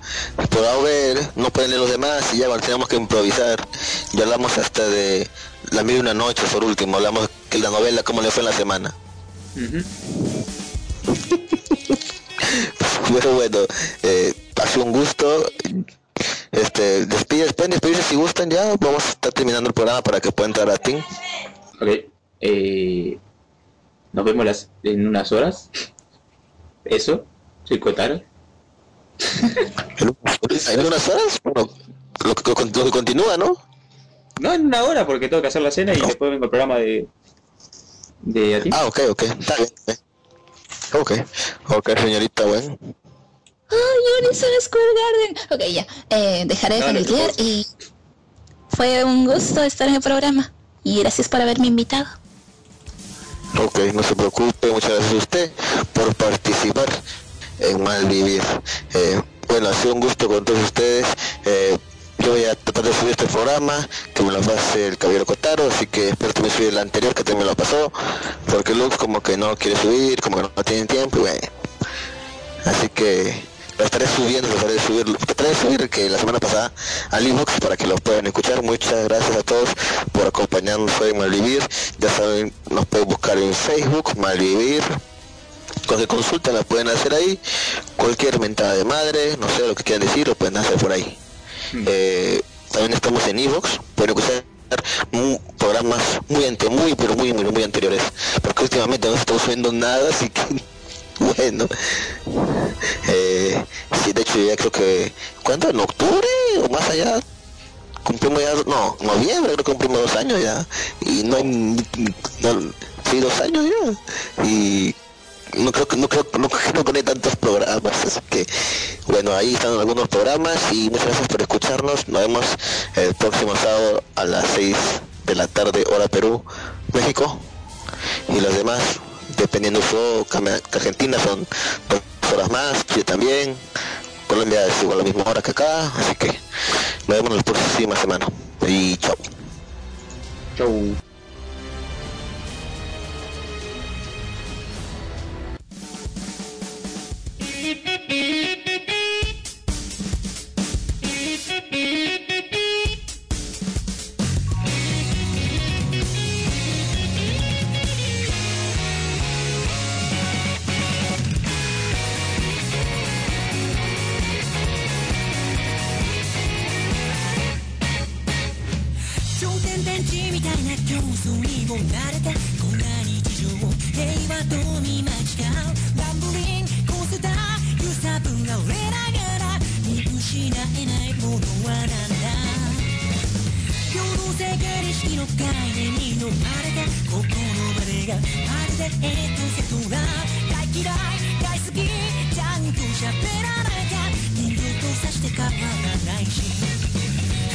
puedo ver, no pueden leer los demás y ya bueno, tenemos que improvisar. Ya hablamos hasta de La mil y una noche, por último, hablamos que la novela, cómo le fue en la semana. Ujú. [LAUGHS] Pero bueno, eh, ha sido un gusto. Este, despides, pueden despedirse si gustan ya, vamos a estar terminando el programa para que pueda entrar a Team. Ok. Eh, nos vemos las, en unas horas. Eso. Kotaro. En unas horas, bueno, lo que, lo que continúa, ¿no? No, en una hora porque tengo que hacer la cena y después vengo el programa de... De a ti. Ah, ok, ok, está bien. Ok, ok, señorita, bueno. Ay, Yuri Square Garden. Ok, ya. Eh, dejaré de No, no, familiar no. y fue un gusto estar en el programa. Y gracias por haberme invitado. Ok, no se preocupe, muchas gracias a usted por participar en Malvivir. Eh, bueno, ha sido un gusto con todos ustedes. Eh, yo voy a tratar de subir este programa, que me lo pase el caballero Cotaro, así que espero también subir el anterior que también me lo pasó, porque Lux como que no quiere subir, como que no tiene tiempo, y bueno. Así que lo estaré subiendo, trataré de subir, trataré de subir que la semana pasada al inbox para que lo puedan escuchar. Muchas gracias a todos por acompañarnos hoy en Malvivir. Ya saben, nos pueden buscar en Facebook, Malvivir. Cualquier consulta la pueden hacer ahí. Cualquier mentada de madre, no sé lo que quieran decir, lo pueden hacer por ahí. Eh, también estamos en Evox, pueden escuchar programas muy ante, muy pero muy muy muy anteriores, porque últimamente no estamos subiendo nada, así que bueno. Eh, sí, de hecho ya creo que ¿cuándo? ¿En octubre o más allá? Cumplimos ya, no, noviembre creo que cumplimos dos años ya y no hay no, sí dos años ya y no creo que no creo no no pone tantos programas así que bueno ahí están algunos programas y muchas gracias por escucharnos nos vemos el próximo sábado a las 6 de la tarde hora Perú México y los demás dependiendo de su Argentina son dos horas más Chile también Colombia es igual a la misma hora que acá, así que nos vemos la próxima semana. Y chao. Chau. みたいな競争にも慣れてこんな日常平和と見間違うランブリンコースター揺さぶられながら見失えないものはなんだ平等性形式の概念に飲まれて心までがまるでエトセトラ大嫌い大好きちゃんと喋らなきゃ人形とさして変わらないし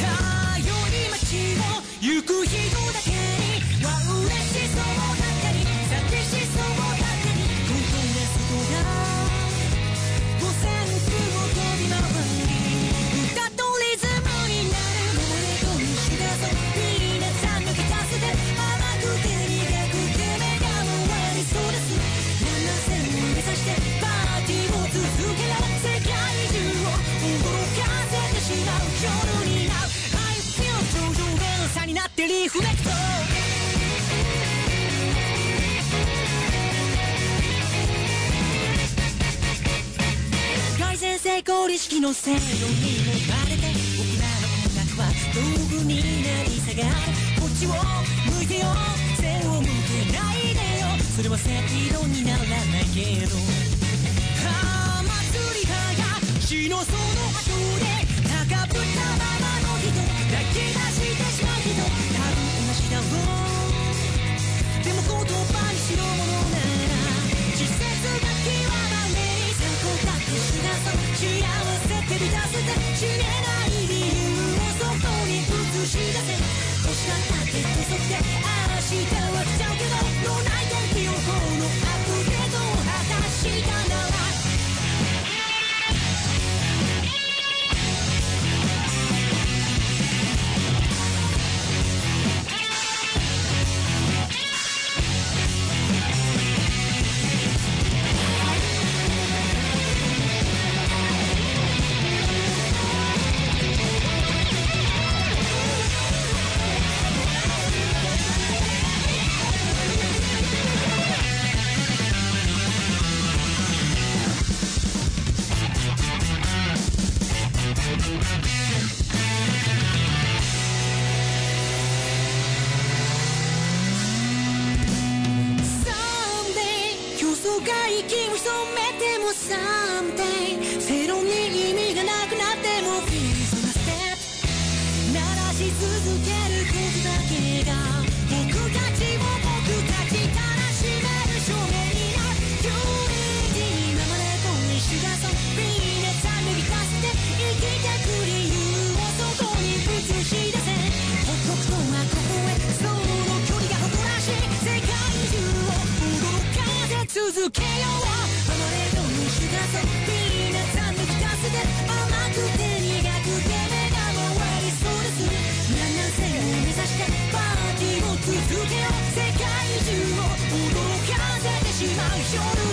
ああ夜に街を行く人成功意識の制度にもまれて僕らの音楽は道具になり下がるこっちを向いてよ背を向けないでよそれは正論にならないけどああ祭りはが死のその後で高ぶったままの人抱き出してしまう人。多分同じだろうでも言葉にしろものなら知らせ欲しかった鉄則で明日 something Reflection.